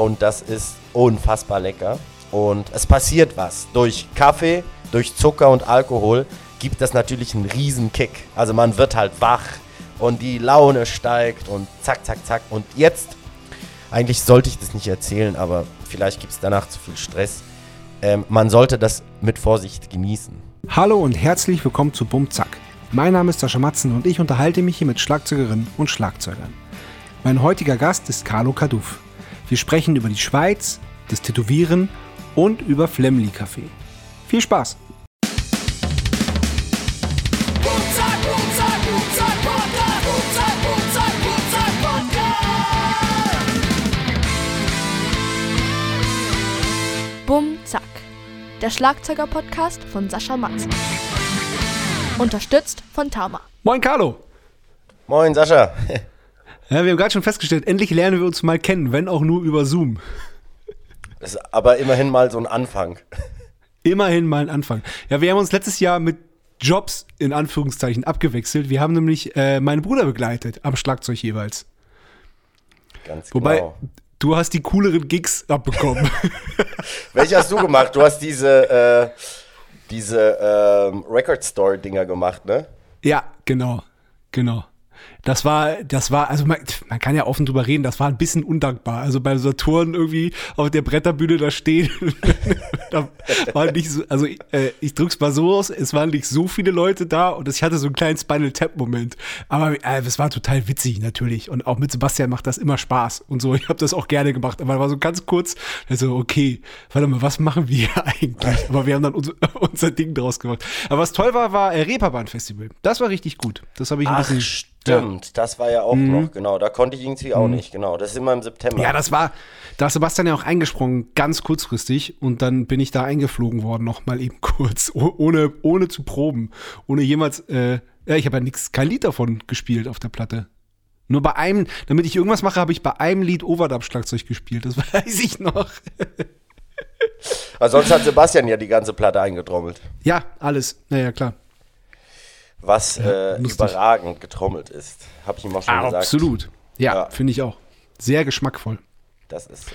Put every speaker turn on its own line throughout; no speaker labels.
und das ist unfassbar lecker. Und es passiert was. Durch Kaffee, durch Zucker und Alkohol gibt das natürlich einen riesen Kick. Also man wird halt wach und die Laune steigt und zack, zack, zack. Und jetzt, eigentlich sollte ich das nicht erzählen, aber vielleicht gibt es danach zu viel Stress. Ähm, man sollte das mit Vorsicht genießen.
Hallo und herzlich willkommen zu Bumzack. Mein Name ist Sascha Matzen und ich unterhalte mich hier mit Schlagzeugerinnen und Schlagzeugern. Mein heutiger Gast ist Carlo Kaduff. Wir sprechen über die Schweiz, das Tätowieren und über Flemli Café. Viel Spaß!
Bum Zack, der Schlagzeuger-Podcast von Sascha Matzen. Unterstützt von Tama.
Moin Carlo!
Moin Sascha!
Ja, wir haben gerade schon festgestellt, endlich lernen wir uns mal kennen, wenn auch nur über Zoom.
Das ist aber immerhin mal so ein Anfang.
Immerhin mal ein Anfang. Ja, wir haben uns letztes Jahr mit Jobs in Anführungszeichen abgewechselt. Wir haben nämlich äh, meinen Bruder begleitet, am Schlagzeug jeweils.
Ganz
Wobei,
genau.
du hast die cooleren Gigs abbekommen.
Welche hast du gemacht? Du hast diese, äh, diese ähm, Record Store Dinger gemacht, ne?
ja, genau, genau. Das war, das war, also man, man kann ja offen drüber reden, das war ein bisschen undankbar. Also bei Saturn irgendwie auf der Bretterbühne da stehen, da war nicht so, also äh, ich drück's mal so aus, es waren nicht so viele Leute da und ich hatte so einen kleinen Spinal Tap Moment. Aber äh, es war total witzig natürlich und auch mit Sebastian macht das immer Spaß und so. Ich habe das auch gerne gemacht, aber war so ganz kurz, also okay, warte mal, was machen wir eigentlich? Aber wir haben dann unser, unser Ding draus gemacht. Aber was toll war, war äh, Reeperbahn Festival. Das war richtig gut. Das habe ich ein
Ach,
bisschen.
Stimmt. Das war ja auch noch, genau. Da konnte ich irgendwie auch nicht, genau. Das ist immer im September.
Ja, das war, da ist Sebastian ja auch eingesprungen, ganz kurzfristig. Und dann bin ich da eingeflogen worden, noch mal eben kurz, oh- ohne, ohne zu proben. Ohne jemals, äh, ja, ich habe ja nix, kein Lied davon gespielt auf der Platte. Nur bei einem, damit ich irgendwas mache, habe ich bei einem Lied Overdub-Schlagzeug gespielt. Das weiß ich noch.
Also sonst hat Sebastian ja die ganze Platte eingetrommelt.
Ja, alles. Naja, klar.
Was äh,
lustig.
überragend getrommelt ist. Habe ich ihm auch schon gesagt.
absolut. Ja,
Ja.
finde ich auch. Sehr geschmackvoll.
Das ist so.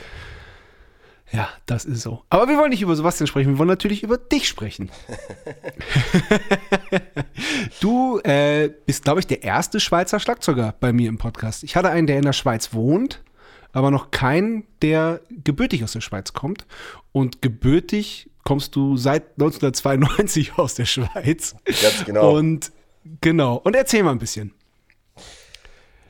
Ja, das ist so. Aber wir wollen nicht über Sebastian sprechen, wir wollen natürlich über dich sprechen. du äh, bist, glaube ich, der erste Schweizer Schlagzeuger bei mir im Podcast. Ich hatte einen, der in der Schweiz wohnt, aber noch keinen, der gebürtig aus der Schweiz kommt. Und gebürtig kommst du seit 1992 aus der Schweiz.
Ganz genau.
Und genau. Und erzähl mal ein bisschen.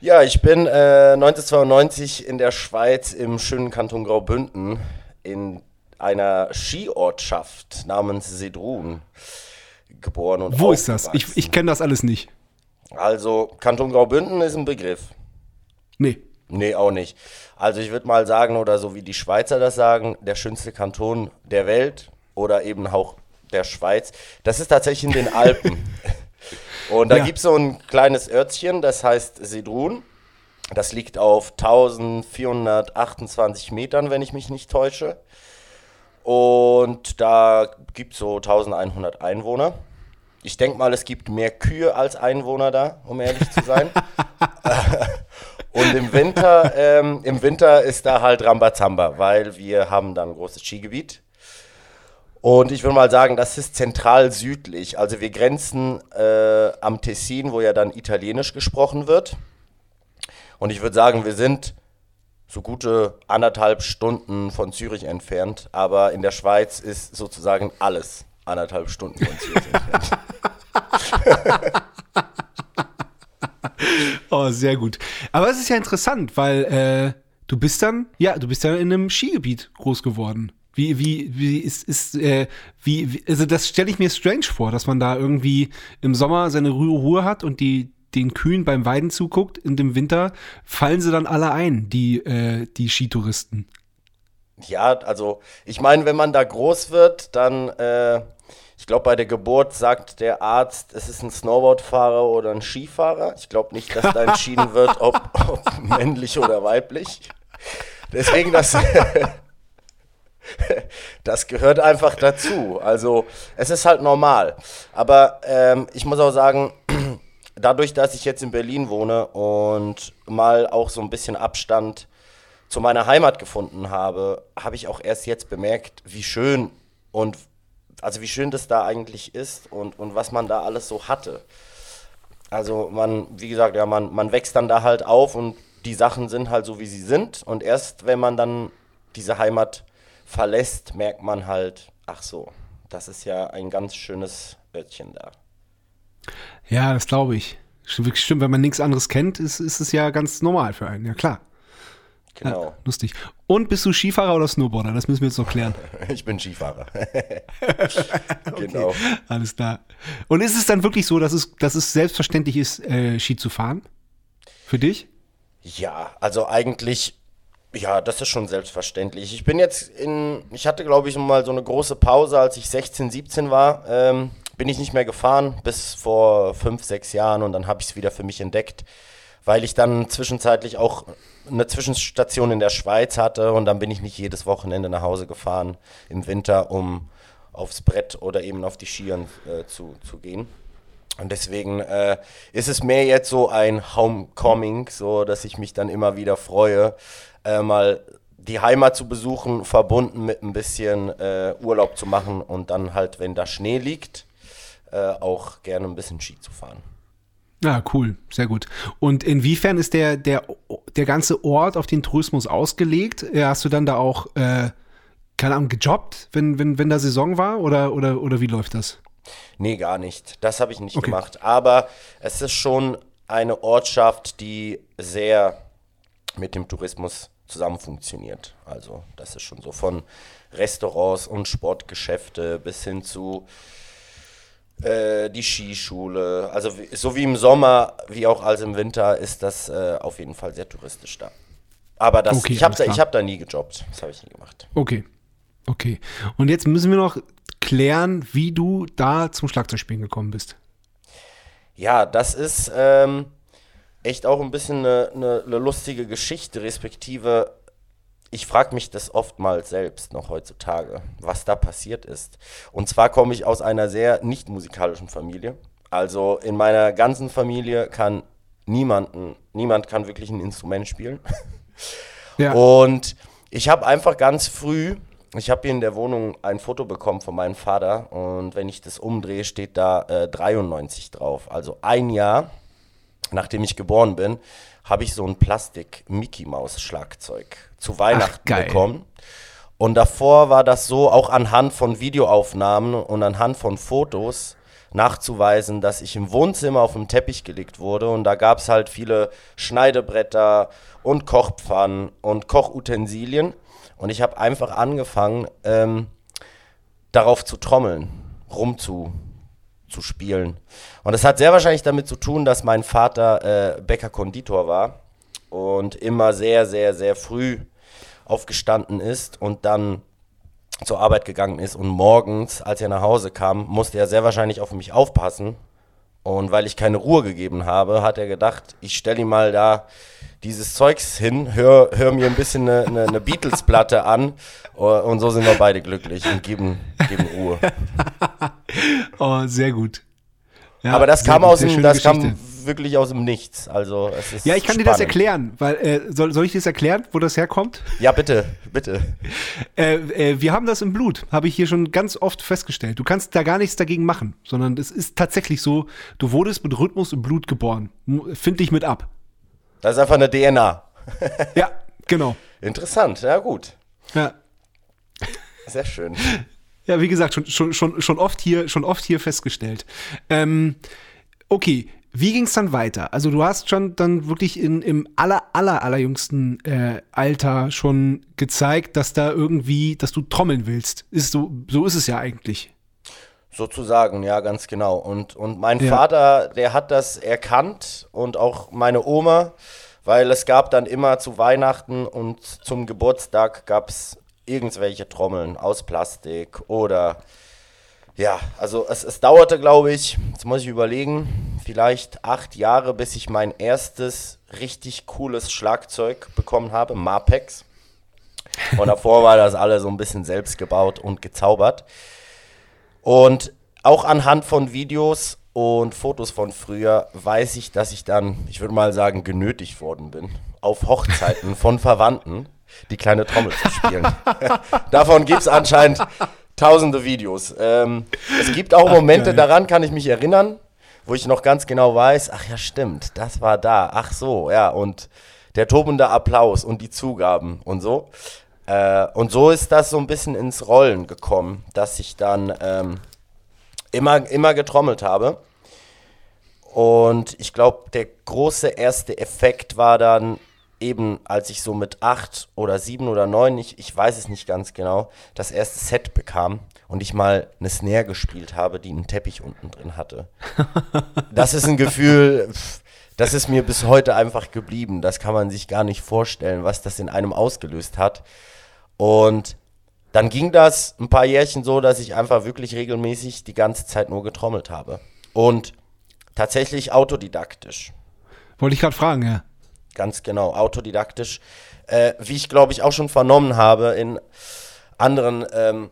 Ja, ich bin äh, 1992 in der Schweiz im schönen Kanton Graubünden in einer Skiortschaft namens Sedrun geboren und
Wo ist das? Ich, ich kenne das alles nicht.
Also, Kanton Graubünden ist ein Begriff.
Nee.
Nee, auch nicht. Also ich würde mal sagen, oder so wie die Schweizer das sagen, der schönste Kanton der Welt oder eben auch der Schweiz. Das ist tatsächlich in den Alpen. Und da
Ja.
gibt es so ein kleines Örtchen, das heißt Sedrun. Das liegt auf 1428 Metern, wenn ich mich nicht täusche. Und da gibt es so 1100 Einwohner. Ich denke mal, es gibt mehr Kühe als Einwohner da, um ehrlich zu sein. Und im Winter, ähm, im Winter ist da halt Rambazamba, weil wir haben da ein großes Skigebiet. Und ich würde mal sagen, das ist zentral südlich. Also wir grenzen äh, am Tessin, wo ja dann Italienisch gesprochen wird. Und ich würde sagen, wir sind so gute anderthalb Stunden von Zürich entfernt. Aber in der Schweiz ist sozusagen alles anderthalb Stunden von Zürich entfernt.
Oh, sehr gut. Aber es ist ja interessant, weil äh, du bist dann, ja, du bist ja in einem Skigebiet groß geworden. Wie, wie, wie ist, ist, äh, wie, wie also das stelle ich mir strange vor, dass man da irgendwie im Sommer seine Ruhe, hat und die, den Kühen beim Weiden zuguckt und im Winter fallen sie dann alle ein, die, äh, die Skitouristen.
Ja, also ich meine, wenn man da groß wird, dann, äh, ich glaube, bei der Geburt sagt der Arzt, es ist ein Snowboardfahrer oder ein Skifahrer. Ich glaube nicht, dass da entschieden wird, ob, ob männlich oder weiblich. Deswegen, das, das gehört einfach dazu. Also es ist halt normal. Aber ähm, ich muss auch sagen, dadurch, dass ich jetzt in Berlin wohne und mal auch so ein bisschen Abstand zu meiner Heimat gefunden habe, habe ich auch erst jetzt bemerkt, wie schön und also wie schön das da eigentlich ist und, und was man da alles so hatte. Also man, wie gesagt, ja, man, man wächst dann da halt auf und die Sachen sind halt so, wie sie sind. Und erst wenn man dann diese Heimat verlässt, merkt man halt, ach so, das ist ja ein ganz schönes Örtchen da.
Ja, das glaube ich. Stimmt, wenn man nichts anderes kennt, ist, ist es ja ganz normal für einen, ja klar.
Genau.
Ja, lustig. Und bist du Skifahrer oder Snowboarder? Das müssen wir jetzt noch klären.
Ich bin Skifahrer.
genau. Okay, alles klar. Und ist es dann wirklich so, dass es, dass es selbstverständlich ist, äh, Ski zu fahren? Für dich?
Ja, also eigentlich, ja, das ist schon selbstverständlich. Ich bin jetzt in, ich hatte glaube ich mal so eine große Pause, als ich 16, 17 war. Ähm, bin ich nicht mehr gefahren bis vor fünf, sechs Jahren und dann habe ich es wieder für mich entdeckt, weil ich dann zwischenzeitlich auch eine Zwischenstation in der Schweiz hatte und dann bin ich nicht jedes Wochenende nach Hause gefahren im Winter, um aufs Brett oder eben auf die Skiern äh, zu, zu gehen. Und deswegen äh, ist es mehr jetzt so ein Homecoming, so dass ich mich dann immer wieder freue, äh, mal die Heimat zu besuchen, verbunden mit ein bisschen äh, Urlaub zu machen und dann halt, wenn da Schnee liegt, äh, auch gerne ein bisschen Ski zu fahren.
Ja, cool, sehr gut. Und inwiefern ist der, der, der ganze Ort auf den Tourismus ausgelegt? Hast du dann da auch, äh, keine Ahnung, gejobbt, wenn, wenn, wenn da Saison war? Oder, oder, oder wie läuft das?
Nee, gar nicht. Das habe ich nicht okay. gemacht. Aber es ist schon eine Ortschaft, die sehr mit dem Tourismus zusammen funktioniert. Also das ist schon so von Restaurants und Sportgeschäfte bis hin zu äh, die Skischule. Also so wie im Sommer, wie auch als im Winter, ist das äh, auf jeden Fall sehr touristisch da. Aber das, okay, ich habe da, hab da nie gejobbt. Das habe ich nie gemacht.
Okay. Okay. Und jetzt müssen wir noch klären, wie du da zum Schlagzeugspielen gekommen bist.
Ja, das ist ähm, echt auch ein bisschen eine, eine, eine lustige Geschichte, respektive ich frage mich das oftmals selbst noch heutzutage, was da passiert ist. Und zwar komme ich aus einer sehr nicht musikalischen Familie. Also in meiner ganzen Familie kann niemanden, niemand kann wirklich ein Instrument spielen. Ja. Und ich habe einfach ganz früh, ich habe hier in der Wohnung ein Foto bekommen von meinem Vater und wenn ich das umdrehe, steht da äh, 93 drauf. Also ein Jahr, nachdem ich geboren bin, habe ich so ein Plastik-Mickey-Maus-Schlagzeug zu Weihnachten Ach, bekommen. Und davor war das so, auch anhand von Videoaufnahmen und anhand von Fotos nachzuweisen, dass ich im Wohnzimmer auf dem Teppich gelegt wurde. Und da gab es halt viele Schneidebretter und Kochpfannen und Kochutensilien. Und ich habe einfach angefangen, ähm, darauf zu trommeln, rumzu zu spielen. Und das hat sehr wahrscheinlich damit zu tun, dass mein Vater äh, Bäcker-Konditor war und immer sehr, sehr, sehr früh aufgestanden ist und dann zur Arbeit gegangen ist. Und morgens, als er nach Hause kam, musste er sehr wahrscheinlich auf mich aufpassen. Und weil ich keine Ruhe gegeben habe, hat er gedacht, ich stelle ihm mal da dieses Zeugs hin, hör, hör mir ein bisschen eine, eine, eine Beatles-Platte an und so sind wir beide glücklich und geben, geben Ruhe.
oh, sehr gut.
Ja, Aber das kam aus dem, das kam wirklich aus dem Nichts. Also es ist
ja, ich kann spannend. dir das erklären, weil äh, soll, soll ich dir das erklären, wo das herkommt?
Ja, bitte, bitte.
Äh, äh, wir haben das im Blut, habe ich hier schon ganz oft festgestellt. Du kannst da gar nichts dagegen machen, sondern es ist tatsächlich so, du wurdest mit Rhythmus im Blut geboren. Find dich mit ab.
Das ist einfach eine DNA.
ja, genau.
Interessant, ja gut.
Ja.
Sehr schön.
Ja, wie gesagt, schon, schon, schon, schon, oft, hier, schon oft hier festgestellt. Ähm, okay, wie ging es dann weiter? Also du hast schon dann wirklich in, im aller, aller, allerjüngsten äh, Alter schon gezeigt, dass da irgendwie, dass du trommeln willst. Ist so, so ist es ja eigentlich.
Sozusagen, ja, ganz genau. Und, und mein ja. Vater, der hat das erkannt und auch meine Oma, weil es gab dann immer zu Weihnachten und zum Geburtstag gab es irgendwelche Trommeln aus Plastik oder ja, also es, es dauerte, glaube ich, jetzt muss ich überlegen, vielleicht acht Jahre, bis ich mein erstes richtig cooles Schlagzeug bekommen habe, Marpex. Und davor war das alles so ein bisschen selbst gebaut und gezaubert. Und auch anhand von Videos und Fotos von früher weiß ich, dass ich dann, ich würde mal sagen, genötigt worden bin, auf Hochzeiten von Verwandten die kleine Trommel zu spielen. Davon gibt es anscheinend tausende Videos. Ähm, es gibt auch Momente,
geil.
daran kann ich mich erinnern, wo ich noch ganz genau weiß, ach ja, stimmt, das war da, ach so, ja, und der tobende Applaus und die Zugaben und so. Äh, und so ist das so ein bisschen ins Rollen gekommen, dass ich dann ähm, immer, immer getrommelt habe. Und ich glaube, der große erste Effekt war dann eben, als ich so mit acht oder sieben oder neun, ich, ich weiß es nicht ganz genau, das erste Set bekam und ich mal eine Snare gespielt habe, die einen Teppich unten drin hatte. Das ist ein Gefühl, das ist mir bis heute einfach geblieben. Das kann man sich gar nicht vorstellen, was das in einem ausgelöst hat. Und dann ging das ein paar Jährchen so, dass ich einfach wirklich regelmäßig die ganze Zeit nur getrommelt habe. Und tatsächlich autodidaktisch.
Wollte ich gerade fragen, ja.
Ganz genau, autodidaktisch. Äh, wie ich glaube ich auch schon vernommen habe in anderen ähm,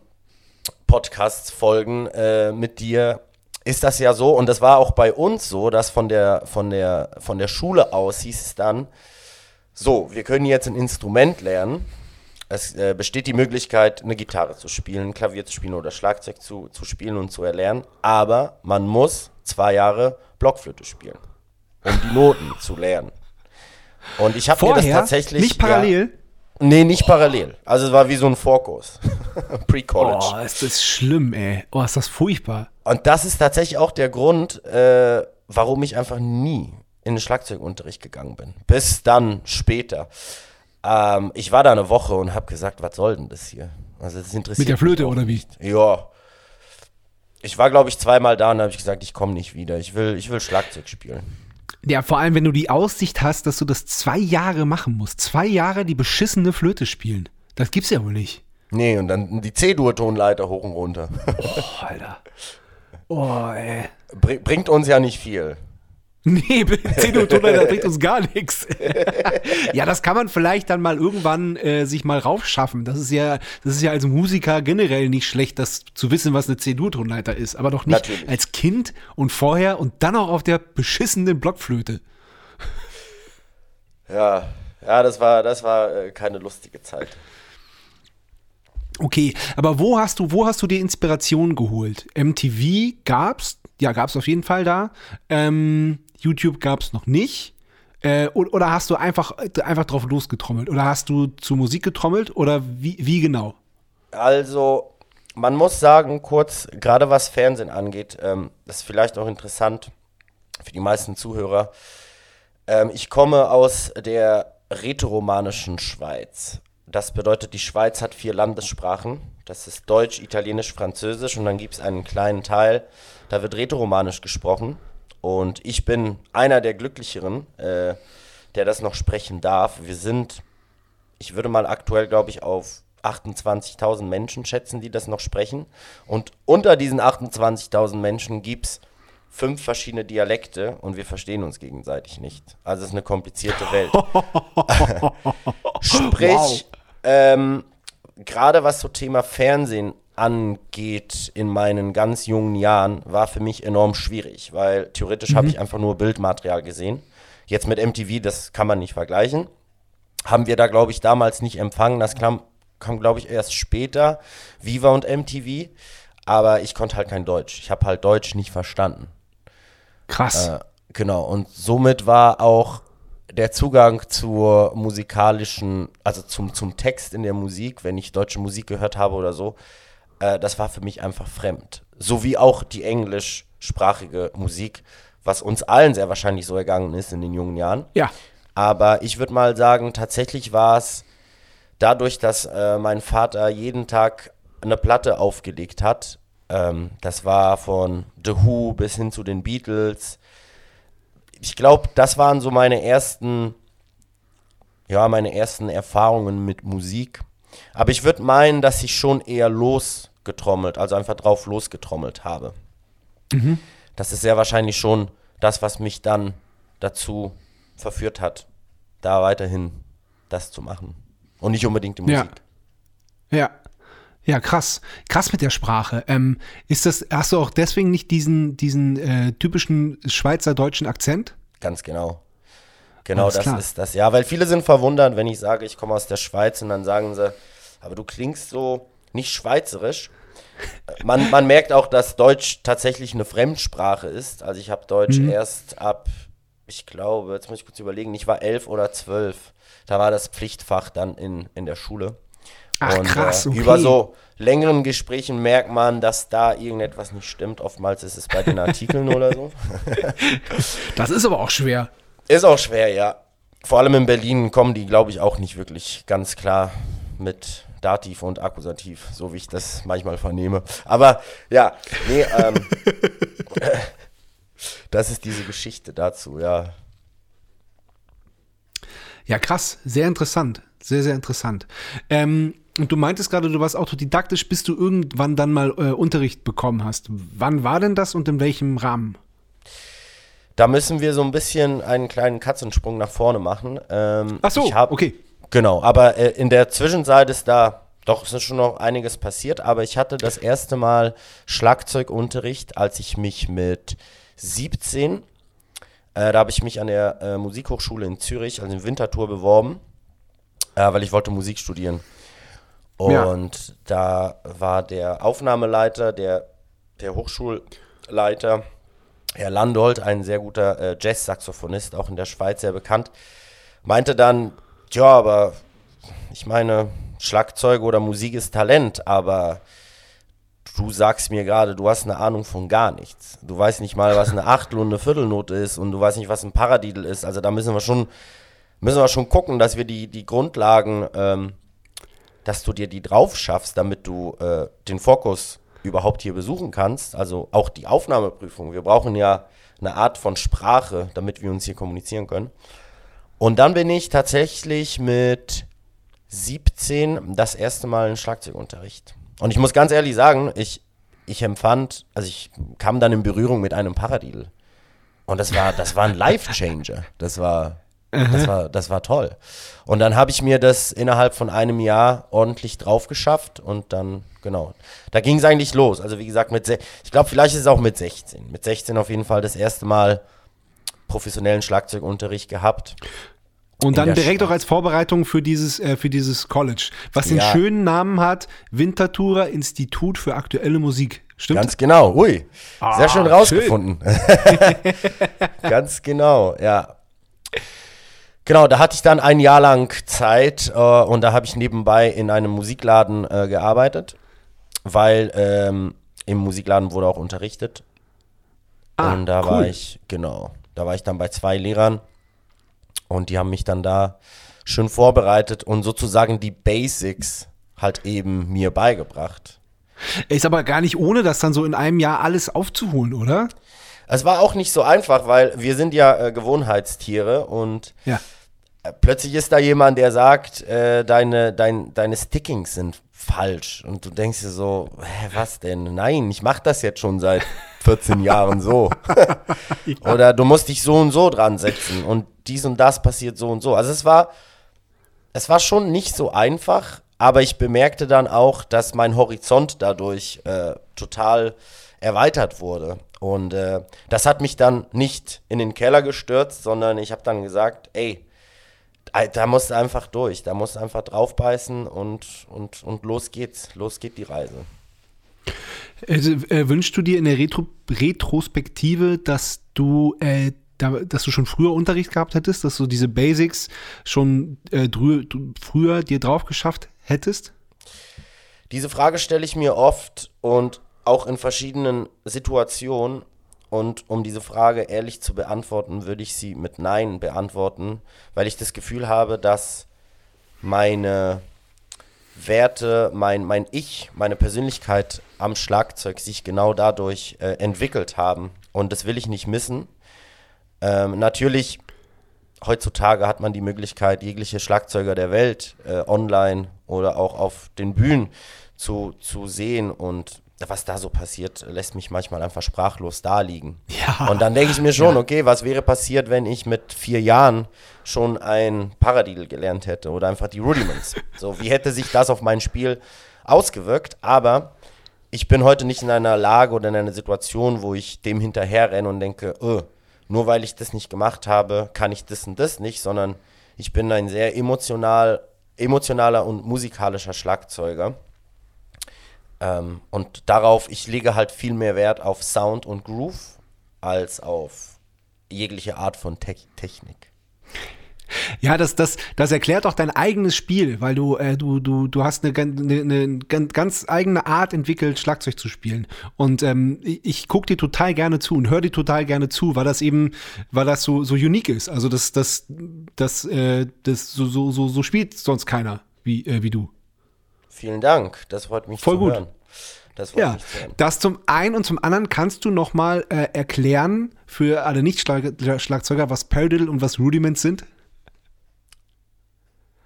Podcast-Folgen äh, mit dir, ist das ja so, und das war auch bei uns so, dass von der, von der, von der Schule aus hieß es dann, so, wir können jetzt ein Instrument lernen. Es äh, besteht die Möglichkeit, eine Gitarre zu spielen, Klavier zu spielen oder Schlagzeug zu, zu spielen und zu erlernen. Aber man muss zwei Jahre Blockflöte spielen, um die Noten zu lernen. Und ich habe mir das tatsächlich.
Nicht parallel?
Ja, nee, nicht parallel. Also es war wie so ein Vorkurs. Pre-College.
Oh, ist das schlimm, ey. Oh, ist das furchtbar.
Und das ist tatsächlich auch der Grund, äh, warum ich einfach nie in den Schlagzeugunterricht gegangen bin. Bis dann später. Ähm, ich war da eine Woche und habe gesagt, was soll denn das hier? Also das interessiert
Mit der Flöte oder wie?
Ja. Ich war, glaube ich, zweimal da und habe ich gesagt, ich komme nicht wieder. Ich will, ich will Schlagzeug spielen.
Ja, vor allem, wenn du die Aussicht hast, dass du das zwei Jahre machen musst. Zwei Jahre die beschissene Flöte spielen. Das gibt's ja wohl nicht.
Nee, und dann die C-Dur-Tonleiter hoch und runter.
Oh, Alter. Oh, ey.
Bring, bringt uns ja nicht viel.
Nee, Tonleiter bringt uns gar nichts. ja, das kann man vielleicht dann mal irgendwann äh, sich mal raufschaffen. Das ist ja, das ist ja als Musiker generell nicht schlecht, das zu wissen, was eine C-Dur-Tonleiter ist. Aber doch nicht
Natürlich.
als Kind und vorher und dann auch auf der beschissenen Blockflöte.
Ja, ja, das war, das war äh, keine lustige Zeit.
Okay, aber wo hast du, wo hast du die Inspiration geholt? MTV gab's, ja, gab's auf jeden Fall da. Ähm, YouTube gab's noch nicht. Äh, oder hast du einfach, einfach drauf losgetrommelt? Oder hast du zu Musik getrommelt? Oder wie, wie genau?
Also, man muss sagen, kurz, gerade was Fernsehen angeht, ähm, das ist vielleicht auch interessant für die meisten Zuhörer. Ähm, ich komme aus der rätoromanischen Schweiz. Das bedeutet, die Schweiz hat vier Landessprachen. Das ist Deutsch, Italienisch, Französisch und dann gibt es einen kleinen Teil, da wird rätoromanisch gesprochen. Und ich bin einer der Glücklicheren, äh, der das noch sprechen darf. Wir sind ich würde mal aktuell, glaube ich, auf 28.000 Menschen schätzen, die das noch sprechen. Und unter diesen 28.000 Menschen gibt es fünf verschiedene Dialekte und wir verstehen uns gegenseitig nicht. Also es ist eine komplizierte Welt. Sprich, ähm, gerade was so Thema Fernsehen angeht in meinen ganz jungen Jahren, war für mich enorm schwierig, weil theoretisch habe ich einfach nur Bildmaterial gesehen. Jetzt mit MTV, das kann man nicht vergleichen haben wir da, glaube ich, damals nicht empfangen. Das kam, kam glaube ich, erst später, Viva und MTV. Aber ich konnte halt kein Deutsch. Ich habe halt Deutsch nicht verstanden.
Krass.
Äh, genau. Und somit war auch der Zugang zur musikalischen, also zum, zum Text in der Musik, wenn ich deutsche Musik gehört habe oder so, äh, das war für mich einfach fremd. So wie auch die englischsprachige Musik, was uns allen sehr wahrscheinlich so ergangen ist in den jungen Jahren.
ja.
Aber ich würde mal sagen, tatsächlich war es dadurch, dass äh, mein Vater jeden Tag eine Platte aufgelegt hat. Ähm, das war von The Who bis hin zu den Beatles. Ich glaube, das waren so meine ersten, ja, meine ersten Erfahrungen mit Musik. Aber ich würde meinen, dass ich schon eher losgetrommelt, also einfach drauf losgetrommelt habe. Das ist sehr wahrscheinlich schon das, was mich dann dazu verführt hat, da weiterhin das zu machen. Und nicht unbedingt die
Ja.
Musik.
Ja. Ja, krass. Krass mit der Sprache. Ähm, ist das, hast du auch deswegen nicht diesen, diesen äh, typischen schweizerdeutschen Akzent?
Ganz genau. Genau, das
klar.
ist das. Ja, weil viele sind verwundert, wenn ich sage, ich komme aus der Schweiz und dann sagen sie, aber du klingst so nicht schweizerisch. Man, man merkt auch, dass Deutsch tatsächlich eine Fremdsprache ist. Also ich habe Deutsch
Mhm.
erst ab, ich glaube, jetzt muss ich kurz überlegen, ich war elf oder zwölf. Da war das Pflichtfach dann in, in der Schule.
Ach,
und
krass,
äh,
okay.
über so längeren Gesprächen merkt man, dass da irgendetwas nicht stimmt. Oftmals ist es bei den Artikeln oder so.
Das ist aber auch schwer.
Ist auch schwer, ja. Vor allem in Berlin kommen die, glaube ich, auch nicht wirklich ganz klar mit Dativ und Akkusativ, so wie ich das manchmal vernehme. Aber ja, nee, ähm, das ist diese Geschichte dazu, ja.
Ja, krass. Sehr interessant. Sehr, sehr interessant. Ähm, und du meintest gerade, du warst autodidaktisch, bis du irgendwann dann mal äh, Unterricht bekommen hast. Wann war denn das und in welchem Rahmen?
Da müssen wir so ein bisschen einen kleinen Katzensprung nach vorne machen. Ähm,
Ach so,
ich hab,
okay.
Genau, aber äh, in der Zwischenzeit ist da, doch, es ist schon noch einiges passiert, aber ich hatte das erste Mal Schlagzeugunterricht, als ich mich mit 17, äh, da habe ich mich an der äh, Musikhochschule in Zürich, also in Winterthur, beworben, äh, weil ich wollte Musik studieren.
Ja.
Und da war der Aufnahmeleiter, der, der Hochschulleiter, Herr Landolt, ein sehr guter äh, Jazz-Saxophonist, auch in der Schweiz sehr bekannt, meinte dann, ja, aber ich meine, Schlagzeug oder Musik ist Talent, aber du sagst mir gerade, du hast eine Ahnung von gar nichts. Du weißt nicht mal, was eine Achtel und eine Viertelnote ist und du weißt nicht, was ein Paradiddle ist. Also da müssen wir schon, müssen wir schon gucken, dass wir die, die Grundlagen, ähm, dass du dir die drauf schaffst, damit du äh, den Fokus überhaupt hier besuchen kannst. Also auch die Aufnahmeprüfung. Wir brauchen ja eine Art von Sprache, damit wir uns hier kommunizieren können. Und dann bin ich tatsächlich mit 17 das erste Mal in Schlagzeugunterricht. Und ich muss ganz ehrlich sagen, ich, ich empfand, also ich kam dann in Berührung mit einem Paradiddle. Und das war, das war ein Life-Changer. Das war, das war, das war toll. Und dann habe ich mir das innerhalb von einem Jahr ordentlich drauf geschafft und dann, genau, da ging es eigentlich los. Also wie gesagt, mit, ich glaube, vielleicht ist es auch mit 16. Mit 16 auf jeden Fall das erste Mal professionellen Schlagzeugunterricht gehabt.
Und dann direkt
Schweiz.
auch als Vorbereitung für dieses, äh, für dieses College, was den
Ja.
schönen Namen hat, Winterthurer Institut für aktuelle Musik. Stimmt?
Ganz genau, ui.
Ah,
Sehr schön rausgefunden. Ganz genau, ja. Genau, da hatte ich dann ein Jahr lang Zeit äh, und da habe ich nebenbei in einem Musikladen äh, gearbeitet, weil ähm, im Musikladen wurde auch unterrichtet.
Ah,
und da
cool.
war ich, genau, da war ich dann bei zwei Lehrern und die haben mich dann da schön vorbereitet und sozusagen die Basics halt eben mir beigebracht.
Ist aber gar nicht ohne, das dann so in einem Jahr alles aufzuholen, oder?
Es war auch nicht so einfach, weil wir sind ja äh, Gewohnheitstiere und
Ja.
äh, plötzlich ist da jemand, der sagt, äh, deine, dein, deine Stickings sind falsch. Und du denkst dir so, hä, was denn? Nein, ich mache das jetzt schon seit 14 Jahren so. Oder du musst dich so und so dran setzen und dies und das passiert so und so. Also es war, es war schon nicht so einfach, aber ich bemerkte dann auch, dass mein Horizont dadurch äh, total erweitert wurde. Und äh, das hat mich dann nicht in den Keller gestürzt, sondern ich habe dann gesagt, ey, da- musst du einfach durch, da musst du einfach draufbeißen und, und, und los geht's, los geht die Reise.
Also, äh, wünschst du dir in der Retro Retrospektive, dass du, äh, da, dass du schon früher Unterricht gehabt hättest, dass du diese Basics schon äh, früher dir drauf geschafft hättest?
Diese Frage stelle ich mir oft und auch in verschiedenen Situationen. Und um diese Frage ehrlich zu beantworten, würde ich sie mit Nein beantworten, weil ich das Gefühl habe, dass meine Werte, mein, mein Ich, meine Persönlichkeit am Schlagzeug sich genau dadurch äh, entwickelt haben. Und das will ich nicht missen. Ähm, natürlich, heutzutage hat man die Möglichkeit, jegliche Schlagzeuger der Welt äh, online oder auch auf den Bühnen zu, zu sehen. Und was da so passiert, lässt mich manchmal einfach sprachlos daliegen.
Ja.
Und dann denke ich mir schon, okay, was wäre passiert, wenn ich mit vier Jahren schon ein Paradiddle gelernt hätte oder einfach die Rudiments? So, wie hätte sich das auf mein Spiel ausgewirkt? Aber ich bin heute nicht in einer Lage oder in einer Situation, wo ich dem hinterher renne und denke, oh, nur weil ich das nicht gemacht habe, kann ich das und das nicht, sondern ich bin ein sehr emotional, emotionaler und musikalischer Schlagzeuger. Ähm, und darauf, ich lege halt viel mehr Wert auf Sound und Groove als auf jegliche Art von Te Technik.
Ja, das, das, das erklärt auch dein eigenes Spiel, weil du, äh, du, du, du hast eine, eine, eine ganz eigene Art entwickelt, Schlagzeug zu spielen. Und ähm, ich, gucke dir total gerne zu und höre dir total gerne zu, weil das eben, weil das so, so unique ist. Also das, das, das, äh, das so, so, so, so spielt sonst keiner wie, äh, wie du.
Vielen Dank, das freut mich
Voll
zu
gut.
hören. Das freut
Ja,
mich zu hören.
das zum einen und zum anderen kannst du noch mal äh, erklären für alle Nicht-Schlagzeuger, was Paradiddle und was Rudiments sind?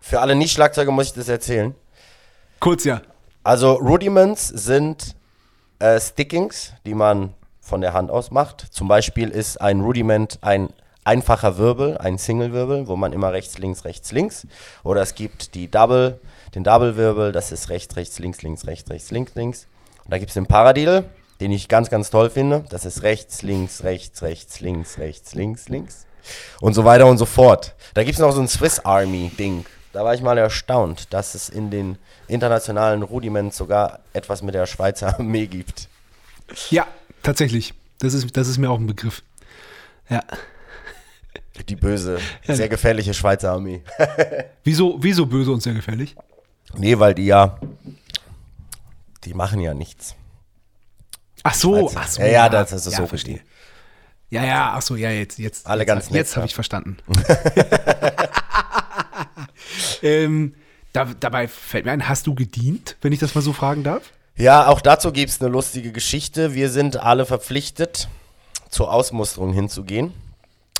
Für alle Nicht-Schlagzeuger muss ich das erzählen.
Kurz ja.
Also Rudiments sind äh, Stickings, die man von der Hand aus macht. Zum Beispiel ist ein Rudiment ein einfacher Wirbel, ein Single-Wirbel, wo man immer rechts, links, rechts, links. Oder es gibt die Double, den Double-Wirbel, das ist rechts, rechts, links, links, rechts, rechts, links, links. Und da gibt es den Paradiddle, den ich ganz, ganz toll finde. Das ist rechts, links, rechts, rechts, links, rechts, links, links. Und so weiter und so fort. Da gibt es noch so ein Swiss Army-Ding. Da war ich mal erstaunt, dass es in den internationalen Rudiments sogar etwas mit der Schweizer Armee gibt.
Ja, tatsächlich. Das ist, das ist mir auch ein Begriff. Ja.
Die böse, sehr gefährliche Schweizer Armee.
Wieso, wieso böse und sehr gefährlich?
Nee, weil die ja, die machen ja nichts.
Ach so, ach so.
Ja, ja, das ist so
ja,
verstehe.
verstehe. Ja, ja, ach so, ja, jetzt, jetzt.
Alle
jetzt,
ganz nett,
Jetzt habe ich verstanden. ähm, da, dabei fällt mir ein, hast du gedient, wenn ich das mal so fragen darf?
Ja, auch dazu gibt es eine lustige Geschichte. Wir sind alle verpflichtet, zur Ausmusterung hinzugehen.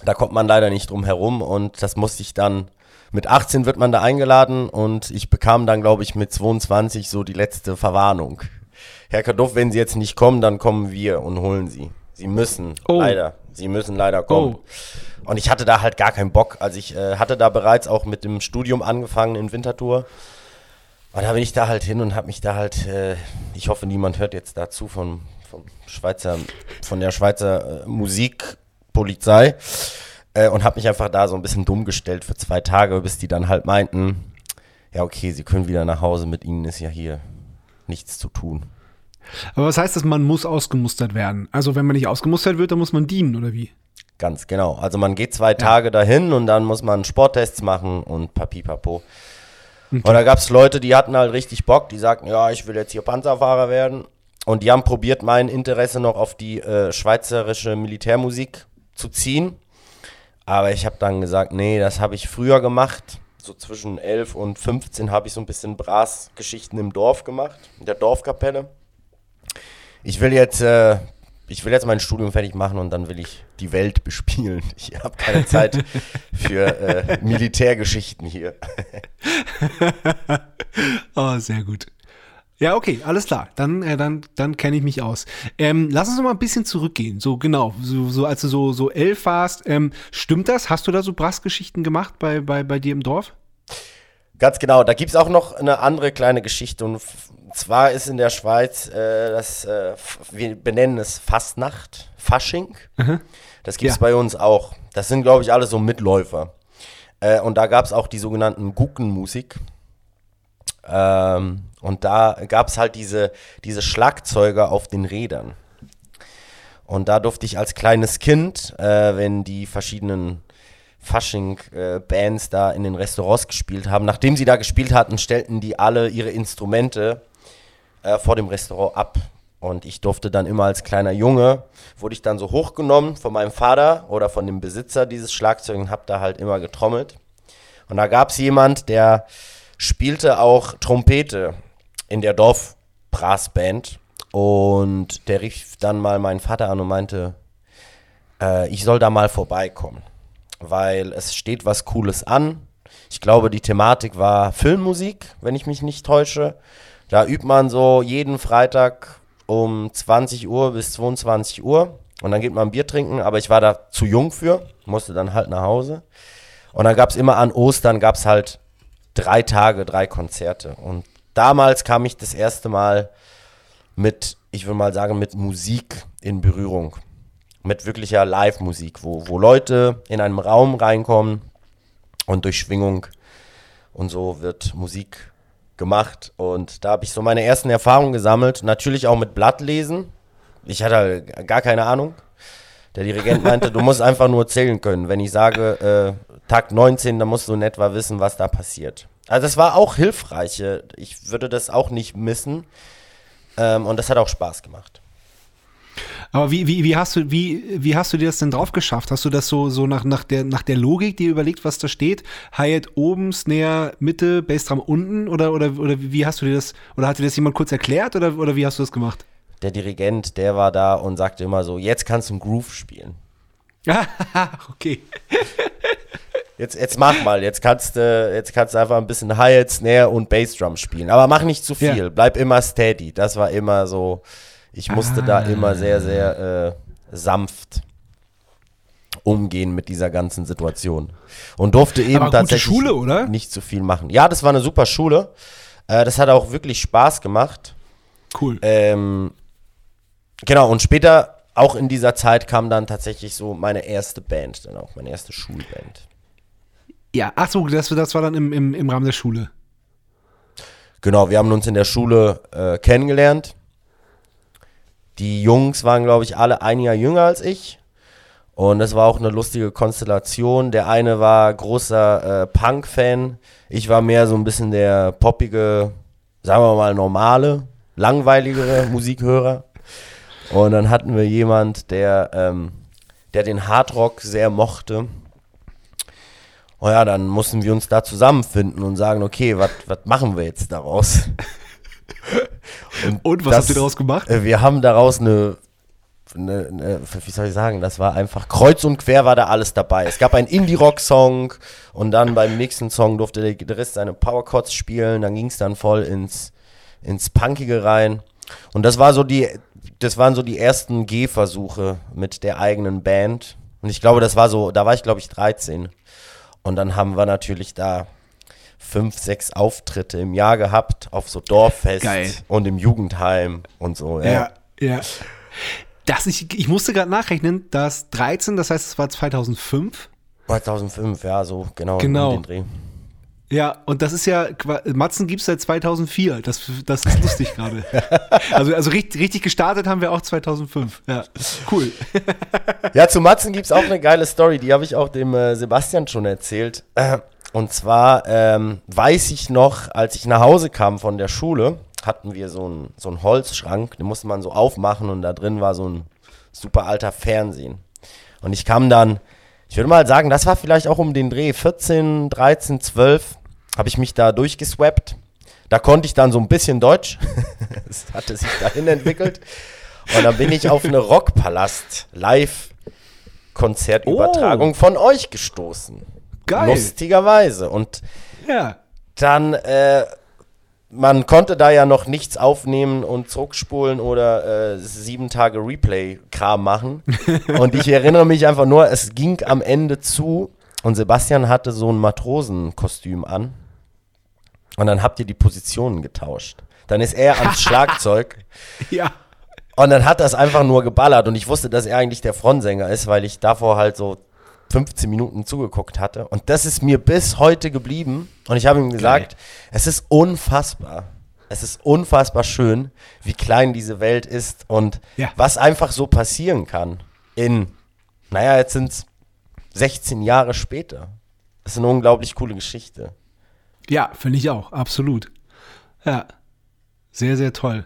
Da kommt man leider nicht drum herum und das musste ich dann. Mit 18 wird man da eingeladen und ich bekam dann, glaube ich, mit 22 so die letzte Verwarnung. Herr Kaduff, wenn Sie jetzt nicht kommen, dann kommen wir und holen Sie. Sie müssen,
Oh.
leider. Sie müssen leider kommen.
Oh.
Und ich hatte da halt gar keinen Bock. Also ich äh, hatte da bereits auch mit dem Studium angefangen in Winterthur. Und da bin ich da halt hin und habe mich da halt, äh, ich hoffe, niemand hört jetzt dazu von, vom Schweizer, von der Schweizer äh, Musikpolizei äh, und habe mich einfach da so ein bisschen dumm gestellt für zwei Tage, bis die dann halt meinten, ja okay, sie können wieder nach Hause, mit ihnen ist ja hier nichts zu tun.
Aber was heißt das, man muss ausgemustert werden? Also, wenn man nicht ausgemustert wird, dann muss man dienen, oder wie?
Ganz genau. Also man geht zwei Tage dahin und dann muss man Sporttests machen und papipapo. Und da gab es Leute, die hatten halt richtig Bock, die sagten, ja, ich will jetzt hier Panzerfahrer werden. Und die haben probiert, mein Interesse noch auf die äh, schweizerische Militärmusik zu ziehen. Aber ich habe dann gesagt, nee, das habe ich früher gemacht. So zwischen 11 und 15 habe ich so ein bisschen Bras-Geschichten im Dorf gemacht, in der Dorfkapelle. Ich will jetzt, äh, ich will jetzt mein Studium fertig machen und dann will ich die Welt bespielen. Ich habe keine Zeit für äh, Militärgeschichten hier.
Oh, sehr gut. Ja, okay, alles klar. Dann, äh, dann, dann kenne ich mich aus. Ähm, lass uns noch mal ein bisschen zurückgehen. So genau, so, so als du so, so elf warst. Ähm, stimmt das? Hast du da so Brassgeschichten gemacht bei, bei, bei dir im Dorf?
Ganz genau, da gibt es auch noch eine andere kleine Geschichte. Und zwar ist in der Schweiz äh, das, äh, wir benennen es Fastnacht, Fasching. Das gibt es
Ja.
bei uns auch. Das sind, glaube ich, alle so Mitläufer. Äh, und da gab es auch die sogenannten Guckenmusik. Ähm, und da gab es halt diese, diese Schlagzeuger auf den Rädern. Und da durfte ich als kleines Kind, äh, wenn die verschiedenen Fasching-Bands da in den Restaurants gespielt haben, nachdem sie da gespielt hatten, stellten die alle ihre Instrumente äh, vor dem Restaurant ab. Und ich durfte dann immer als kleiner Junge, wurde ich dann so hochgenommen von meinem Vater oder von dem Besitzer dieses Schlagzeugs und hab da halt immer getrommelt. Und da gab es jemand, der spielte auch Trompete in der Dorfbrassband. Und der rief dann mal meinen Vater an und meinte, äh, ich soll da mal vorbeikommen. Weil es steht was Cooles an. Ich glaube, die Thematik war Filmmusik, wenn ich mich nicht täusche. Da übt man so jeden Freitag um 20 Uhr bis 22 Uhr. Und dann geht man Bier trinken, aber ich war da zu jung für, musste dann halt nach Hause. Und dann gab es immer an Ostern, gab es halt drei Tage, drei Konzerte. Und damals kam ich das erste Mal mit, ich würde mal sagen, mit Musik in Berührung. mit wirklicher Live-Musik, wo, wo Leute in einem Raum reinkommen und durch Schwingung und so wird Musik gemacht. Und da habe ich so meine ersten Erfahrungen gesammelt. Natürlich auch mit Blattlesen. Ich hatte gar keine Ahnung. Der Dirigent meinte, du musst einfach nur zählen können. Wenn ich sage, äh, Tag 19, dann musst du in etwa wissen, was da passiert. Also das war auch hilfreich. Ich würde das auch nicht missen. Ähm, und das hat auch Spaß gemacht.
Aber wie, wie, wie, hast du, wie, wie hast du dir das denn drauf geschafft? Hast du das so, so nach, nach, der, nach der Logik dir überlegt, was da steht? Hi-Hat oben, Snare Mitte, Bassdrum unten? Oder, oder, oder wie hast du dir das, oder hat dir das jemand kurz erklärt oder, oder wie hast du das gemacht?
Der Dirigent, der war da und sagte immer so, jetzt kannst du einen Groove spielen.
okay.
Jetzt, jetzt mach mal, jetzt kannst du jetzt kannst einfach ein bisschen Hi-Hat, Snare und Bassdrum spielen. Aber mach nicht zu viel, ja. bleib immer steady. Das war immer so, ich musste ah. da immer sehr, sehr äh, sanft umgehen mit dieser ganzen Situation. Und durfte eben
Aber
tatsächlich
Schule, oder?
nicht zu viel machen. Ja, das war eine super Schule. Äh, das hat auch wirklich Spaß gemacht.
Cool.
Ähm, genau, und später, auch in dieser Zeit, kam dann tatsächlich so meine erste Band, dann auch meine erste Schulband.
Ja, ach so, das, das war dann im, im, im Rahmen der Schule.
Genau, wir haben uns in der Schule äh, kennengelernt. Die Jungs waren, glaube ich, alle ein Jahr jünger als ich. Und es war auch eine lustige Konstellation. Der eine war großer äh, Punk-Fan. Ich war mehr so ein bisschen der poppige, sagen wir mal, normale, langweiligere Musikhörer. Und dann hatten wir jemand, der, ähm, der den Hardrock sehr mochte. Und ja, dann mussten wir uns da zusammenfinden und sagen, okay, was machen wir jetzt daraus?
Und, und was das, habt ihr daraus gemacht?
Äh, wir haben daraus eine, eine, eine, wie soll ich sagen, das war einfach kreuz und quer war da alles dabei. Es gab einen Indie-Rock-Song und dann beim nächsten Song durfte der Gitarrist seine Power Chords spielen, dann ging es dann voll ins, ins Punkige rein. Und das war so die, das waren so die ersten Gehversuche mit der eigenen Band. Und ich glaube, das war so, da war ich glaube ich 13. Und dann haben wir natürlich da fünf, sechs Auftritte im Jahr gehabt auf so Dorffest Geil. und im Jugendheim und so.
Ja, ja. ja. Das ich, ich musste gerade nachrechnen, dass 13, das heißt, es war 2005.
2005, ja, so genau.
Genau. Ja, und das ist ja, Matzen gibt es seit 2004. Das, das ist lustig gerade. also, also richtig, richtig gestartet haben wir auch 2005. Ja, cool.
ja, zu Matzen gibt es auch eine geile Story. Die habe ich auch dem äh, Sebastian schon erzählt. Äh, und zwar ähm, weiß ich noch, als ich nach Hause kam von der Schule, hatten wir so einen so einen Holzschrank, den musste man so aufmachen und da drin war so ein super alter Fernsehen. Und ich kam dann, ich würde mal sagen, das war vielleicht auch um den Dreh 14, 13, 12, habe ich mich da durchgeswappt. Da konnte ich dann so ein bisschen Deutsch. das hatte sich dahin entwickelt. Und dann bin ich auf eine Rockpalast Live-Konzertübertragung oh. von euch gestoßen.
Geil.
Lustigerweise. Und
ja.
dann, äh, man konnte da ja noch nichts aufnehmen und zurückspulen oder äh, sieben Tage Replay-Kram machen. und ich erinnere mich einfach nur, es ging am Ende zu und Sebastian hatte so ein Matrosenkostüm an. Und dann habt ihr die Positionen getauscht. Dann ist er ans Schlagzeug.
ja.
Und dann hat das einfach nur geballert. Und ich wusste, dass er eigentlich der Frontsänger ist, weil ich davor halt so 15 Minuten zugeguckt hatte. Und das ist mir bis heute geblieben. Und ich habe ihm gesagt, Geil. es ist unfassbar. Es ist unfassbar schön, wie klein diese Welt ist und ja. was einfach so passieren kann. In, naja, jetzt sind es 16 Jahre später. Das ist eine unglaublich coole Geschichte.
Ja, finde ich auch, absolut. Ja, sehr, sehr toll.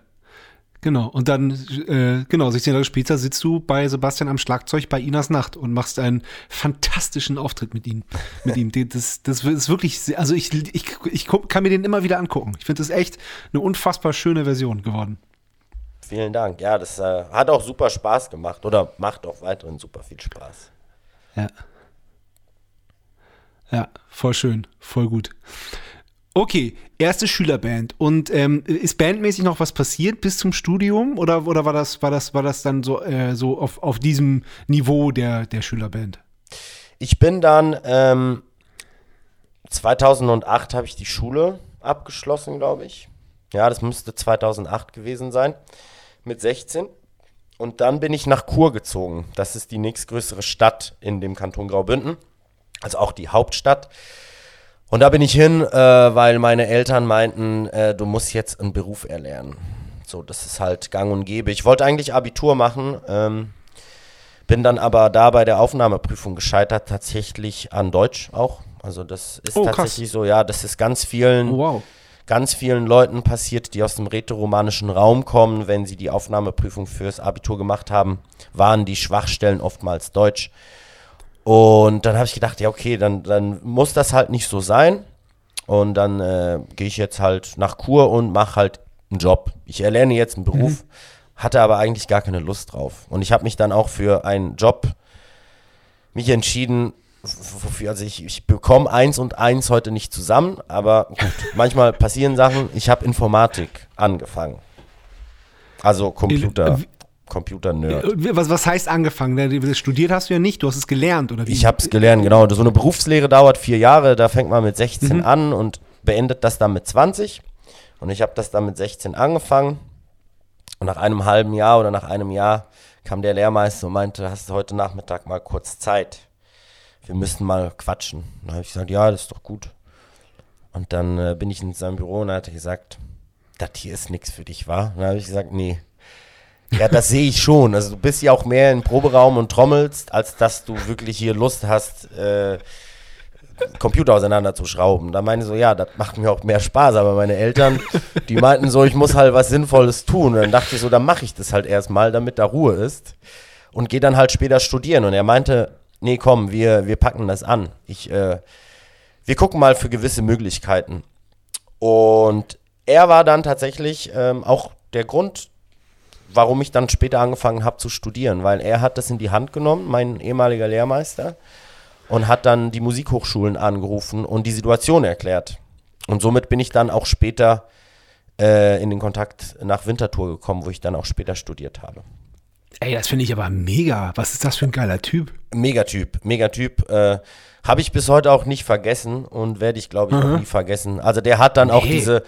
Genau, und dann, äh, genau, 16 Jahre später sitzt du bei Sebastian am Schlagzeug bei Inas Nacht und machst einen fantastischen Auftritt mit ihm. Mit ihm. Das, das ist wirklich, also ich, ich, ich kann mir den immer wieder angucken. Ich finde das echt eine unfassbar schöne Version geworden.
Vielen Dank. Ja, das äh, hat auch super Spaß gemacht oder macht auch weiterhin super viel Spaß.
Ja. Ja, voll schön, voll gut. Okay, erste Schülerband. Und ähm, ist bandmäßig noch was passiert bis zum Studium oder, oder war, das, war, das, war das dann so, äh, so auf, auf diesem Niveau der, der Schülerband?
Ich bin dann, ähm, 2008 habe ich die Schule abgeschlossen, glaube ich. Ja, das müsste 2008 gewesen sein, mit 16. Und dann bin ich nach Chur gezogen. Das ist die nächstgrößere Stadt in dem Kanton Graubünden. Also auch die Hauptstadt. Und da bin ich hin, äh, weil meine Eltern meinten, äh, du musst jetzt einen Beruf erlernen. So, das ist halt gang und gäbe. Ich wollte eigentlich Abitur machen, ähm, bin dann aber da bei der Aufnahmeprüfung gescheitert, tatsächlich an Deutsch auch. Also das ist
Oh, krass.
tatsächlich so, ja, das ist ganz vielen
Oh, wow.
ganz vielen Leuten passiert, die aus dem rätoromanischen Raum kommen, wenn sie die Aufnahmeprüfung fürs Abitur gemacht haben, waren die Schwachstellen oftmals Deutsch. Und dann habe ich gedacht, ja, okay, dann, dann muss das halt nicht so sein. Und dann äh, gehe ich jetzt halt nach Kur und mache halt einen Job. Ich erlerne jetzt einen Beruf, hatte aber eigentlich gar keine Lust drauf. Und ich habe mich dann auch für einen Job mich entschieden, wofür, also ich, ich bekomme eins und eins heute nicht zusammen, aber gut, manchmal passieren Sachen. Ich habe Informatik angefangen. Also Computer, Computer-Nerd.
Äh, Was, was heißt angefangen? Studiert hast du ja nicht, du hast es gelernt, oder wie?
Ich habe es gelernt, genau. So eine Berufslehre dauert vier Jahre, da fängt man mit 16 an und beendet das dann mit 20. Und ich habe das dann mit 16 angefangen. Und nach einem halben Jahr oder nach einem Jahr kam der Lehrmeister und meinte, hast du heute Nachmittag mal kurz Zeit? Wir müssen mal quatschen. Und dann habe ich gesagt, ja, das ist doch gut. Und dann äh, bin ich in seinem Büro und er hat gesagt, das hier ist nichts für dich, wa? Und dann habe ich gesagt, nee. Ja, das sehe ich schon. Also du bist ja auch mehr im Proberaum und trommelst, als dass du wirklich hier Lust hast, äh, Computer auseinanderzuschrauben. Da meine ich so, ja, das macht mir auch mehr Spaß. Aber meine Eltern, die meinten so, ich muss halt was Sinnvolles tun. Und dann dachte ich so, dann mache ich das halt erstmal, damit da Ruhe ist. Und gehe dann halt später studieren. Und er meinte, nee, komm, wir, wir packen das an. Ich, äh, wir gucken mal für gewisse Möglichkeiten. Und er war dann tatsächlich ähm, auch der Grund, warum ich dann später angefangen habe zu studieren, weil er hat das in die Hand genommen, mein ehemaliger Lehrmeister, und hat dann die Musikhochschulen angerufen und die Situation erklärt. Und somit bin ich dann auch später äh, in den Kontakt nach Winterthur gekommen, wo ich dann auch später studiert habe.
Ey, das finde ich aber mega. Was ist das für ein geiler Typ?
Megatyp, Megatyp. Äh, habe ich bis heute auch nicht vergessen und werde ich, glaube ich, auch nie vergessen. Also der hat dann auch
Nee.
diese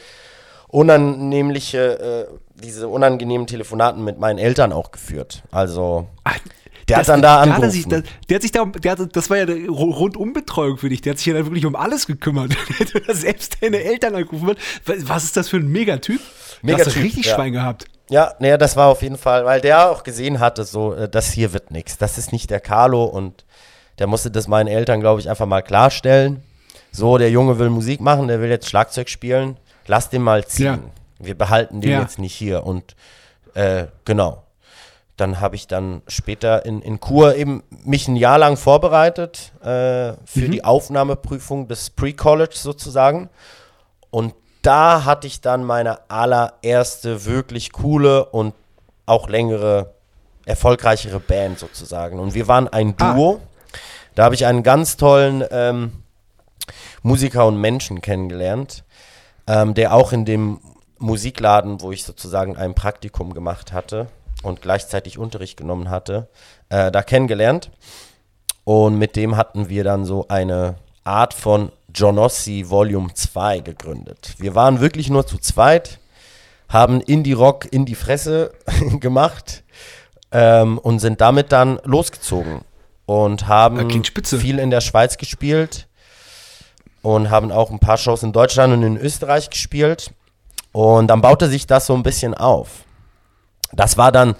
unannehmliche, äh, diese unangenehmen Telefonaten mit meinen Eltern auch geführt. Also
Ah,
der
das-
hat dann da
er sich,
angerufen.
das, der hat sich da, der hat, das war ja eine Ru- Rundumbetreuung für dich. Der hat sich ja dann wirklich um alles gekümmert. Selbst deine Eltern angerufen. hat. Was ist das für ein Megatyp? Du hast
Megatyp,
doch richtig
ja.
Schwein gehabt.
Ja, naja, das war auf jeden Fall, weil der auch gesehen hatte, so, äh, das hier wird nichts. Das ist nicht der Carlo und der musste das meinen Eltern, glaube ich, einfach mal klarstellen. So, der Junge will Musik machen, der will jetzt Schlagzeug spielen. Lass den mal ziehen.
Ja.
Wir behalten den
Ja.
jetzt nicht hier. Und äh, genau. Dann habe ich dann später in, in Kur eben mich ein Jahr lang vorbereitet äh, für die Aufnahmeprüfung des Pre-College sozusagen. Und da hatte ich dann meine allererste wirklich coole und auch längere, erfolgreichere Band sozusagen. Und wir waren ein
Ah.
Duo. Da habe ich einen ganz tollen ähm, Musiker und Menschen kennengelernt, ähm, der auch in dem Musikladen, wo ich sozusagen ein Praktikum gemacht hatte und gleichzeitig Unterricht genommen hatte, äh, da kennengelernt. Und mit dem hatten wir dann so eine Art von Johnossi Volume 2 gegründet. Wir waren wirklich nur zu zweit, haben Indie-Rock in die Fresse gemacht ähm, und sind damit dann losgezogen und haben
spitze.
viel in der Schweiz gespielt und haben auch ein paar Shows in Deutschland und in Österreich gespielt. Und dann baute sich das so ein bisschen auf. Das war dann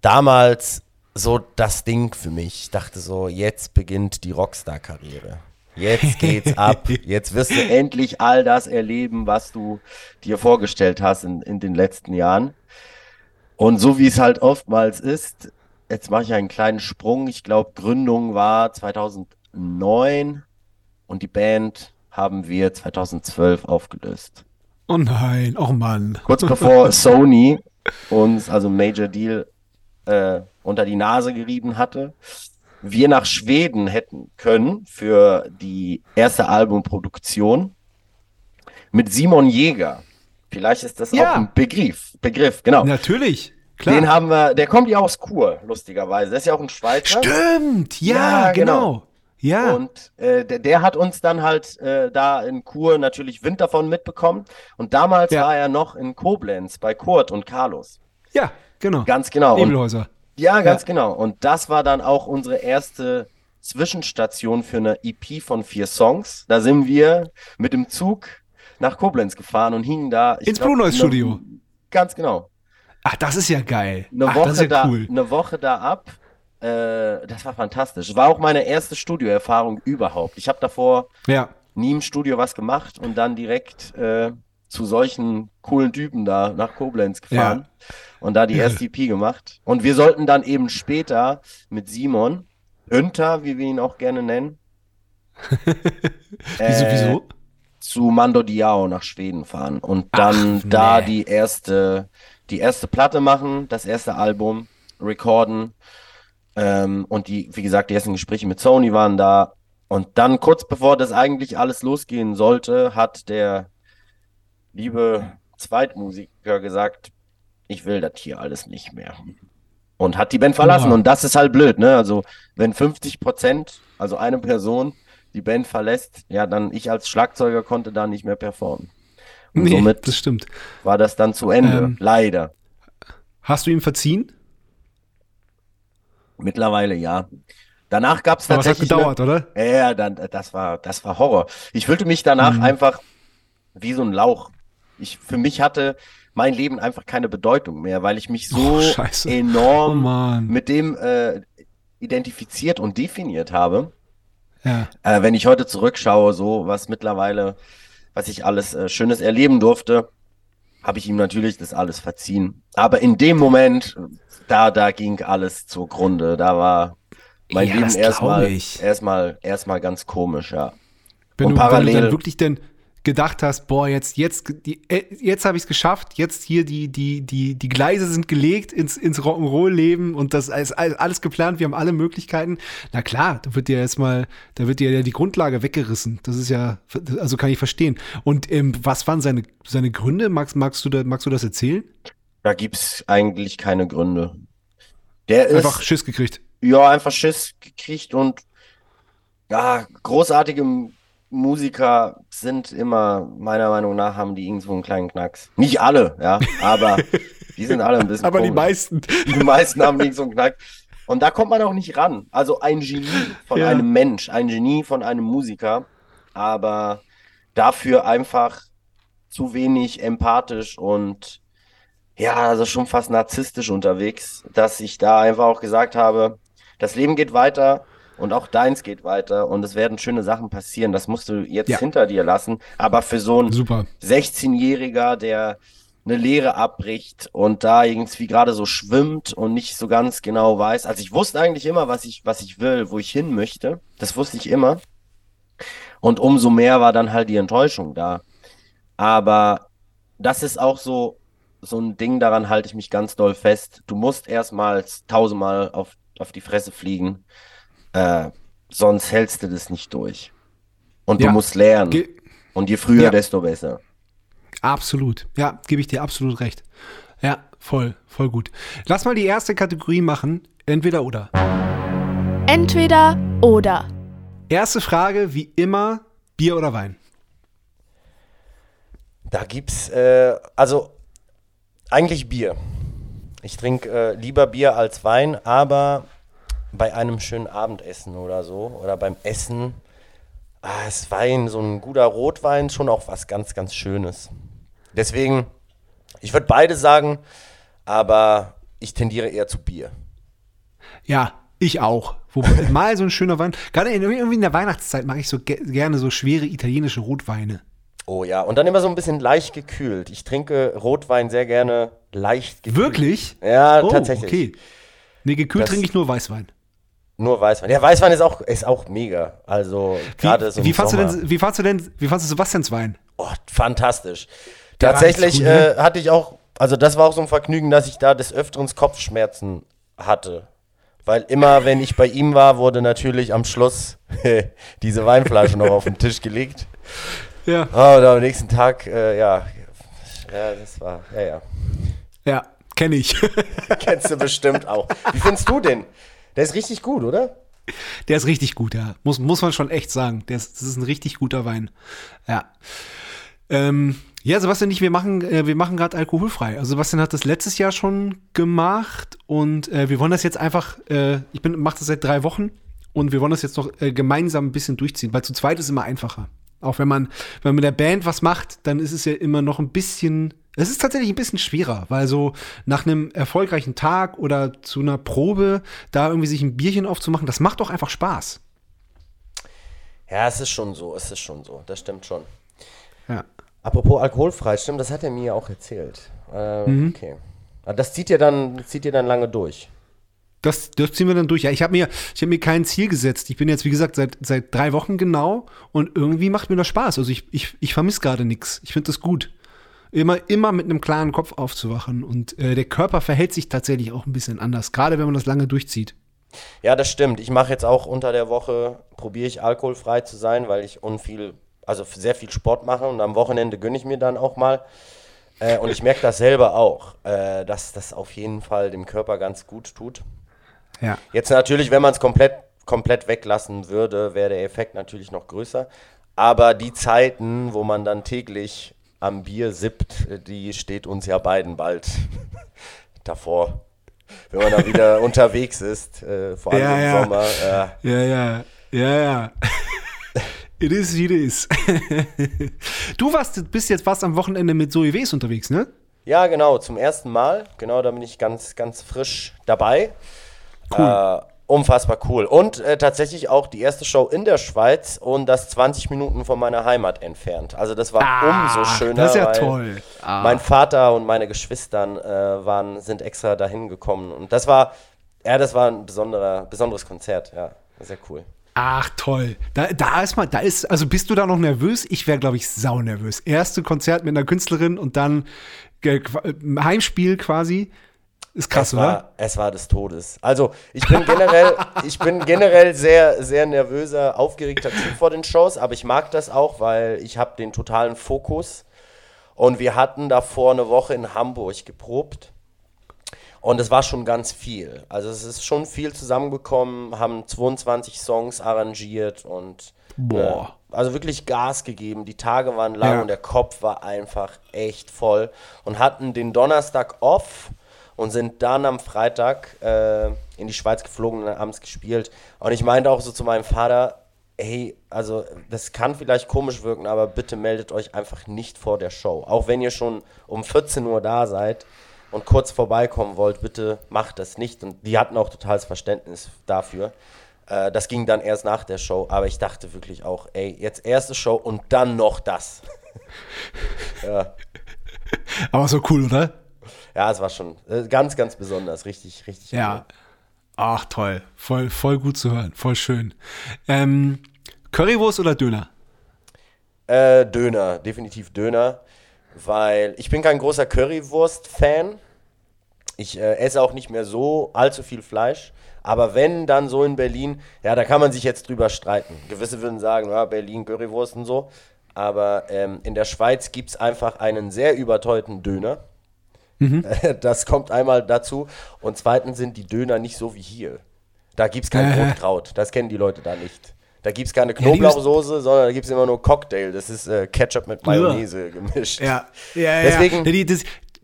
damals so das Ding für mich. Ich dachte so, jetzt beginnt die Rockstar-Karriere. Jetzt geht's ab. Jetzt wirst du endlich all das erleben, was du dir vorgestellt hast in, in den letzten Jahren. Und so wie es halt oftmals ist, jetzt mache ich einen kleinen Sprung. Ich glaube, Gründung war 2009 und die Band haben wir 2012 aufgelöst.
Oh nein, oh Mann.
Kurz bevor Sony uns, also Major Deal, äh, unter die Nase gerieben hatte, wir nach Schweden hätten können für die erste Albumproduktion mit Simon Jäger. Vielleicht ist das
Ja.
auch ein Begriff, Begriff, genau.
Natürlich, klar.
Den haben wir, der kommt ja aus Chur, lustigerweise. Das ist ja auch ein Schweizer.
Stimmt, ja,
Ja, genau.
genau. Ja,
Und äh, der, der hat uns dann halt äh, da in Chur natürlich Wind davon mitbekommen. Und damals
Ja.
war er noch in Koblenz bei Kurt und Carlos.
ja, genau.
Ganz genau. Und,
Nebelhäuser.
ja, ganz
Ja.
genau. Und das war dann auch unsere erste Zwischenstation für eine EP von vier Songs. Da sind wir mit dem Zug nach Koblenz gefahren und hingen da.
Ins Noise
eine-
Studio.
Ganz genau.
Ach, das ist ja geil.
Eine
Ach,
Woche
das ist ja
da,
cool.
eine Woche da ab. Äh, das war fantastisch. War auch meine erste Studioerfahrung überhaupt. Ich habe davor
Ja.
nie im Studio was gemacht und dann direkt äh, zu solchen coolen Typen da nach Koblenz gefahren und da die erste EP gemacht. Und wir sollten dann eben später mit Simon, Hünter, wie wir ihn auch gerne nennen,
Wieso,
äh,
wieso?
zu Mando Diao nach Schweden fahren und dann
Ach,
da
nee.
die erste, die erste Platte machen, das erste Album recorden. Ähm, und die, wie gesagt, die ersten Gespräche mit Sony waren da. Und dann kurz bevor das eigentlich alles losgehen sollte, hat der liebe Zweitmusiker gesagt, ich will das hier alles nicht mehr. Und hat die Band verlassen.
Oha.
Und das ist halt blöd, ne? Also, wenn 50 Prozent, also eine Person, die Band verlässt, ja, dann ich als Schlagzeuger konnte da nicht mehr performen. Und
Nee,
somit
das stimmt.
war das dann zu Ende.
Ähm.
Leider.
Hast du ihm verziehen?
Mittlerweile ja. Danach gab es
Aber es hat
tatsächlich. eine-
gedauert, oder?
Ja, dann, das war, das war Horror. Ich fühlte mich danach
Mhm.
einfach wie so ein Lauch. Ich, für mich hatte mein Leben einfach keine Bedeutung mehr, weil ich mich so
Oh. Oh
enorm
Mann.
mit dem äh, identifiziert und definiert habe.
Ja.
Äh, wenn ich heute zurückschaue, so was mittlerweile, was ich alles äh, Schönes erleben durfte, habe ich ihm natürlich das alles verziehen. Aber in dem Moment, da, da ging alles zugrunde. Da war mein
Ja,
Leben erstmal, erstmal, erstmal ganz komisch, ja.
Wenn,
Und
du, wenn du
parallel-
dann wirklich denn gedacht hast, boah, jetzt, jetzt, die, äh, jetzt habe ich es geschafft, jetzt hier die, die, die, die Gleise sind gelegt ins, ins Rock'n'Roll-Leben und das ist alles geplant, wir haben alle Möglichkeiten. Na klar, da wird dir erstmal, da wird dir ja die Grundlage weggerissen. Das ist ja, also kann ich verstehen. Und ähm, was waren seine, seine Gründe? Magst, magst, du da, magst du das erzählen?
Da gibt's eigentlich keine Gründe. Der ist
Einfach Schiss gekriegt.
ja einfach Schiss gekriegt und ja, großartige Musiker sind immer, meiner Meinung nach, haben die irgendwo einen kleinen Knacks. Nicht alle, ja, aber die sind alle ein bisschen
Aber die
komisch.
meisten.
Die meisten haben irgend so einen Knack. Und da kommt man auch nicht ran. Also ein Genie von
Ja.
einem Mensch, ein Genie von einem Musiker, aber dafür einfach zu wenig empathisch und ja, also schon fast narzisstisch unterwegs, dass ich da einfach auch gesagt habe, das Leben geht weiter und auch deins geht weiter und es werden schöne Sachen passieren. Das musst du jetzt
Ja.
hinter dir lassen. Aber für so ein
Super.
16-Jähriger, der eine Lehre abbricht und da irgendwie gerade so schwimmt und nicht so ganz genau weiß. Also ich wusste eigentlich immer, was ich, was ich will, wo ich hin möchte. Das wusste ich immer. Und umso mehr war dann halt die Enttäuschung da. Aber das ist auch so, so ein Ding, daran halte ich mich ganz doll fest. Du musst erstmals tausendmal auf, auf die Fresse fliegen, äh, sonst hältst du das nicht durch. Und
Ja.
du musst lernen.
Ge
Und je früher,
Ja.
desto besser.
Absolut. Ja, gebe ich dir absolut recht. Ja, voll, voll gut. Lass mal die erste Kategorie machen. Entweder oder.
Entweder oder.
Erste Frage, wie immer, Bier oder Wein?
Da gibt's, äh, also eigentlich Bier. Ich trinke äh, lieber Bier als Wein, aber bei einem schönen Abendessen oder so oder beim Essen ah, ist Wein, so ein guter Rotwein, schon auch was ganz, ganz Schönes. Deswegen, ich würde beide sagen, aber ich tendiere eher zu Bier.
Ja, ich auch. Wobei, mal so ein schöner Wein. Gerade in, irgendwie in der Weihnachtszeit mache ich so ge gerne so schwere italienische Rotweine.
Oh ja, und dann immer so ein bisschen leicht gekühlt. Ich trinke Rotwein sehr gerne leicht gekühlt.
Wirklich?
Ja,
oh,
tatsächlich.
Okay. Nee, gekühlt
Das-
trinke ich nur Weißwein.
Nur Weißwein. Ja, Weißwein ist auch, ist auch mega. Also
Wie,
gerade so im
wie, fandst du denn, wie fandst du denn, wie fandst du Sebastians Wein?
Oh, fantastisch.
Der
Tatsächlich
gut, ne?
äh, hatte ich auch, also das war auch so ein Vergnügen, dass ich da des Öfteren Kopfschmerzen hatte. Weil immer, wenn ich bei ihm war, wurde natürlich am Schluss diese Weinflasche noch auf den Tisch gelegt.
Ja.
Oh, und am nächsten Tag, äh, ja, ja, das war, ja, ja.
Ja, kenne ich.
Kennst du bestimmt auch. Wie findest du den? Der ist richtig gut, oder?
Der ist richtig gut, ja. Muss, muss man schon echt sagen. Der ist, das ist ein richtig guter Wein. Ja. Ähm, Ja, Sebastian und ich, wir machen, äh, machen gerade alkoholfrei. Also Sebastian hat das letztes Jahr schon gemacht und äh, wir wollen das jetzt einfach, äh, ich mache das seit drei Wochen und wir wollen das jetzt noch äh, gemeinsam ein bisschen durchziehen, weil zu zweit ist immer einfacher. Auch wenn man, wenn man mit der Band was macht, dann ist es ja immer noch ein bisschen, es ist tatsächlich ein bisschen schwerer, weil so nach einem erfolgreichen Tag oder zu einer Probe da irgendwie sich ein Bierchen aufzumachen, das macht doch einfach Spaß.
Ja, es ist schon so, es ist schon so, das stimmt schon.
Ja.
Apropos alkoholfrei, stimmt, das hat er mir ja auch erzählt. Äh, Okay. Aber das zieht ihr dann, zieht ihr dann lange durch.
Das, das ziehen wir dann durch. Ja, ich habe mir, ich hab mir kein Ziel gesetzt. Ich bin jetzt, wie gesagt, seit, seit drei Wochen genau und irgendwie macht mir das Spaß. Also ich, ich, ich vermisse gerade nichts. Ich finde das gut. Immer, immer mit einem klaren Kopf aufzuwachen. Und äh, der Körper verhält sich tatsächlich auch ein bisschen anders, gerade wenn man das lange durchzieht.
Ja, das stimmt. Ich mache jetzt auch unter der Woche, probiere ich alkoholfrei zu sein, weil ich unviel, also sehr viel Sport mache und am Wochenende gönne ich mir dann auch mal. Äh, und ich merke das selber auch, äh, dass das auf jeden Fall dem Körper ganz gut tut.
Ja.
Jetzt natürlich, wenn man es komplett, komplett weglassen würde, wäre der Effekt natürlich noch größer. Aber die Zeiten, wo man dann täglich am Bier sippt, die steht uns ja beiden bald davor. Wenn man da wieder unterwegs ist, äh, vor allem
Ja,
im
ja.
Sommer. Äh,
Ja, ja, ja, ja. It is wie it is. du warst, bist jetzt fast am Wochenende mit Zoe Wes unterwegs, ne?
ja, genau, zum ersten Mal. Genau, da bin ich ganz, ganz frisch dabei.
Cool.
Äh, unfassbar cool. Und äh, tatsächlich auch die erste Show in der Schweiz und das 20 Minuten von meiner Heimat entfernt. Also das war umso schöner.
Das ist ja toll. Ah.
Mein Vater und meine Geschwistern äh, waren, sind extra dahin gekommen. Und das war, ja, das war ein besonderer, besonderes Konzert. Ja, sehr cool.
Ach toll. Da, da ist man, da ist, also bist du da noch nervös? Ich wäre, glaube ich, sau nervös. Erste Konzert mit einer Künstlerin und dann äh, Qu- Heimspiel quasi. Ist krass,
es
oder?
war, es war des Todes. Also ich bin generell, ich bin generell sehr, sehr nervöser, aufgeregter Typ vor den Shows, aber ich mag das auch, weil ich habe den totalen Fokus. Und wir hatten davor eine Woche in Hamburg geprobt. Und es war schon ganz viel. Also es ist schon viel zusammengekommen, haben 22 Songs arrangiert und
Boah.
äh, also wirklich Gas gegeben. Die Tage waren lang
Ja.
und der Kopf war einfach echt voll. Und hatten den Donnerstag off und sind dann am Freitag äh, in die Schweiz geflogen und abends gespielt. Und ich meinte auch so zu meinem Vater, hey, also das kann vielleicht komisch wirken, aber bitte meldet euch einfach nicht vor der Show. Auch wenn ihr schon um 14 Uhr da seid und kurz vorbeikommen wollt, bitte macht das nicht. Und die hatten auch totales Verständnis dafür. Äh, das ging dann erst nach der Show, aber ich dachte wirklich auch, ey, jetzt erste Show und dann noch das. ja.
Aber so cool, oder?
Ja, es war schon äh, ganz, ganz besonders. Richtig, richtig.
Ja. Ach toll. Voll, voll gut zu hören. Voll schön. Ähm, Currywurst oder Döner?
Äh, Döner, definitiv Döner, weil ich bin kein großer Currywurst-Fan. Ich äh, esse auch nicht mehr so allzu viel Fleisch. Aber wenn, dann so in Berlin, ja, da kann man sich jetzt drüber streiten. Gewisse würden sagen, ja, Berlin, Currywurst und so. Aber ähm, in der Schweiz gibt es einfach einen sehr überteuerten Döner. Das kommt einmal dazu. Und zweitens sind die Döner nicht so wie hier. Da gibt es kein
Äh.
Rotkraut. Das kennen die Leute da nicht. Da gibt es keine Knoblauchsoße, sondern da gibt es immer nur Cocktail. Das ist äh, Ketchup mit Mayonnaise gemischt.
Ja, ja,
Deswegen-
ja. Die, das,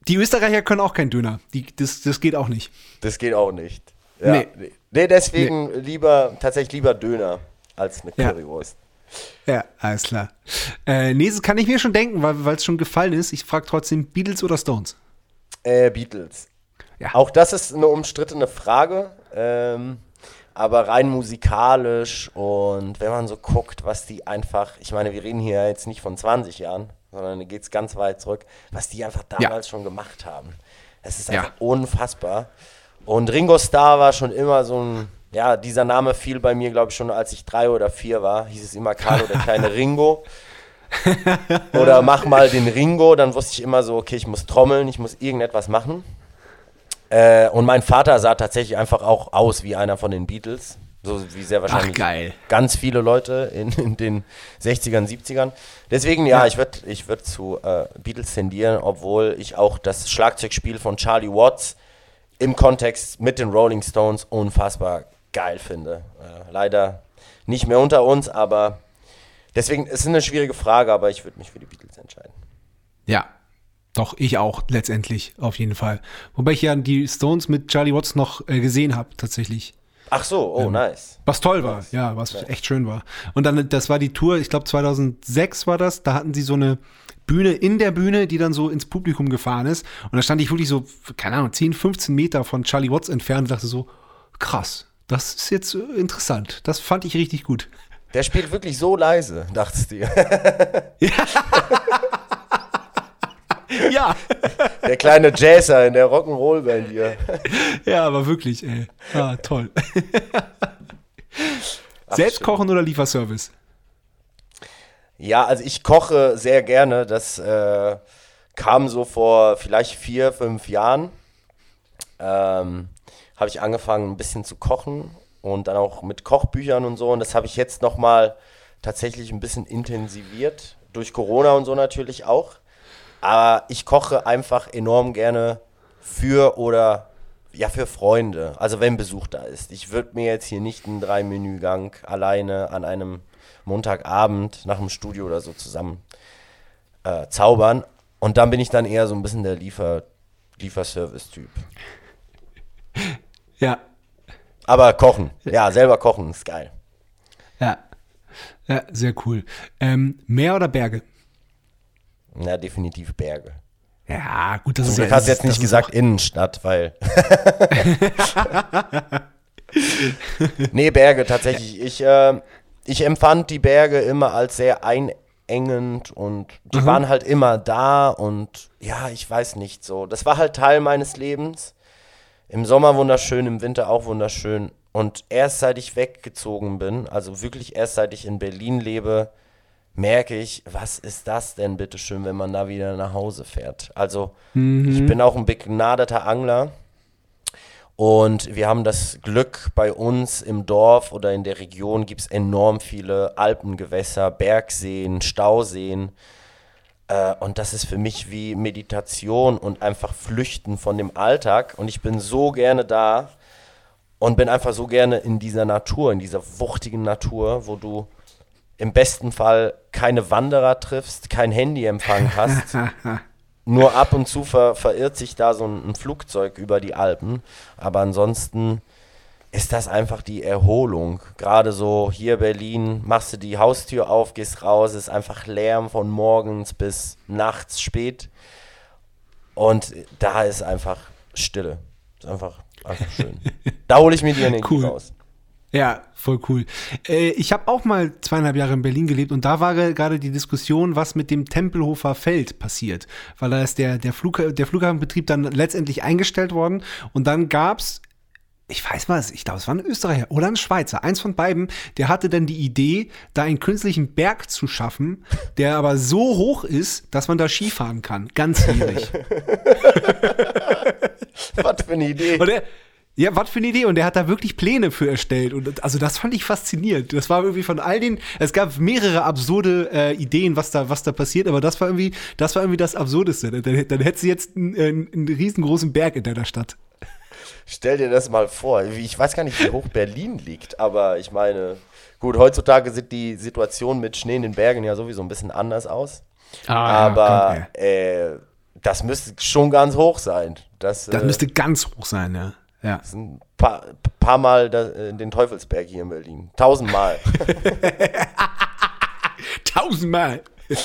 die Österreicher können auch keinen Döner. Die, das, das geht auch nicht.
Das geht auch nicht. Ja.
Nee.
Nee. nee, deswegen lieber, tatsächlich lieber Döner als eine
Ja.
Currywurst.
Ja, alles klar. Äh, nee, das kann ich mir schon denken, weil es schon gefallen ist. Ich frage trotzdem Beatles oder Stones.
Äh, Beatles.
Ja.
Auch das ist eine umstrittene Frage, ähm, aber rein musikalisch und wenn man so guckt, was die einfach, ich meine, wir reden hier jetzt nicht von 20 Jahren, sondern da geht es ganz weit zurück, was die einfach damals schon gemacht haben. Es ist
Ja.
einfach unfassbar. Und Ringo Starr war schon immer so ein, ja, dieser Name fiel bei mir, glaube ich, schon als ich drei oder vier war, hieß es immer Carlo, der kleine Ringo. Oder mach mal den Ringo, dann wusste ich immer so, okay, ich muss trommeln, ich muss irgendetwas machen. Äh, und mein Vater sah tatsächlich einfach auch aus wie einer von den Beatles. So wie sehr wahrscheinlich
geil.
ganz viele Leute in, in den 60ern, 70ern. Deswegen, ja,
Ja.
ich würde ich würd zu äh, Beatles tendieren, obwohl ich auch das Schlagzeugspiel von Charlie Watts im Kontext mit den Rolling Stones unfassbar geil finde. Äh, leider nicht mehr unter uns, aber deswegen, es ist eine schwierige Frage, aber ich würde mich für die Beatles entscheiden.
Ja, doch, ich auch letztendlich, auf jeden Fall. Wobei ich ja die Stones mit Charlie Watts noch äh, gesehen habe, tatsächlich.
Ach so, oh, nice.
Was toll war, ja, was echt schön war. Und dann, das war die Tour, ich glaube 2006 war das, da hatten sie so eine Bühne in der Bühne, die dann so ins Publikum gefahren ist. Und da stand ich wirklich so, keine Ahnung, 10, 15 Meter von Charlie Watts entfernt und dachte so, krass, das ist jetzt äh, interessant. Das fand ich richtig gut.
Der spielt wirklich so leise, dachtest du.
Ja.
Der kleine Jazzer in der Rock'n'Roll-Band hier.
Ja, aber wirklich, ey. Ah, toll. Selbst kochen oder Lieferservice?
Ja, also ich koche sehr gerne. Das äh, kam so vor vielleicht vier, fünf Jahren. Ähm, habe ich angefangen, ein bisschen zu kochen und dann auch mit Kochbüchern und so. Und das habe ich jetzt nochmal tatsächlich ein bisschen intensiviert. Durch Corona und so natürlich auch. Aber ich koche einfach enorm gerne für oder ja, für Freunde. Also wenn Besuch da ist. Ich würde mir jetzt hier nicht einen Drei-Menü-Gang alleine an einem Montagabend nach dem Studio oder so zusammen äh, zaubern. Und dann bin ich dann eher so ein bisschen der Liefer Lieferservice-Typ.
Ja.
Aber kochen, ja, selber kochen ist geil.
Ja. Ja, sehr cool. Ähm, Meer oder Berge?
Ja, definitiv Berge.
Ja, gut, das ist ja.
hast du jetzt
das
nicht gesagt Innenstadt, weil. nee, Berge tatsächlich. Ich, äh, ich empfand die Berge immer als sehr einengend und die waren halt immer da und ja, ich weiß nicht so. Das war halt Teil meines Lebens. Im Sommer wunderschön, im Winter auch wunderschön. Und erst seit ich weggezogen bin, also wirklich erst seit ich in Berlin lebe, merke ich, was ist das denn bitteschön, wenn man da wieder nach Hause fährt. Also ich bin auch ein begnadeter Angler und wir haben das Glück, bei uns im Dorf oder in der Region gibt es enorm viele Alpengewässer, Bergseen, Stauseen. Äh, und das ist für mich wie Meditation und einfach Flüchten von dem Alltag. Und ich bin so gerne da und bin einfach so gerne in dieser Natur, in dieser wuchtigen Natur, wo du im besten Fall keine Wanderer triffst, kein Handyempfang hast. Nur ab und zu ver verirrt sich da so ein, ein Flugzeug über die Alpen. Aber ansonsten ist das einfach die Erholung. Gerade so hier Berlin, machst du die Haustür auf, gehst raus, ist einfach Lärm von morgens bis nachts spät. Und da ist einfach Stille. Ist einfach, einfach schön. da hole ich mir die Energie
Cool.
raus.
Ja, voll cool. Äh, ich habe auch mal zweieinhalb Jahre in Berlin gelebt und da war ge- gerade die Diskussion, was mit dem Tempelhofer Feld passiert. Weil da ist der, der, Flug, der Flughafenbetrieb dann letztendlich eingestellt worden und dann gab's ich weiß was, ich glaube, es war ein Österreicher oder ein Schweizer, eins von beiden, der hatte dann die Idee, da einen künstlichen Berg zu schaffen, der aber so hoch ist, dass man da Skifahren kann. Ganzjährig.
Was für eine Idee.
Er, ja, was für eine Idee. Und der hat da wirklich Pläne für erstellt. Und also das fand ich faszinierend. Das war irgendwie von all den, es gab mehrere absurde äh, Ideen, was da, was da passiert, aber das war irgendwie, das war irgendwie das Absurdeste. Dann, dann hättest du jetzt einen, einen, einen riesengroßen Berg in deiner Stadt.
Stell dir das mal vor. Ich weiß gar nicht, wie hoch Berlin liegt, aber ich meine, gut, heutzutage sieht die Situation mit Schnee in den Bergen ja sowieso ein bisschen anders aus.
Ah,
aber äh, das müsste schon ganz hoch sein. Das,
Das
äh,
müsste ganz hoch sein, ja. Ja.
ist ein paar, paar Mal da, äh, den Teufelsberg hier in Berlin. Tausendmal.
Tausendmal.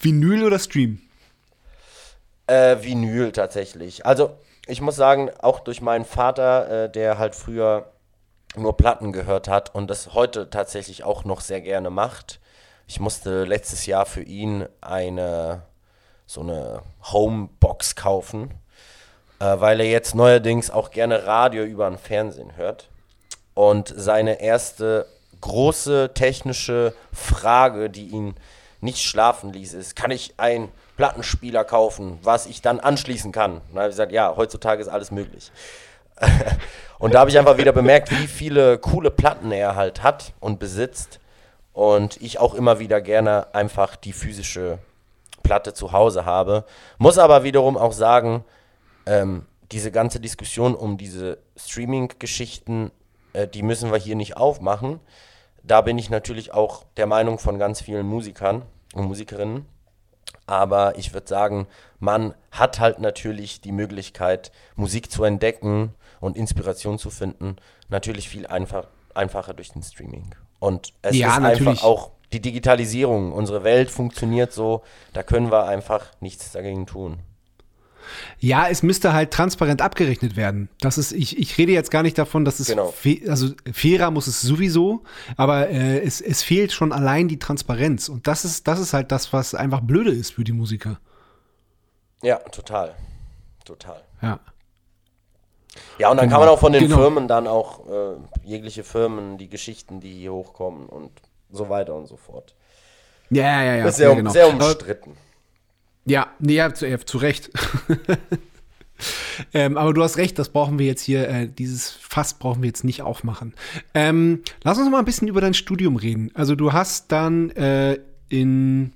Vinyl oder Stream?
Äh, Vinyl tatsächlich. Also, ich muss sagen, auch durch meinen Vater, äh, der halt früher nur Platten gehört hat und das heute tatsächlich auch noch sehr gerne macht. Ich musste letztes Jahr für ihn eine so eine Homebox kaufen, äh, weil er jetzt neuerdings auch gerne Radio über den Fernsehen hört. Und seine erste große technische Frage, die ihn nicht schlafen ließ, ist, kann ich einen Plattenspieler kaufen, was ich dann anschließen kann? Und dann habe ich gesagt, ja, heutzutage ist alles möglich. und da habe ich einfach wieder bemerkt, wie viele coole Platten er halt hat und besitzt. Und ich auch immer wieder gerne einfach die physische Platte zu Hause habe. Muss aber wiederum auch sagen, ähm, diese ganze Diskussion um diese Streaming-Geschichten, äh, die müssen wir hier nicht aufmachen. Da bin ich natürlich auch der Meinung von ganz vielen Musikern, und Musikerinnen. Aber ich würde sagen, man hat halt natürlich die Möglichkeit, Musik zu entdecken und Inspiration zu finden, natürlich viel einfach, einfacher durch den Streaming. Und es
Ja,
ist
natürlich.
einfach auch die Digitalisierung. Unsere Welt funktioniert so, da können wir einfach nichts dagegen tun.
Ja, es müsste halt transparent abgerechnet werden. Das ist, ich, ich rede jetzt gar nicht davon, dass es,
Genau.
fe also fairer muss es sowieso, aber äh, es, es fehlt schon allein die Transparenz. Und das ist, das ist halt das, was einfach blöde ist für die Musiker.
Ja, total. Total.
Ja.
Ja, und dann
Genau.
kann man auch von den
Genau.
Firmen dann auch äh, jegliche Firmen, die Geschichten, die hier hochkommen und so weiter und so fort.
Ja, ja, ja.
Das ist sehr,
ja, genau.
sehr umstritten.
Ja, nee, ja, zu, ja, zu Recht. ähm, aber du hast recht, das brauchen wir jetzt hier, äh, dieses Fass brauchen wir jetzt nicht aufmachen. Ähm, lass uns mal ein bisschen über dein Studium reden. Also du hast dann äh, in,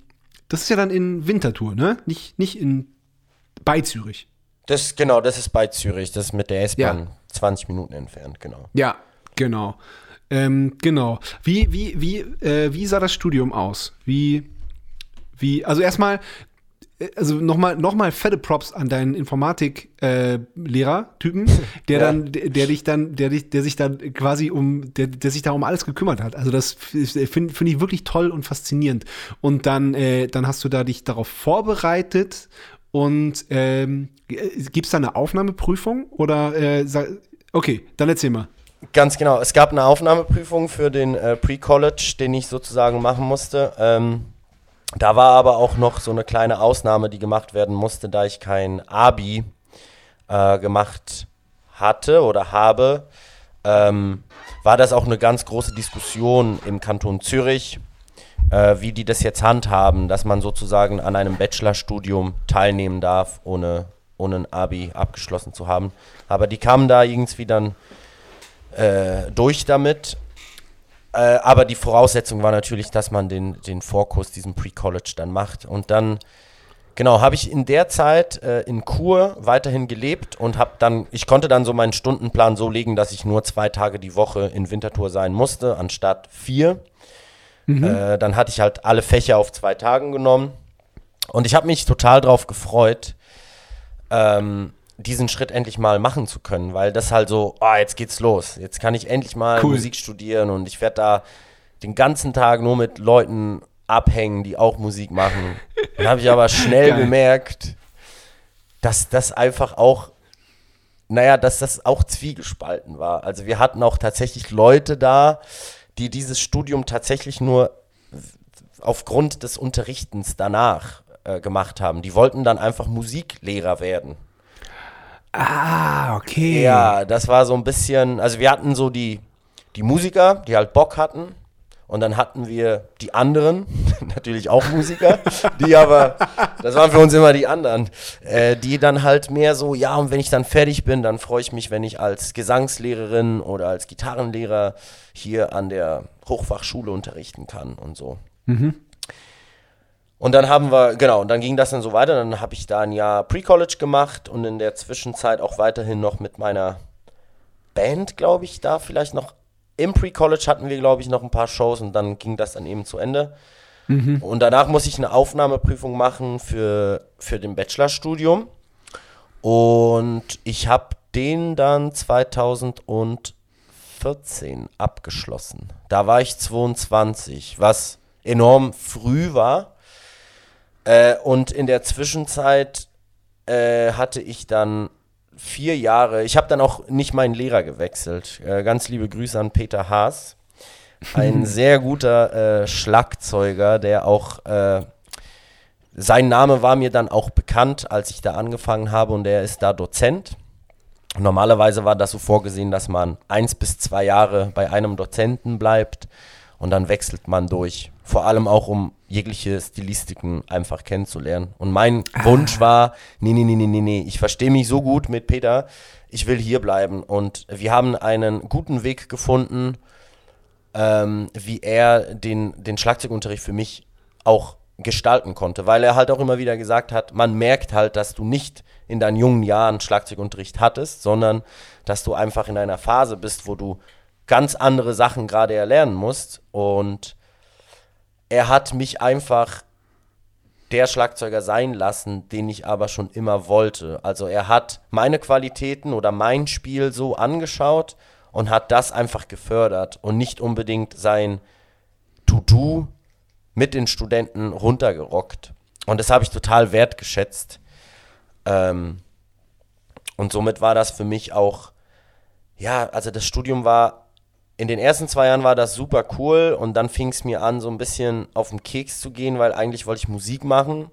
das ist ja dann in Winterthur, ne? Nicht, nicht in, bei Zürich.
Das, genau, das ist bei Zürich. Das ist mit der S-Bahn
Ja.
20 Minuten entfernt, genau.
Ja, genau. Ähm, genau. Wie, wie, wie, äh, wie sah das Studium aus? Wie, wie, also erstmal, also nochmal noch mal fette Props an deinen Informatik-Lehrer-Typen, der
Ja.
dann, der, der dich dann, der dich, der sich dann quasi um, der, der sich da um alles gekümmert hat. Also das finde find ich wirklich toll und faszinierend. Und dann, äh, dann hast du da dich darauf vorbereitet und ähm, gibt es da eine Aufnahmeprüfung oder äh, okay, dann erzähl mal.
Ganz genau. Es gab eine Aufnahmeprüfung für den äh, Pre-College, den ich sozusagen machen musste. Ähm, da war aber auch noch so eine kleine Ausnahme, die gemacht werden musste, da ich kein Abi äh, gemacht hatte oder habe. Ähm, war das auch eine ganz große Diskussion im Kanton Zürich, äh, wie die das jetzt handhaben, dass man sozusagen an einem Bachelorstudium teilnehmen darf, ohne, ohne ein Abi abgeschlossen zu haben. Aber die kamen da irgendwie dann äh, durch damit. Äh, aber die Voraussetzung war natürlich, dass man den, den Vorkurs, diesen Pre-College dann macht. Und dann, genau, habe ich in der Zeit äh, in Kur weiterhin gelebt und habe dann, ich konnte dann so meinen Stundenplan so legen, dass ich nur zwei Tage die Woche in Winterthur sein musste, anstatt vier. Äh, dann hatte ich halt alle Fächer auf zwei Tagen genommen. Und ich habe mich total drauf gefreut, ähm, diesen Schritt endlich mal machen zu können, weil das halt so, ah, jetzt geht's los. Jetzt kann ich endlich mal
Cool.
Musik studieren und ich werde da den ganzen Tag nur mit Leuten abhängen, die auch Musik machen. Dann habe ich aber schnell
Geil.
gemerkt, dass das einfach auch, naja, dass das auch zwiegespalten war. Also wir hatten auch tatsächlich Leute da, die dieses Studium tatsächlich nur aufgrund des Unterrichtens danach äh, gemacht haben. Die wollten dann einfach Musiklehrer werden.
Ah, okay.
Ja, das war so ein bisschen, also wir hatten so die, die Musiker, die halt Bock hatten. Und dann hatten wir die anderen, natürlich auch Musiker, die aber, das waren für uns immer die anderen, äh, die dann halt mehr so, ja, und wenn ich dann fertig bin, dann freue ich mich, wenn ich als Gesangslehrerin oder als Gitarrenlehrer hier an der Hochfachschule unterrichten kann und so. Und dann haben wir, genau, und dann ging das dann so weiter. Dann habe ich da ein Jahr Pre-College gemacht und in der Zwischenzeit auch weiterhin noch mit meiner Band, glaube ich, da vielleicht noch. Im Pre-College hatten wir, glaube ich, noch ein paar Shows und dann ging das dann eben zu Ende. Und danach muss ich eine Aufnahmeprüfung machen für, für den Bachelorstudium. Und ich habe den dann 2014 abgeschlossen. Da war ich 22, was enorm früh war. Äh, und in der Zwischenzeit äh, hatte ich dann vier Jahre, ich habe dann auch nicht meinen Lehrer gewechselt. Äh, ganz liebe Grüße an Peter Haas. Ein sehr guter äh, Schlagzeuger, der auch, äh, sein Name war mir dann auch bekannt, als ich da angefangen habe und der ist da Dozent. Normalerweise war das so vorgesehen, dass man eins bis zwei Jahre bei einem Dozenten bleibt und dann wechselt man durch. Vor allem auch, um jegliche Stilistiken einfach kennenzulernen. Und mein Wunsch war, nee, nee, nee, nee, nee, nee, ich verstehe mich so gut mit Peter, ich will hier bleiben. Und wir haben einen guten Weg gefunden, ähm, wie er den, den Schlagzeugunterricht für mich auch gestalten konnte, weil er halt auch immer wieder gesagt hat, man merkt halt, dass du nicht in deinen jungen Jahren Schlagzeugunterricht hattest, sondern dass du einfach in einer Phase bist, wo du ganz andere Sachen gerade erlernen musst und er hat mich einfach der Schlagzeuger sein lassen, den ich aber schon immer wollte. Also er hat meine Qualitäten oder mein Spiel so angeschaut und hat das einfach gefördert und nicht unbedingt sein To-Do mit den Studenten runtergerockt. Und das habe ich total wertgeschätzt. Ähm, und somit war das für mich auch, ja, also das Studium war, in den ersten zwei Jahren war das super cool und dann fing es mir an, so ein bisschen auf den Keks zu gehen, weil eigentlich wollte ich Musik machen,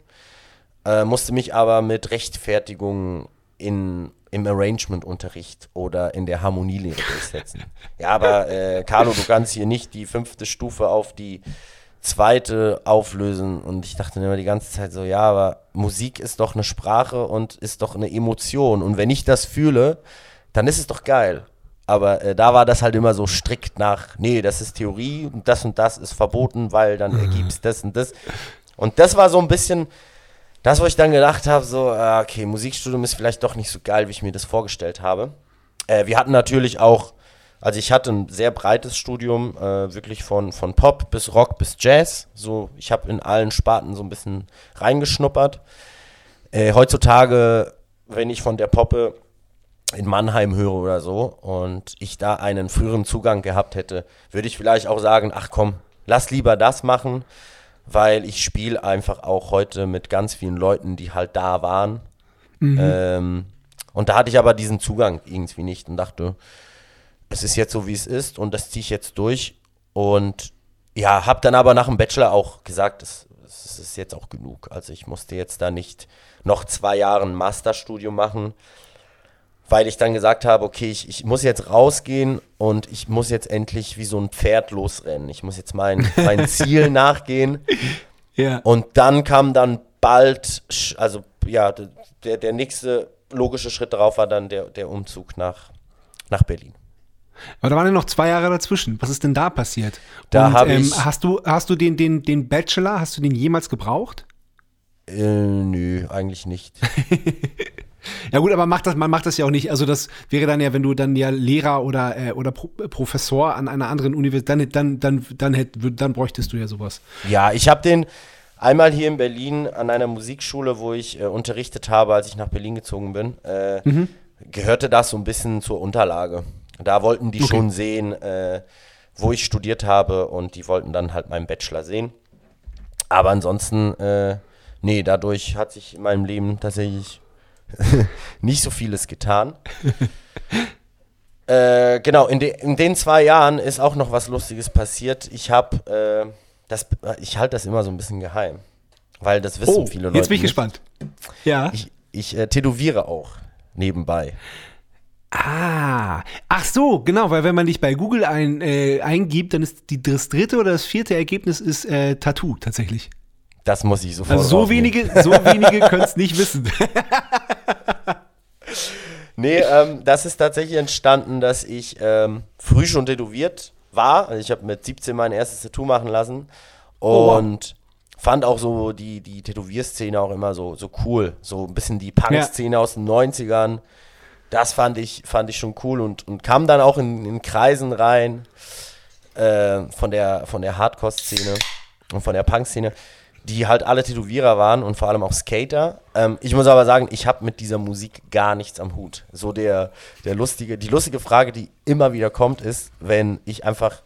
äh, musste mich aber mit Rechtfertigung in, im Arrangement-Unterricht oder in der Harmonielehre durchsetzen. ja, aber äh, Carlo, du kannst hier nicht die fünfte Stufe auf die zweite auflösen. Und ich dachte immer die ganze Zeit so, ja, aber Musik ist doch eine Sprache und ist doch eine Emotion. Und wenn ich das fühle, dann ist es doch geil. Aber äh, da war das halt immer so strikt nach, nee, das ist Theorie und das und das ist verboten, weil dann ergibt es das und das. Und das war so ein bisschen das, wo ich dann gedacht habe, so, ah, okay, Musikstudium ist vielleicht doch nicht so geil, wie ich mir das vorgestellt habe. Äh, wir hatten natürlich auch, also ich hatte ein sehr breites Studium, äh, wirklich von, von Pop bis Rock bis Jazz. So, ich habe in allen Sparten so ein bisschen reingeschnuppert. Äh, heutzutage, wenn ich von der Poppe in Mannheim höre oder so und ich da einen früheren Zugang gehabt hätte, würde ich vielleicht auch sagen, ach komm, lass lieber das machen, weil ich spiele einfach auch heute mit ganz vielen Leuten, die halt da waren. Ähm, und da hatte ich aber diesen Zugang irgendwie nicht und dachte, es ist jetzt so, wie es ist und das ziehe ich jetzt durch. Und ja, habe dann aber nach dem Bachelor auch gesagt, es, es ist jetzt auch genug. Also ich musste jetzt da nicht noch zwei Jahre ein Masterstudium machen, weil ich dann gesagt habe, okay, ich, ich muss jetzt rausgehen und ich muss jetzt endlich wie so ein Pferd losrennen. Ich muss jetzt mein, mein Ziel nachgehen.
Ja.
Und dann kam dann bald, also ja, der, der nächste logische Schritt darauf war dann der, der Umzug nach, nach Berlin.
Aber da waren ja noch zwei Jahre dazwischen. Was ist denn da passiert?
Da
Und,
hab
ähm,
ich-
hast du, hast du den, den, den Bachelor, hast du den jemals gebraucht?
Äh, nö, eigentlich nicht.
Ja gut, aber macht das, man macht das ja auch nicht. Also das wäre dann ja, wenn du dann ja Lehrer oder, äh, oder Pro Professor an einer anderen Universität, dann, dann, dann, dann, hätt, dann bräuchtest du ja sowas.
Ja, ich habe den einmal hier in Berlin an einer Musikschule, wo ich äh, unterrichtet habe, als ich nach Berlin gezogen bin, äh, gehörte das so ein bisschen zur Unterlage. Da wollten die
Okay.
schon sehen, äh, wo ich studiert habe und die wollten dann halt meinen Bachelor sehen. Aber ansonsten, äh, nee, dadurch hat sich in meinem Leben tatsächlich nicht so vieles getan. äh, genau, in, de in den zwei Jahren ist auch noch was Lustiges passiert. Ich habe, äh, das, ich halte das immer so ein bisschen geheim, weil das wissen viele Leute.
Oh, jetzt bin ich
nicht.
gespannt. Ja.
Ich, ich äh, tätowiere auch nebenbei.
Ah, ach so, genau, weil wenn man dich bei Google ein, äh, eingibt, dann ist die, das dritte oder das vierte Ergebnis ist äh, Tattoo tatsächlich.
Das muss ich sofort
Also so
rausnehmen.
wenige, so wenige können es nicht wissen.
Nee, ähm, das ist tatsächlich entstanden, dass ich ähm, früh schon tätowiert war. Also ich habe mit 17 mein erstes Tattoo machen lassen
Oh,
und fand auch so die, die Tätowierszene auch immer so, so cool. So ein bisschen die Punk-Szene aus den 90ern. Das fand ich, fand ich schon cool und, und kam dann auch in, in Kreisen rein äh, von der, von der Hardcore-Szene und von der Punk-Szene, die halt alle Tätowierer waren und vor allem auch Skater. Ähm, ich muss aber sagen, ich habe mit dieser Musik gar nichts am Hut. So der, der lustige, die lustige Frage, die immer wieder kommt, ist, wenn ich einfach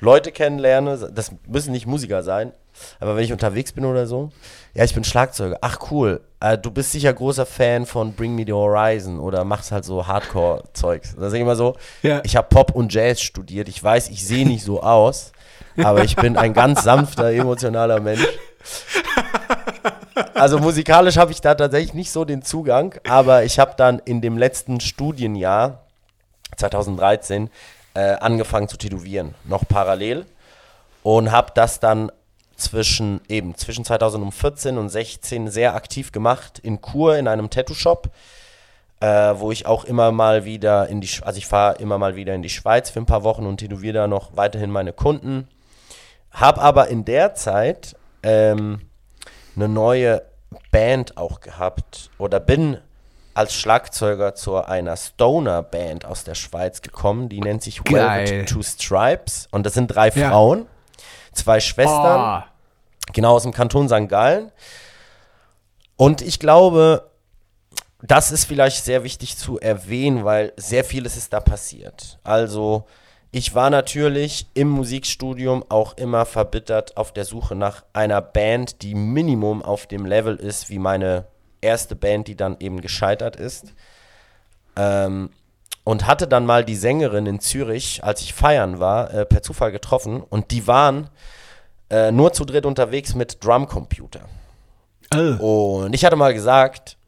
Leute kennenlerne, das müssen nicht Musiker sein, aber wenn ich unterwegs bin oder so, ja, ich bin Schlagzeuger. Ach cool, äh, du bist sicher großer Fan von Bring Me the Horizon oder machst halt so Hardcore-Zeugs. Da sag ich immer so,
Ja.
ich habe Pop und Jazz studiert, ich weiß, ich sehe nicht so aus, aber ich bin ein ganz sanfter, emotionaler Mensch. Also musikalisch habe ich da tatsächlich nicht so den Zugang, aber ich habe dann in dem letzten Studienjahr 2013 äh, angefangen zu tätowieren, noch parallel und habe das dann zwischen eben zwischen 2014 und 16 sehr aktiv gemacht in Kur in einem Tattoo-Shop, äh, wo ich auch immer mal wieder in die, also ich fahre immer mal wieder in die Schweiz für ein paar Wochen und tätowiere da noch weiterhin meine Kunden. Hab aber in der Zeit ähm, eine neue Band auch gehabt oder bin als Schlagzeuger zu einer Stoner-Band aus der Schweiz gekommen, die nennt sich
Geil.
Two Stripes und das sind drei
Ja.
Frauen, zwei Schwestern,
Oh,
genau aus dem Kanton St. Gallen. Und ich glaube, das ist vielleicht sehr wichtig zu erwähnen, weil sehr vieles ist da passiert. Also ich war natürlich im Musikstudium auch immer verbittert auf der Suche nach einer Band, die Minimum auf dem Level ist wie meine erste Band, die dann eben gescheitert ist. Ähm, und hatte dann mal die Sängerin in Zürich, als ich feiern war, äh, per Zufall getroffen. Und die waren äh, nur zu dritt unterwegs mit Drumcomputer.
Oh.
Und ich hatte mal gesagt,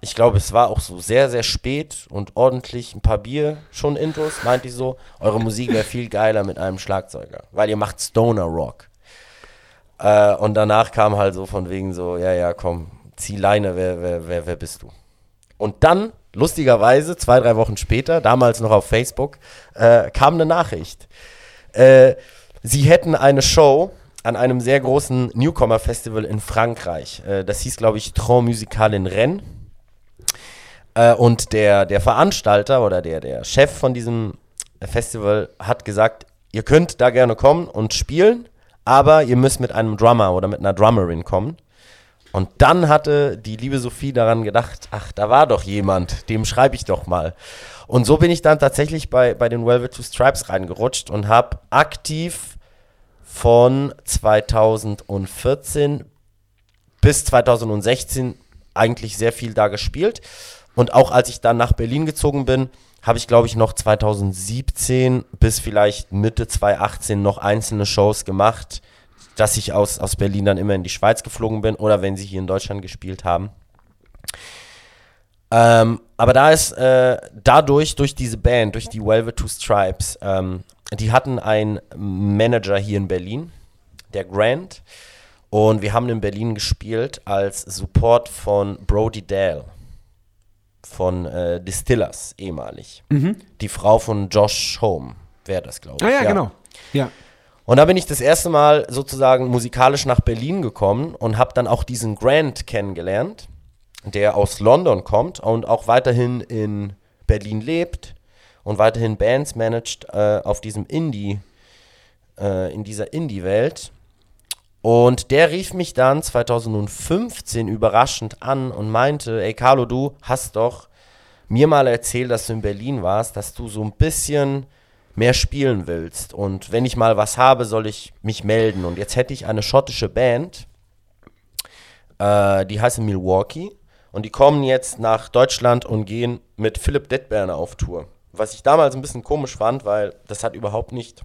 ich glaube, es war auch so sehr, sehr spät und ordentlich ein paar Bier schon intus, meinte ich so, eure Musik wäre viel geiler mit einem Schlagzeuger, weil ihr macht Stoner Rock. Äh, und danach kam halt so von wegen so, ja, ja, komm, zieh Leine, wer, wer, wer, wer bist du? Und dann, lustigerweise, zwei, drei Wochen später, damals noch auf Facebook, äh, kam eine Nachricht. Äh, sie hätten eine Show an einem sehr großen Newcomer-Festival in Frankreich. Äh, das hieß, glaube ich, Tron Musical in Rennes. Äh, und der, der Veranstalter oder der, der Chef von diesem Festival hat gesagt, ihr könnt da gerne kommen und spielen, aber ihr müsst mit einem Drummer oder mit einer Drummerin kommen. Und dann hatte die liebe Sophie daran gedacht, ach, da war doch jemand, dem schreibe ich doch mal. Und so bin ich dann tatsächlich bei, bei den Velvet Two Stripes reingerutscht und habe aktiv von 2014 bis 2016 eigentlich sehr viel da gespielt. Und auch als ich dann nach Berlin gezogen bin, habe ich, glaube ich, noch 2017 bis vielleicht Mitte 2018 noch einzelne Shows gemacht, dass ich aus, aus Berlin dann immer in die Schweiz geflogen bin oder wenn sie hier in Deutschland gespielt haben. Ähm, aber da ist äh, dadurch, durch diese Band, durch die Velvet Two Stripes, ähm, die hatten einen Manager hier in Berlin, der Grant. Und wir haben in Berlin gespielt als Support von Brody Dale von äh, Distillers, ehemalig. Die Frau von Josh Home wäre das, glaube ich.
Ah ja, genau. Ja.
Und da bin ich das erste Mal sozusagen musikalisch nach Berlin gekommen und habe dann auch diesen Grant kennengelernt, der aus London kommt und auch weiterhin in Berlin lebt und weiterhin Bands managt äh, auf diesem Indie, äh, in dieser Indie-Welt. Und der rief mich dann 2015 überraschend an und meinte, ey Carlo, du hast doch mir mal erzählt, dass du in Berlin warst, dass du so ein bisschen mehr spielen willst. Und wenn ich mal was habe, soll ich mich melden. Und jetzt hätte ich eine schottische Band, äh, die heißt Milwaukee. Und die kommen jetzt nach Deutschland und gehen mit Philipp Detberner auf Tour. Was ich damals ein bisschen komisch fand, weil das hat überhaupt nicht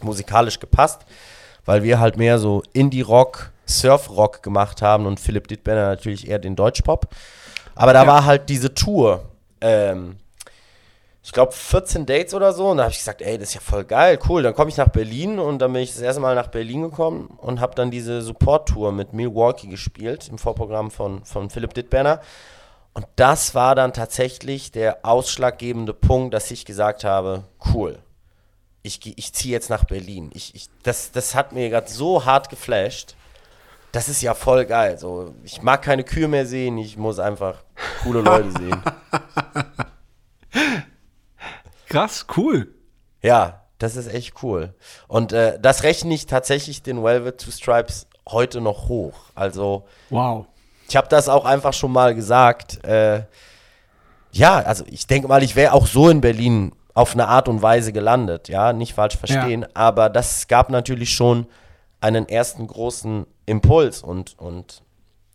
musikalisch gepasst, weil wir halt mehr so Indie-Rock, Surf-Rock gemacht haben und Philipp Dittberner natürlich eher den Deutschpop. Aber da
Ja.
war halt diese Tour, ähm, ich glaube 14 Dates oder so und da habe ich gesagt, ey, das ist ja voll geil, cool, dann komme ich nach Berlin und dann bin ich das erste Mal nach Berlin gekommen und habe dann diese Support-Tour mit Milwaukee gespielt im Vorprogramm von, von Philipp Dittberner und das war dann tatsächlich der ausschlaggebende Punkt, dass ich gesagt habe, cool, ich, ich ziehe jetzt nach Berlin. Ich, ich, das, das hat mir gerade so hart geflasht. Das ist ja voll geil. So, ich mag keine Kühe mehr sehen, ich muss einfach coole Leute sehen.
Krass, cool.
Ja, das ist echt cool. Und äh, das rechne ich tatsächlich den Velvet Two Stripes heute noch hoch. Also,
Wow.
ich habe das auch einfach schon mal gesagt. Äh, ja, also ich denke mal, ich wäre auch so in Berlin auf eine Art und Weise gelandet, ja, nicht falsch verstehen, aber das gab natürlich schon einen ersten großen Impuls und, und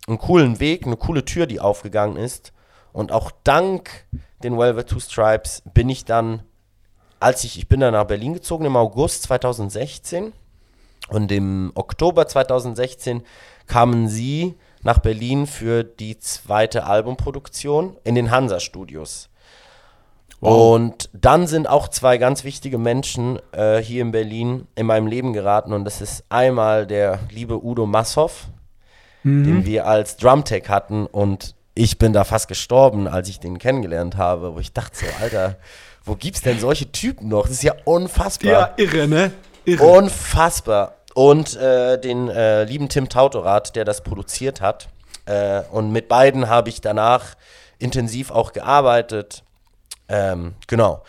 einen coolen Weg, eine coole Tür, die aufgegangen ist. Und auch dank den Velvet Two Stripes bin ich dann, als ich, ich bin dann nach Berlin gezogen im August 2016 und im Oktober 2016 kamen sie nach Berlin für die zweite Albumproduktion in den Hansa-Studios. Und dann sind auch zwei ganz wichtige Menschen äh, hier in Berlin in meinem Leben geraten. Und das ist einmal der liebe Udo Masshoff, den wir als Drumtech hatten. Und ich bin da fast gestorben, als ich den kennengelernt habe, wo ich dachte so, Alter, wo gibt's denn solche Typen noch? Das ist ja unfassbar.
Ja, irre, ne? Irre.
Unfassbar. Und äh, den äh, lieben Tim Tautorat, der das produziert hat. Äh, und mit beiden habe ich danach intensiv auch gearbeitet. Ähm, genau.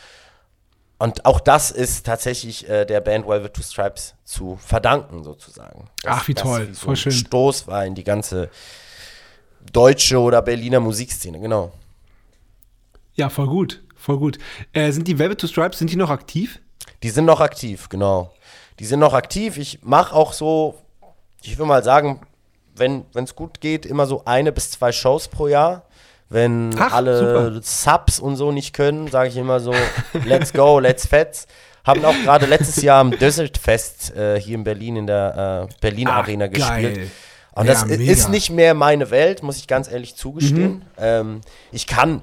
Und auch das ist tatsächlich äh, der Band Velvet Two Stripes zu verdanken, sozusagen. Dass
Ach, wie
das
toll.
so
Voll schön.
Stoß war in die ganze deutsche oder Berliner Musikszene, genau.
Ja, voll gut. Voll gut. Äh, sind die Velvet to Stripes, sind die noch aktiv?
Die sind noch aktiv, genau. Die sind noch aktiv. Ich mache auch so, ich will mal sagen, wenn es gut geht, immer so eine bis zwei Shows pro Jahr. Wenn
Ach,
alle
super.
Subs und so nicht können, sage ich immer so, let's go, let's fetz. Haben auch gerade letztes Jahr am Desert Fest äh, hier in Berlin in der äh, Berlin
Ach,
Arena
geil.
gespielt. Und
Ja,
das
mega.
ist nicht mehr meine Welt, muss ich ganz ehrlich zugestehen.
Mhm.
Ähm, ich kann,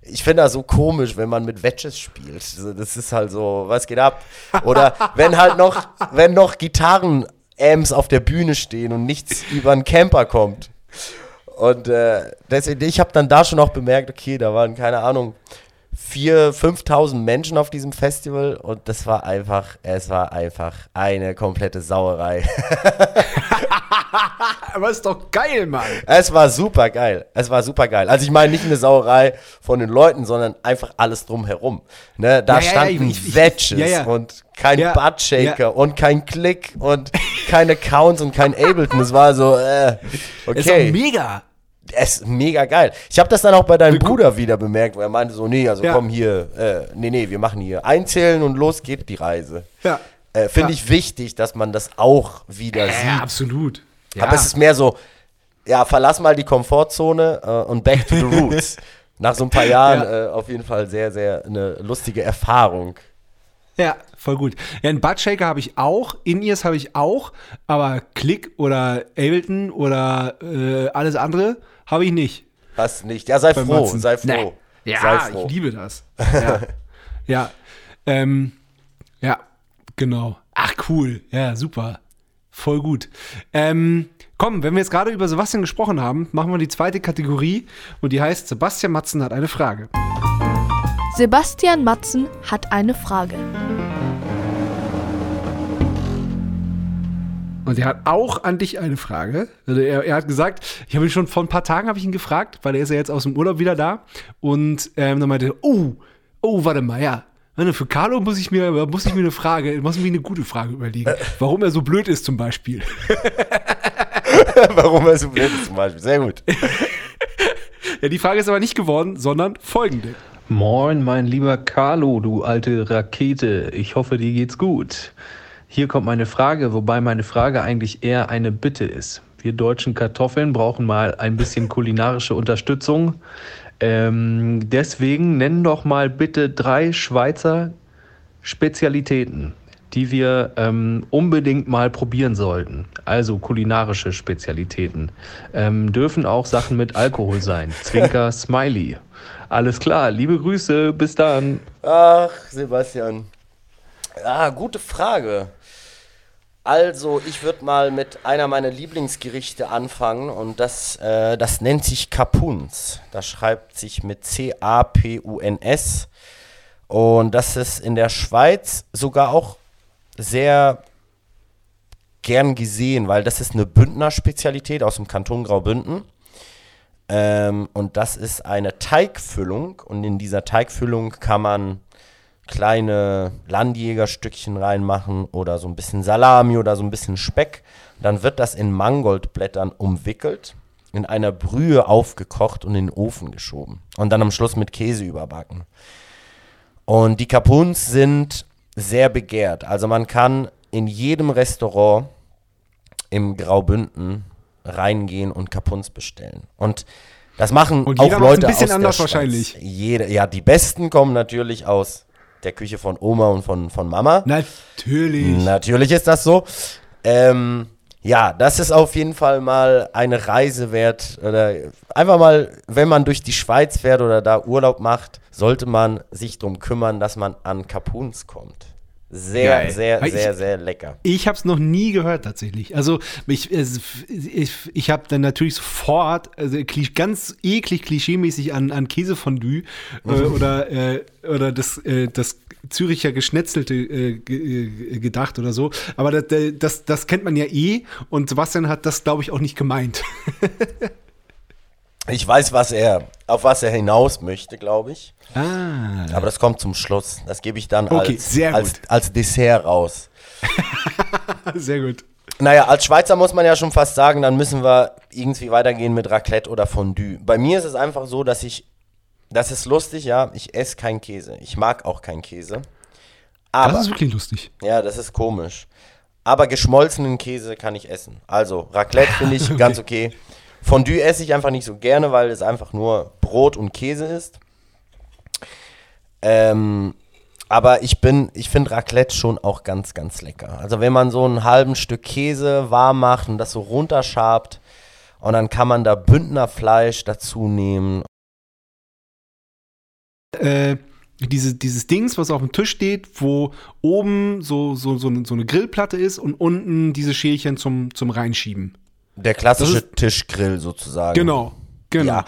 ich finde das so komisch, wenn man mit Wedges spielt. Das ist halt so, was geht ab? Oder wenn halt noch, wenn noch Gitarren-Amps auf der Bühne stehen und nichts über einen Camper kommt. Und äh, deswegen, ich habe dann da schon auch bemerkt, okay, da waren, keine Ahnung, 4.000, 5.000 Menschen auf diesem Festival und das war einfach, es war einfach eine komplette Sauerei.
Aber ist doch geil, Mann.
Es war super geil. Es war super geil. Also ich meine nicht eine Sauerei von den Leuten, sondern einfach alles drumherum. Ne, da
Ja, ja, ja,
standen Wedges
ja, ja.
und kein
Ja,
Buttshaker und kein Click und keine Counts und kein Ableton. Es war so, äh,
Ist doch
okay.
mega.
Es ist mega geil. Ich habe das dann auch bei deinem Bruder wieder bemerkt, weil er meinte so, nee, also
Ja.
komm hier, äh, nee, nee, wir machen hier einzählen und los geht die Reise.
Ja.
Äh, Finde
Ja.
ich wichtig, dass man das auch wieder
Ja,
sieht.
absolut. Ja.
Aber es ist mehr so, ja, verlass mal die Komfortzone äh, und back to the roots. Nach so ein paar Jahren
Ja.
äh, auf jeden Fall sehr, sehr eine lustige Erfahrung.
Ja, voll gut. Ja, einen Buttshaker habe ich auch, In-Ears habe ich auch, aber Click oder Ableton oder äh, alles andere habe ich nicht.
Hast nicht. Ja, sei
Bei
froh,
Matzen.
sei froh.
Nee. Ja,
sei froh.
ich liebe das. Ja, ja. Ähm, ja, genau. Ach, cool. Ja, super. Voll gut. Ähm, komm, wenn wir jetzt gerade über Sebastian gesprochen haben, machen wir die zweite Kategorie und die heißt Sebastian Matzen hat eine Frage.
Sebastian Matzen hat eine Frage.
Und er hat auch an dich eine Frage. Also er, er hat gesagt, ich habe ihn schon vor ein paar Tagen habe ich ihn gefragt, weil er ist ja jetzt aus dem Urlaub wieder da. Und ähm, dann meinte er, oh, oh, warte mal, ja. Für Carlo muss ich mir, muss ich mir eine Frage, muss ich mir eine gute Frage überlegen. Warum er so blöd ist zum Beispiel.
Warum er so blöd ist zum Beispiel. Sehr gut.
Ja, die Frage ist aber nicht geworden, sondern folgende.
Moin, mein lieber Carlo, du alte Rakete. Ich hoffe, dir geht's gut. Hier kommt meine Frage, wobei meine Frage eigentlich eher eine Bitte ist. Wir deutschen Kartoffeln brauchen mal ein bisschen kulinarische Unterstützung. Ähm, deswegen nenn doch mal bitte drei Schweizer Spezialitäten, die wir ähm, unbedingt mal probieren sollten. Also kulinarische Spezialitäten. Ähm, dürfen auch Sachen mit Alkohol sein. Zwinker, Smiley. Alles klar, liebe Grüße, bis dann.
Ach, Sebastian. Ah, gute Frage. Also, ich würde mal mit einer meiner Lieblingsgerichte anfangen und das, äh, das nennt sich Kapuns. Das schreibt sich mit C-A-P-U-N-S. Und das ist in der Schweiz sogar auch sehr gern gesehen, weil das ist eine Bündner Spezialität aus dem Kanton Graubünden. Ähm, und das ist eine Teigfüllung und in dieser Teigfüllung kann man kleine Landjägerstückchen reinmachen oder so ein bisschen Salami oder so ein bisschen Speck. Dann wird das in Mangoldblättern umwickelt, in einer Brühe aufgekocht und in den Ofen geschoben. Und dann am Schluss mit Käse überbacken. Und die Capuns sind sehr begehrt. Also man kann in jedem Restaurant im Graubünden reingehen und Capuns bestellen. Und das machen
Und
auch
jeder macht's ein
Leute
bisschen
aus der
anders wahrscheinlich.
Jede, ja, die besten kommen natürlich aus der Küche von Oma und von, von Mama.
Natürlich.
Natürlich ist das so. Ähm, ja, das ist auf jeden Fall mal eine Reise wert. Oder einfach mal, wenn man durch die Schweiz fährt oder da Urlaub macht, sollte man sich darum kümmern, dass man an Capuns kommt. Sehr,
Geil.
sehr,
Ich-
sehr, sehr lecker.
Ich habe es noch nie gehört tatsächlich. Also ich, ich, ich habe dann natürlich sofort, also ganz eklig klischeemäßig an, an Käsefondue äh, oder, äh, oder das, äh, das Züricher Geschnetzelte äh, äh, gedacht oder so. Aber das, das, das kennt man ja eh und Sebastian hat das, glaube ich, auch nicht gemeint.
Ich weiß, was er, auf was er hinaus möchte, glaube ich.
Ah.
Aber das kommt zum Schluss. Das gebe ich dann
Okay,
als, als, als Dessert raus.
Sehr gut.
Naja, als Schweizer muss man ja schon fast sagen, dann müssen wir irgendwie weitergehen mit Raclette oder Fondue. Bei mir ist es einfach so, dass ich, das ist lustig, ja, ich esse keinen Käse. Ich mag auch keinen Käse. Aber,
Das ist wirklich lustig.
ja, das ist komisch. Aber geschmolzenen Käse kann ich essen. Also, Raclette finde ich ganz okay. Fondue esse ich einfach nicht so gerne, weil es einfach nur Brot und Käse ist. Ähm, aber ich bin, ich finde Raclette schon auch ganz, ganz lecker. Also wenn man so einen halben Stück Käse warm macht und das so runterschabt und dann kann man da Bündnerfleisch dazu nehmen.
Äh, diese, dieses Dings, was auf dem Tisch steht, wo oben so, so, so, so eine Grillplatte ist und unten diese Schälchen zum, zum Reinschieben.
Der klassische
Das
Tischgrill sozusagen.
Genau, genau.
Ja.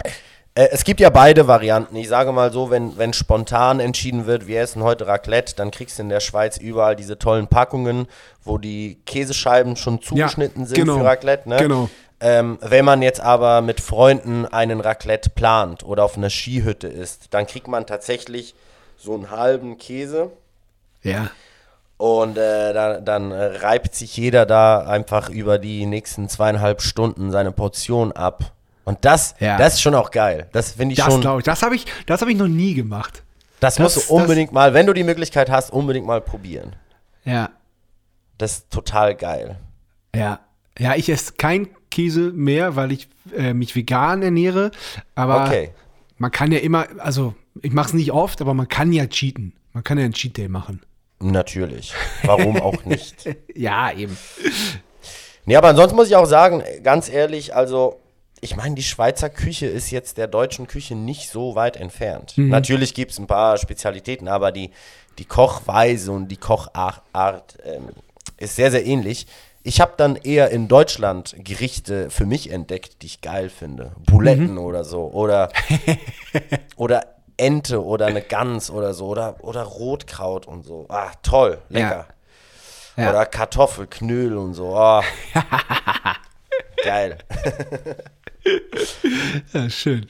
Äh, es gibt ja beide Varianten. Ich sage mal so, wenn, wenn spontan entschieden wird, wir essen heute Raclette, dann kriegst du in der Schweiz überall diese tollen Packungen, wo die Käsescheiben schon zugeschnitten sind
genau,
für Raclette. Ne?
genau.
Ähm, wenn man jetzt aber mit Freunden einen Raclette plant oder auf einer Skihütte ist, dann kriegt man tatsächlich so einen halben Käse
Ja.
Und äh, da, dann äh, reibt sich jeder da einfach über die nächsten zweieinhalb Stunden seine Portion ab. Und das,
Ja.
das ist schon auch geil. Das finde ich
Das
schon.
glaube ich. Das habe ich, das hab ich noch nie gemacht.
Das, musst
Das-
du unbedingt mal, wenn du die Möglichkeit hast, unbedingt mal probieren.
Ja.
Das ist total geil.
Ja. Ja, ich esse kein Käse mehr, weil ich äh, mich vegan ernähre. Aber
Okay.
man kann ja immer, also ich mache es nicht oft, aber man kann ja cheaten. Man kann ja einen Cheat Day machen.
Natürlich. Warum auch nicht?
Ja, eben.
Nee, aber ansonsten muss ich auch sagen, ganz ehrlich, also ich meine, die Schweizer Küche ist jetzt der deutschen Küche nicht so weit entfernt.
Mhm.
Natürlich gibt es ein paar Spezialitäten, aber die, die Kochweise und die Kochart Art, ähm, ist sehr, sehr ähnlich. Ich habe dann eher in Deutschland Gerichte für mich entdeckt, die ich geil finde. Buletten
Mhm.
oder so. Oder, oder Ente oder eine Gans oder so. Oder, oder Rotkraut und so. Ah, toll, lecker.
Ja.
Oder Kartoffelknödel und so. Ah. Geil.
Ja, schön.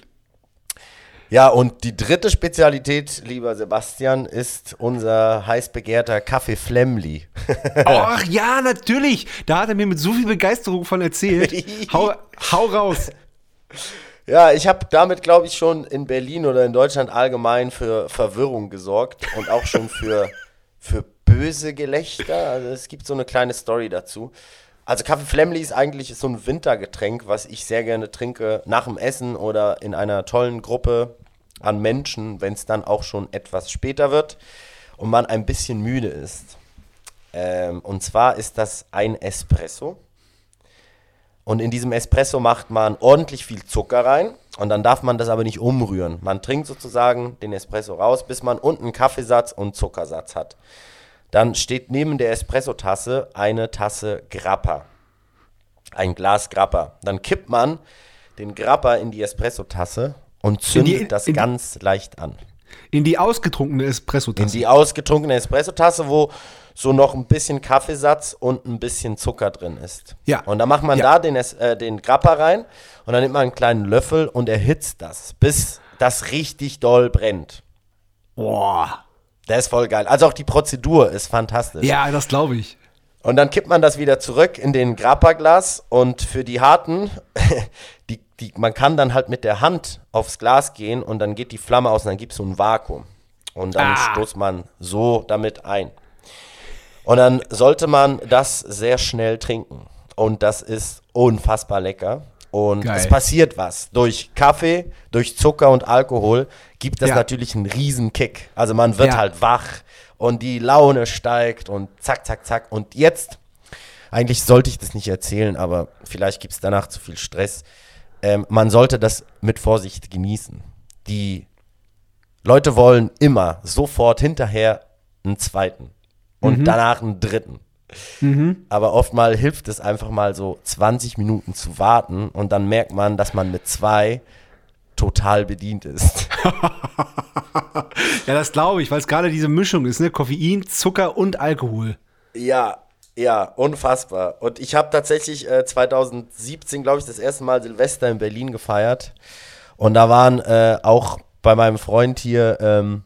Ja, und die dritte Spezialität, lieber Sebastian, ist unser heiß begehrter Kaffee Flemli.
Ach ja, natürlich. Da hat er mir mit so viel Begeisterung von erzählt. hau, hau raus.
Ja, ich habe damit, glaube ich, schon in Berlin oder in Deutschland allgemein für Verwirrung gesorgt und auch schon für, für böse Gelächter. Also es gibt so eine kleine Story dazu. Also Kaffee Flemli ist eigentlich so ein Wintergetränk, was ich sehr gerne trinke nach dem Essen oder in einer tollen Gruppe an Menschen, wenn es dann auch schon etwas später wird und man ein bisschen müde ist. Ähm, und zwar ist das ein Espresso. Und in diesem Espresso macht man ordentlich viel Zucker rein und dann darf man das aber nicht umrühren. Man trinkt sozusagen den Espresso raus, bis man unten Kaffeesatz und Zuckersatz hat. Dann steht neben der Espressotasse eine Tasse Grappa. Ein Glas Grappa. Dann kippt man den Grappa in die Espressotasse und zündet
die-
das
in
ganz leicht an.
In die ausgetrunkene
In
Espresso-Tasse.
die ausgetrunkene Espressotasse, wo so noch ein bisschen Kaffeesatz und ein bisschen Zucker drin ist.
Ja.
Und dann macht man
Ja.
da den, äh, den Grappa rein und dann nimmt man einen kleinen Löffel und erhitzt das, bis das richtig doll brennt.
Boah.
Der ist voll geil. Also auch die Prozedur ist fantastisch.
Ja, das glaube ich.
Und dann kippt man das wieder zurück in den Grappa-Glas und für die harten, die, die, man kann dann halt mit der Hand aufs Glas gehen und dann geht die Flamme aus und dann gibt es so ein Vakuum. Und dann
Ah.
stoßt man so damit ein. Und dann sollte man das sehr schnell trinken. Und das ist unfassbar lecker. Und
Geil.
es passiert was. Durch Kaffee, durch Zucker und Alkohol gibt es
Ja.
natürlich einen riesen Kick. Also man wird
Ja.
halt wach und die Laune steigt und zack, zack, zack. Und jetzt, eigentlich sollte ich das nicht erzählen, aber vielleicht gibt es danach zu viel Stress. Ähm, man sollte das mit Vorsicht genießen. Die Leute wollen immer sofort hinterher einen zweiten und danach einen dritten. Aber oftmal hilft es einfach mal so 20 Minuten zu warten und dann merkt man, dass man mit zwei total bedient ist.
Ja, das glaube ich, weil es gerade diese Mischung ist, ne? Koffein, Zucker und Alkohol.
Ja, ja, unfassbar. Und ich habe tatsächlich äh, 2017, glaube ich, das erste Mal Silvester in Berlin gefeiert. Und da waren äh, auch bei meinem Freund hier, ähm,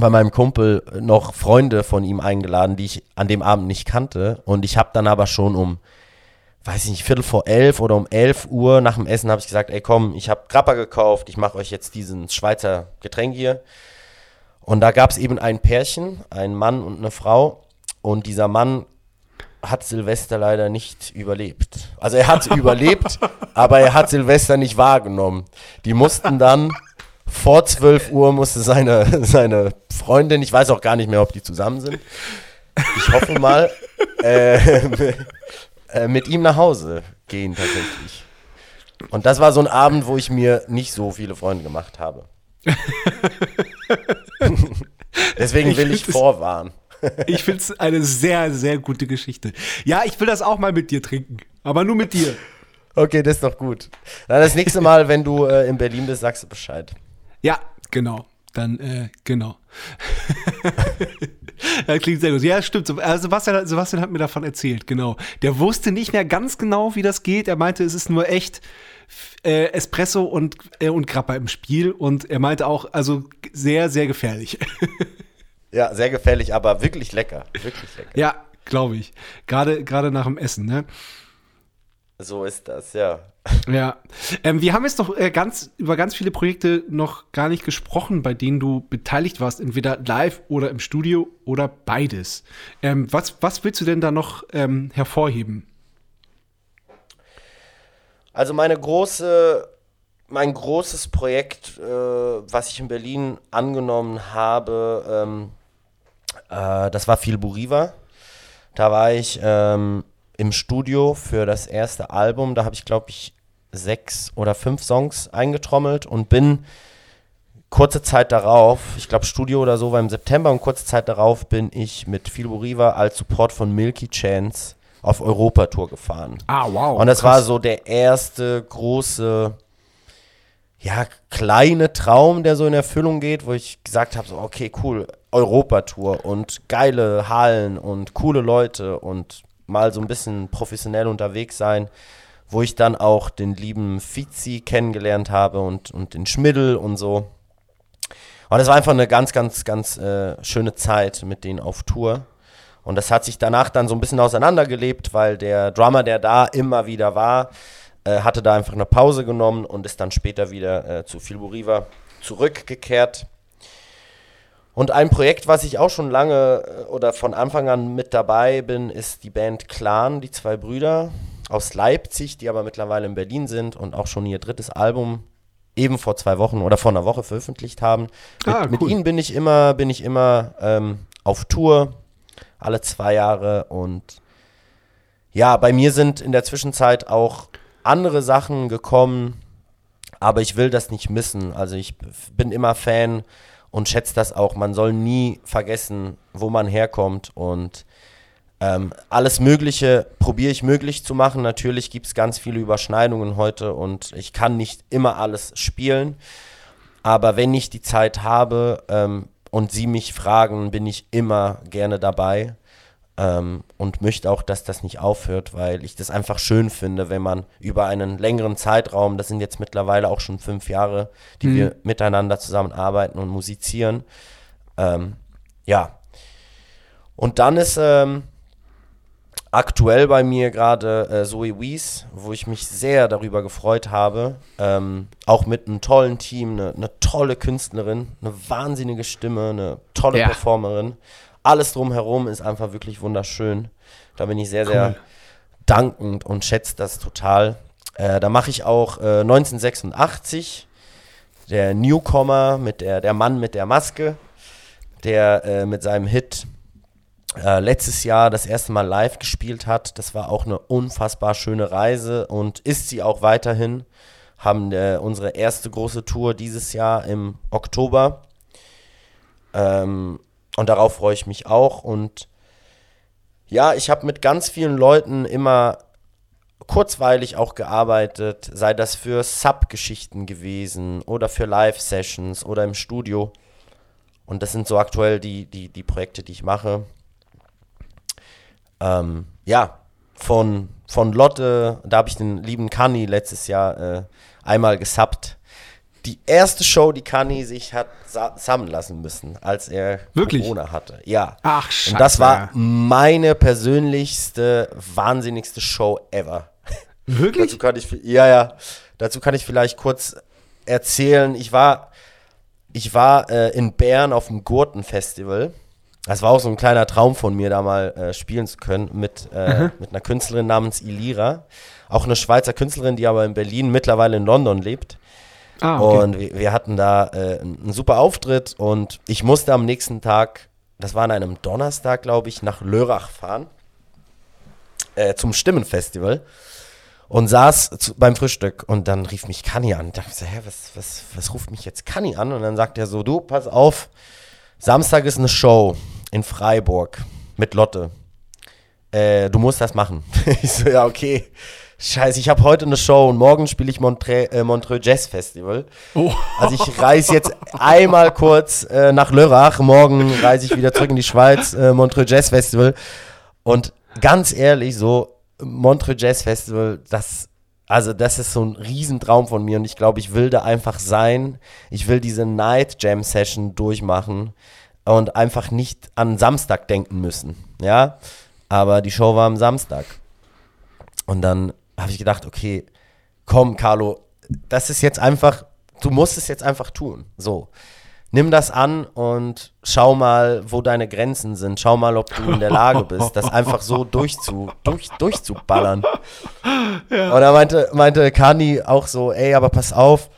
bei meinem Kumpel noch Freunde von ihm eingeladen, die ich an dem Abend nicht kannte. Und ich habe dann aber schon um weiß ich nicht, Viertel vor elf oder um elf Uhr nach dem Essen habe ich gesagt, ey komm, ich habe Grappa gekauft, ich mache euch jetzt diesen Schweizer Getränk hier. Und da gab es eben ein Pärchen, ein Mann und eine Frau. Und dieser Mann hat Silvester leider nicht überlebt. Also er hat überlebt, aber er hat Silvester nicht wahrgenommen. Die mussten dann vor 12 Uhr musste seine, seine Freundin, ich weiß auch gar nicht mehr, ob die zusammen sind, ich hoffe mal, äh, äh, mit ihm nach Hause gehen tatsächlich. Und das war so ein Abend, wo ich mir nicht so viele Freunde gemacht habe. Deswegen will ich, ich vorwarnen.
ich finde es eine sehr, sehr gute Geschichte. Ja, ich will das auch mal mit dir trinken, aber nur mit dir.
Okay, das ist doch gut. Dann das nächste Mal, wenn du äh, in Berlin bist, sagst du Bescheid.
Ja, genau. Dann, äh, genau. das klingt sehr gut. Ja, stimmt. Also Sebastian, Sebastian hat mir davon erzählt, genau. Der wusste nicht mehr ganz genau, wie das geht. Er meinte, es ist nur echt äh, Espresso und, äh, und Grappa im Spiel. Und er meinte auch, also sehr, sehr gefährlich.
ja, sehr gefährlich, aber wirklich lecker. Wirklich lecker.
Ja, glaube ich. Gerade, gerade nach dem Essen, ne?
So ist das, ja.
Ja, ähm, wir haben jetzt noch äh, ganz über ganz viele Projekte noch gar nicht gesprochen, bei denen du beteiligt warst, entweder live oder im Studio oder beides. Ähm, was, was willst du denn da noch ähm, hervorheben?
Also meine große, mein großes Projekt, äh, was ich in Berlin angenommen habe, ähm, äh, das war Phil Buriva. Da war ich ähm, im Studio für das erste Album. Da habe ich, glaube ich, sechs oder fünf Songs eingetrommelt und bin kurze Zeit darauf, ich glaube Studio oder so war im September und kurze Zeit darauf bin ich mit Phil Riva als Support von Milky Chance auf Europatour gefahren.
Ah, wow.
Und das krass. war so der erste große, ja, kleine Traum, der so in Erfüllung geht, wo ich gesagt habe, so, okay, cool, Europatour und geile Hallen und coole Leute und mal so ein bisschen professionell unterwegs sein, wo ich dann auch den lieben Fizi kennengelernt habe und, und den Schmiddel und so. Und es war einfach eine ganz, ganz, ganz äh, schöne Zeit mit denen auf Tour. Und das hat sich danach dann so ein bisschen auseinandergelebt, weil der Drummer, der da immer wieder war, äh, hatte da einfach eine Pause genommen und ist dann später wieder äh, zu Filburiva zurückgekehrt. Und ein Projekt, was ich auch schon lange äh, oder von Anfang an mit dabei bin, ist die Band Clan, die zwei Brüder aus Leipzig, die aber mittlerweile in Berlin sind und auch schon ihr drittes Album eben vor zwei Wochen oder vor einer Woche veröffentlicht haben. Mit, ah, cool. mit ihnen bin ich immer, bin ich immer ähm, auf Tour, alle zwei Jahre und ja, bei mir sind in der Zwischenzeit auch andere Sachen gekommen, aber ich will das nicht missen. Also ich bin immer Fan und schätzt das auch. Man soll nie vergessen, wo man herkommt und ähm, alles Mögliche probiere ich möglich zu machen. Natürlich gibt es ganz viele Überschneidungen heute und ich kann nicht immer alles spielen. Aber wenn ich die Zeit habe ähm, und Sie mich fragen, bin ich immer gerne dabei ähm, und möchte auch, dass das nicht aufhört, weil ich das einfach schön finde, wenn man über einen längeren Zeitraum, das sind jetzt mittlerweile auch schon fünf Jahre, die mhm. wir miteinander zusammenarbeiten und musizieren. Ähm, ja. Und dann ist ähm, aktuell bei mir gerade äh, Zoe Wies, wo ich mich sehr darüber gefreut habe. Ähm, auch mit einem tollen Team, eine, eine, tolle Künstlerin, eine wahnsinnige Stimme, eine tolle ja. Performerin alles drumherum ist einfach wirklich wunderschön. Da bin ich sehr, cool. sehr dankend und schätze das total. Äh, da mache ich auch äh, 1986, der Newcomer mit der, der Mann mit der Maske, der äh, mit seinem Hit äh, letztes Jahr das erste Mal live gespielt hat. Das war auch eine unfassbar schöne Reise und ist sie auch weiterhin. Haben äh, unsere erste große Tour dieses Jahr im Oktober. Ähm, und darauf freue ich mich auch. Und ja, ich habe mit ganz vielen Leuten immer kurzweilig auch gearbeitet, sei das für Sub-Geschichten gewesen oder für Live-Sessions oder im Studio. Und das sind so aktuell die, die, die Projekte, die ich mache. Ähm, ja, von, von Lotte, da habe ich den lieben Kani letztes Jahr äh, einmal gesubbt die erste Show, die Kani sich hat sa- sammeln lassen müssen, als er
Wirklich?
Corona hatte. Ja.
Ach, scheiße.
Und das war meine persönlichste, wahnsinnigste Show ever.
Wirklich?
Dazu kann ich, ja, ja, dazu kann ich vielleicht kurz erzählen. Ich war, ich war äh, in Bern auf dem Gurten-Festival. Das war auch so ein kleiner Traum von mir, da mal äh, spielen zu können mit, äh, mit einer Künstlerin namens Ilira. Auch eine Schweizer Künstlerin, die aber in Berlin, mittlerweile in London lebt.
Ah, okay.
Und wir, hatten da äh, einen super Auftritt und ich musste am nächsten Tag, das war an einem Donnerstag, glaube ich, nach Lörrach fahren äh, zum Stimmenfestival und saß zu, beim Frühstück und dann rief mich Kanni an. Ich dachte so, hä, was, was, was ruft mich jetzt Kanni an? Und dann sagt er so, du, pass auf, Samstag ist eine Show in Freiburg mit Lotte. Äh, du musst das machen. ich so, ja, okay. Scheiße, ich habe heute eine Show und morgen spiele ich Montre äh, Montreux Jazz Festival.
oh.
Also ich reise jetzt einmal kurz äh, nach Lörrach, morgen reise ich wieder zurück in die Schweiz, äh, Montreux Jazz Festival. Und ganz ehrlich, so Montreux Jazz Festival, das, also das ist so ein Riesentraum von mir und ich glaube, ich will da einfach sein. Ich will diese Night Jam Session durchmachen und einfach nicht an Samstag denken müssen, ja. Aber die Show war am Samstag. Und dann habe ich gedacht, okay, komm, Carlo, das ist jetzt einfach, du musst es jetzt einfach tun. So. Nimm das an und schau mal, wo deine Grenzen sind. Schau mal, ob du in der Lage bist, das einfach so durchzu, durch, durchzuballern. Und da meinte, meinte Kani auch so, ey, aber pass auf,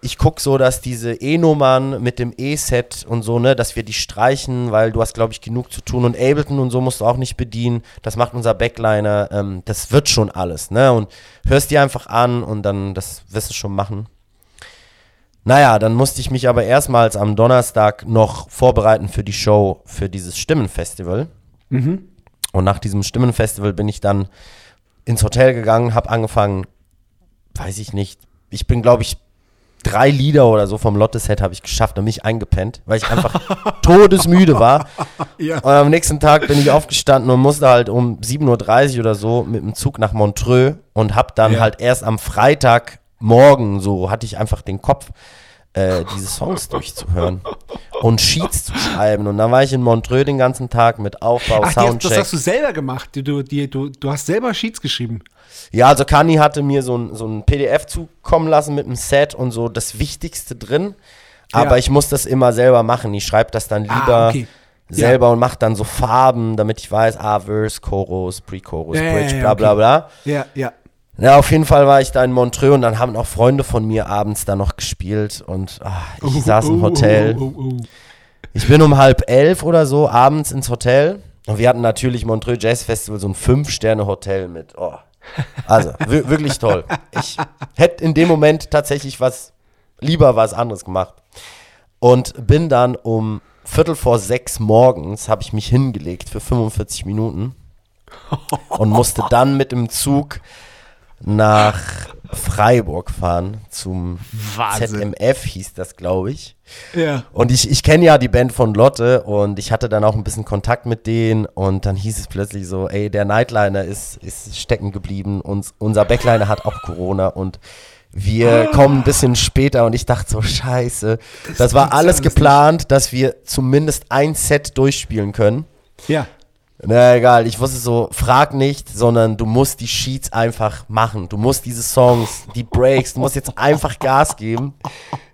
ich guck so, dass diese E-Nummern mit dem E-Set und so, ne, dass wir die streichen, weil du hast, glaube ich, genug zu tun. Und Ableton und so musst du auch nicht bedienen. Das macht unser Backliner. Ähm, das wird schon alles, ne? Und hörst dir einfach an und dann, das wirst du schon machen. Naja, dann musste ich mich aber erstmals am Donnerstag noch vorbereiten für die Show, für dieses Stimmenfestival. Und nach diesem Stimmenfestival bin ich dann ins Hotel gegangen, habe angefangen, weiß ich nicht, ich bin, glaube ich, drei Lieder oder so vom Lotte-Set habe ich geschafft und mich eingepennt, weil ich einfach todesmüde war.
Ja.
Und am nächsten Tag bin ich aufgestanden und musste halt um 7.30 Uhr oder so mit dem Zug nach Montreux und habe dann
Ja.
halt erst am Freitagmorgen so, hatte ich einfach den Kopf, äh, diese Songs durchzuhören und Sheets zu schreiben. Und dann war ich in Montreux den ganzen Tag mit Aufbau,
Ach, die, das
Soundcheck.
hast du selber gemacht. Du, du, die, du, du hast selber Sheets geschrieben.
Ja, also Kani hatte mir so ein, so ein PDF zukommen lassen mit einem Set und so das Wichtigste drin. Aber
Ja.
ich muss das immer selber machen. Ich schreibe das dann lieber
Ah, okay.
selber und mache dann so Farben, damit ich weiß, ah, Verse, Chorus, Pre-Chorus,
Ja, ja,
Bridge,
ja,
bla bla
okay.
bla.
Ja, ja.
Ja, auf jeden Fall war ich da in Montreux und dann haben auch Freunde von mir abends da noch gespielt und ah, ich saß im Hotel.
Oh, oh, oh, oh.
Ich bin um halb elf oder so abends ins Hotel und wir hatten natürlich Montreux Jazz Festival, so ein Fünf-Sterne-Hotel mit. Oh. Also, wir- wirklich toll. Ich hätte in dem Moment tatsächlich was, lieber was anderes gemacht. Und bin dann um Viertel vor sechs morgens, habe ich mich hingelegt für 45 Minuten und musste dann mit dem Zug nach Freiburg fahren zum
Wahnsinn.
ZMF hieß das, glaube ich.
Ja.
Und ich, ich kenne ja die Band von Lotte und ich hatte dann auch ein bisschen Kontakt mit denen und dann hieß es plötzlich so, ey, der Nightliner ist, ist stecken geblieben und unser Backliner hat auch Corona und wir kommen ein bisschen später und ich dachte so, scheiße. Das, war
gibt's ja
alles
alles
geplant, dass wir zumindest ein Set durchspielen können.
Ja.
Na egal, ich wusste so, frag nicht, sondern du musst die Sheets einfach machen. Du musst diese Songs, die Breaks, du musst jetzt einfach Gas geben.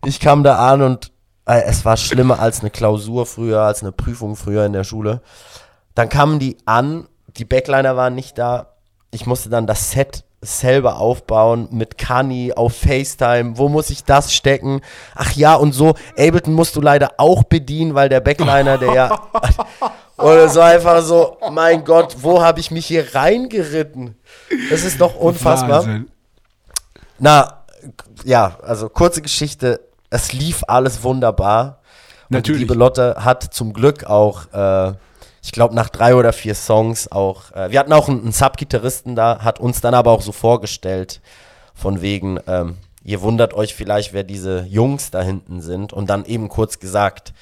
Ich kam da an und äh, es war schlimmer als eine Klausur früher, als eine Prüfung früher in der Schule. Dann kamen die an, die Backliner waren nicht da. Ich musste dann das Set selber aufbauen mit Kani auf FaceTime. Wo muss ich das stecken? Ach ja, und so, Ableton musst du leider auch bedienen, weil der Backliner, der ja. Und es war einfach so, mein Gott, wo habe ich mich hier reingeritten? Das ist doch unfassbar.
Wahnsinn.
Na, ja, also kurze Geschichte. Es lief alles wunderbar. Und
Natürlich.
die liebe Lotte hat zum Glück auch, äh, ich glaube, nach drei oder vier Songs auch, äh, wir hatten auch einen, einen Sub-Gitarristen da, hat uns dann aber auch so vorgestellt, von wegen, ähm, ihr wundert euch vielleicht, wer diese Jungs da hinten sind. Und dann eben kurz gesagt,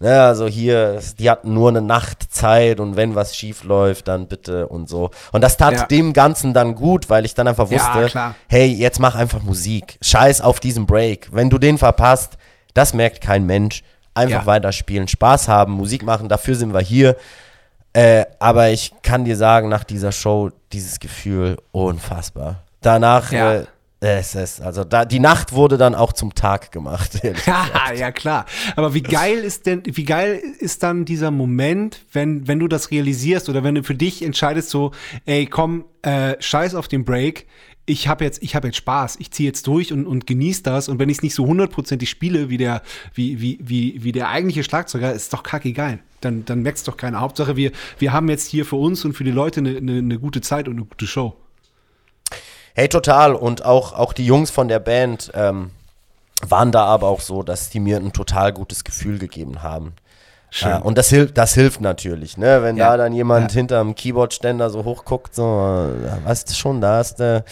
Ne, also hier, die hatten nur eine Nacht Zeit und wenn was schief läuft, dann bitte und so. Und das tat
Ja.
dem Ganzen dann gut, weil ich dann einfach
Ja,
wusste,
klar.
hey, jetzt mach einfach Musik. Scheiß auf diesen Break. Wenn du den verpasst, das merkt kein Mensch. Einfach
Ja.
weiterspielen, Spaß haben, Musik machen, dafür sind wir hier. Äh, aber ich kann dir sagen, nach dieser Show, dieses Gefühl, unfassbar. Danach,
Ja.
äh, es ist, also da, die Nacht wurde dann auch zum Tag gemacht.
Ja, ja klar. Aber wie geil ist denn, wie geil ist dann dieser Moment, wenn, wenn du das realisierst oder wenn du für dich entscheidest so, ey, komm, äh, scheiß auf den Break. Ich habe jetzt, ich habe jetzt Spaß. Ich ziehe jetzt durch und, und genieße das. Und wenn ich es nicht so hundertprozentig spiele wie der, wie, wie, wie, wie der eigentliche Schlagzeuger, ist doch kacke geil. Dann, dann merkt's doch keiner. Hauptsache, wir, wir haben jetzt hier für uns und für die Leute eine, eine, eine gute Zeit und eine gute Show.
Hey, total. Und auch, auch die Jungs von der Band ähm, waren da aber auch so, dass die mir ein total gutes Gefühl gegeben haben. Äh, und das hilft, das hilft natürlich, ne? Wenn
Ja.
da dann jemand
Ja.
hinterm Keyboardständer so hochguckt, so, weißt du schon, da hast du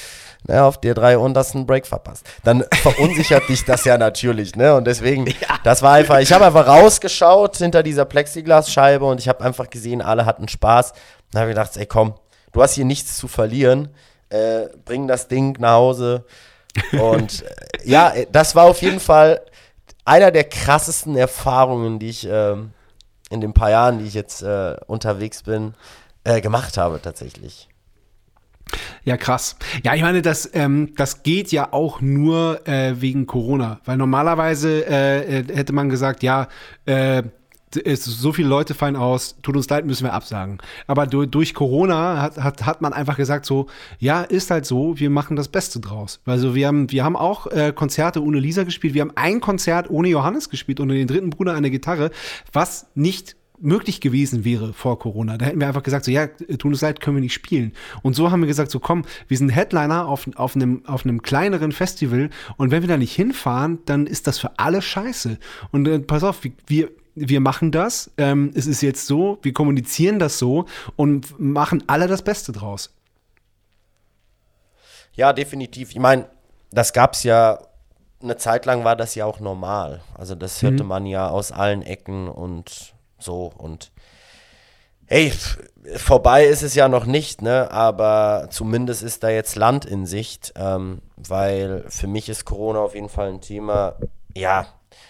ne, auf dir drei untersten Break verpasst. Dann verunsichert dich das ja natürlich, ne? Und deswegen, das war einfach, ich habe einfach rausgeschaut hinter dieser Plexiglasscheibe und ich habe einfach gesehen, alle hatten Spaß. Dann habe ich gedacht, ey komm, du hast hier nichts zu verlieren, äh, bring das Ding nach Hause. Und äh, ja, äh, das war auf jeden Fall einer der krassesten Erfahrungen, die ich ähm, in den paar Jahren, die ich jetzt äh, unterwegs bin, äh, gemacht habe tatsächlich.
Ja, krass. Ja, ich meine, das, ähm, das geht ja auch nur äh, wegen Corona. Weil normalerweise äh, äh, hätte man gesagt, ja, es, so viele Leute fallen aus, tut uns leid, müssen wir absagen. Aber du, durch Corona hat, hat, hat man einfach gesagt, so, ja, ist halt so, wir machen das Beste draus. Also wir haben, wir haben auch äh, Konzerte ohne Lisa gespielt, wir haben ein Konzert ohne Johannes gespielt und den dritten Bruder der Gitarre, was nicht möglich gewesen wäre vor Corona. Da hätten wir einfach gesagt, so ja, tut uns leid, können wir nicht spielen. Und so haben wir gesagt, so komm, wir sind Headliner auf, auf, einem, auf einem kleineren Festival und wenn wir da nicht hinfahren, dann ist das für alle scheiße. Und äh, pass auf, wir- wir, wir machen das, ähm, es ist jetzt so, wir kommunizieren das so und machen alle das Beste draus.
Ja, definitiv. Ich meine, das gab es ja, eine Zeit lang war das ja auch normal. Also das hörte man ja aus allen Ecken und so. Und hey, vorbei ist es ja noch nicht, ne? Aber zumindest ist da jetzt Land in Sicht, ähm, weil für mich ist Corona auf jeden Fall ein Thema, ja,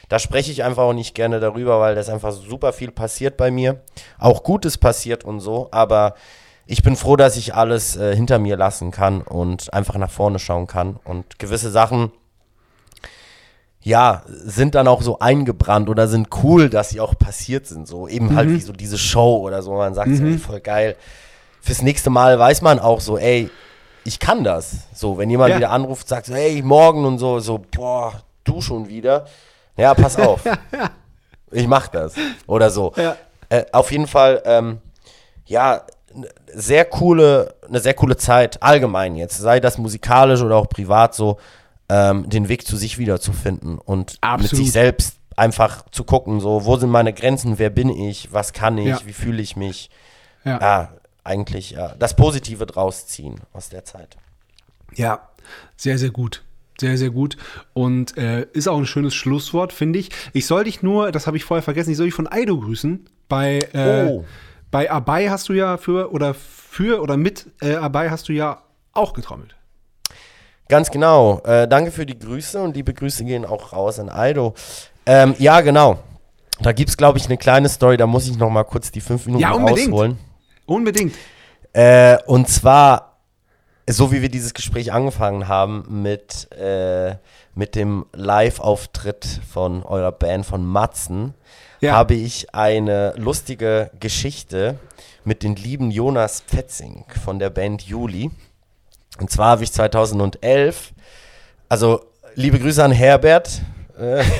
da spreche ich einfach auch nicht gerne darüber, weil das einfach super viel passiert bei mir. Auch Gutes passiert und so, aber ich bin froh, dass ich alles äh, hinter mir lassen kann und einfach nach vorne schauen kann. Und gewisse Sachen, ja, sind dann auch so eingebrannt oder sind cool, dass sie auch passiert sind. So eben halt wie so diese Show oder so. Man sagt so, ey, voll geil. Fürs nächste Mal weiß man auch so, ey, ich kann das. So, wenn jemand
Ja.
wieder anruft, sagt so, hey, morgen und so, so, boah, du schon wieder. Ja, pass auf. ich mach das. Oder so.
Ja.
Äh, auf jeden Fall, ähm, ja, sehr coole, eine sehr coole Zeit, allgemein jetzt, sei das musikalisch oder auch privat so, ähm, den Weg zu sich wiederzufinden und mit
Absolut.
sich selbst einfach zu gucken, so, wo sind meine Grenzen, wer bin ich, was kann ich,
Ja.
wie fühle ich mich.
Ja.
Ja, eigentlich ja, das Positive draus ziehen aus der Zeit.
Ja, sehr, sehr gut. Sehr, sehr gut. Und äh, ist auch ein schönes Schlusswort, finde ich. Ich soll dich nur, das habe ich vorher vergessen, ich soll dich von Aido grüßen. Bei, äh,
Oh.
bei Abai hast du ja für oder für oder mit äh, Abai hast du ja auch getrommelt.
Ganz genau. Äh, danke für die Grüße und liebe Grüße gehen auch raus an Aldo. Ähm, ja, genau. Da gibt es, glaube ich, eine kleine Story, da muss ich noch mal kurz die fünf Minuten
Ja, unbedingt.
rausholen.
Unbedingt.
Äh, und zwar, so wie wir dieses Gespräch angefangen haben mit, äh, mit dem Live-Auftritt von eurer Band von Matzen,
Ja.
habe ich eine lustige Geschichte mit den lieben Jonas Petzing von der Band Juli. Und zwar habe ich 2011, also liebe Grüße an Herbert, äh,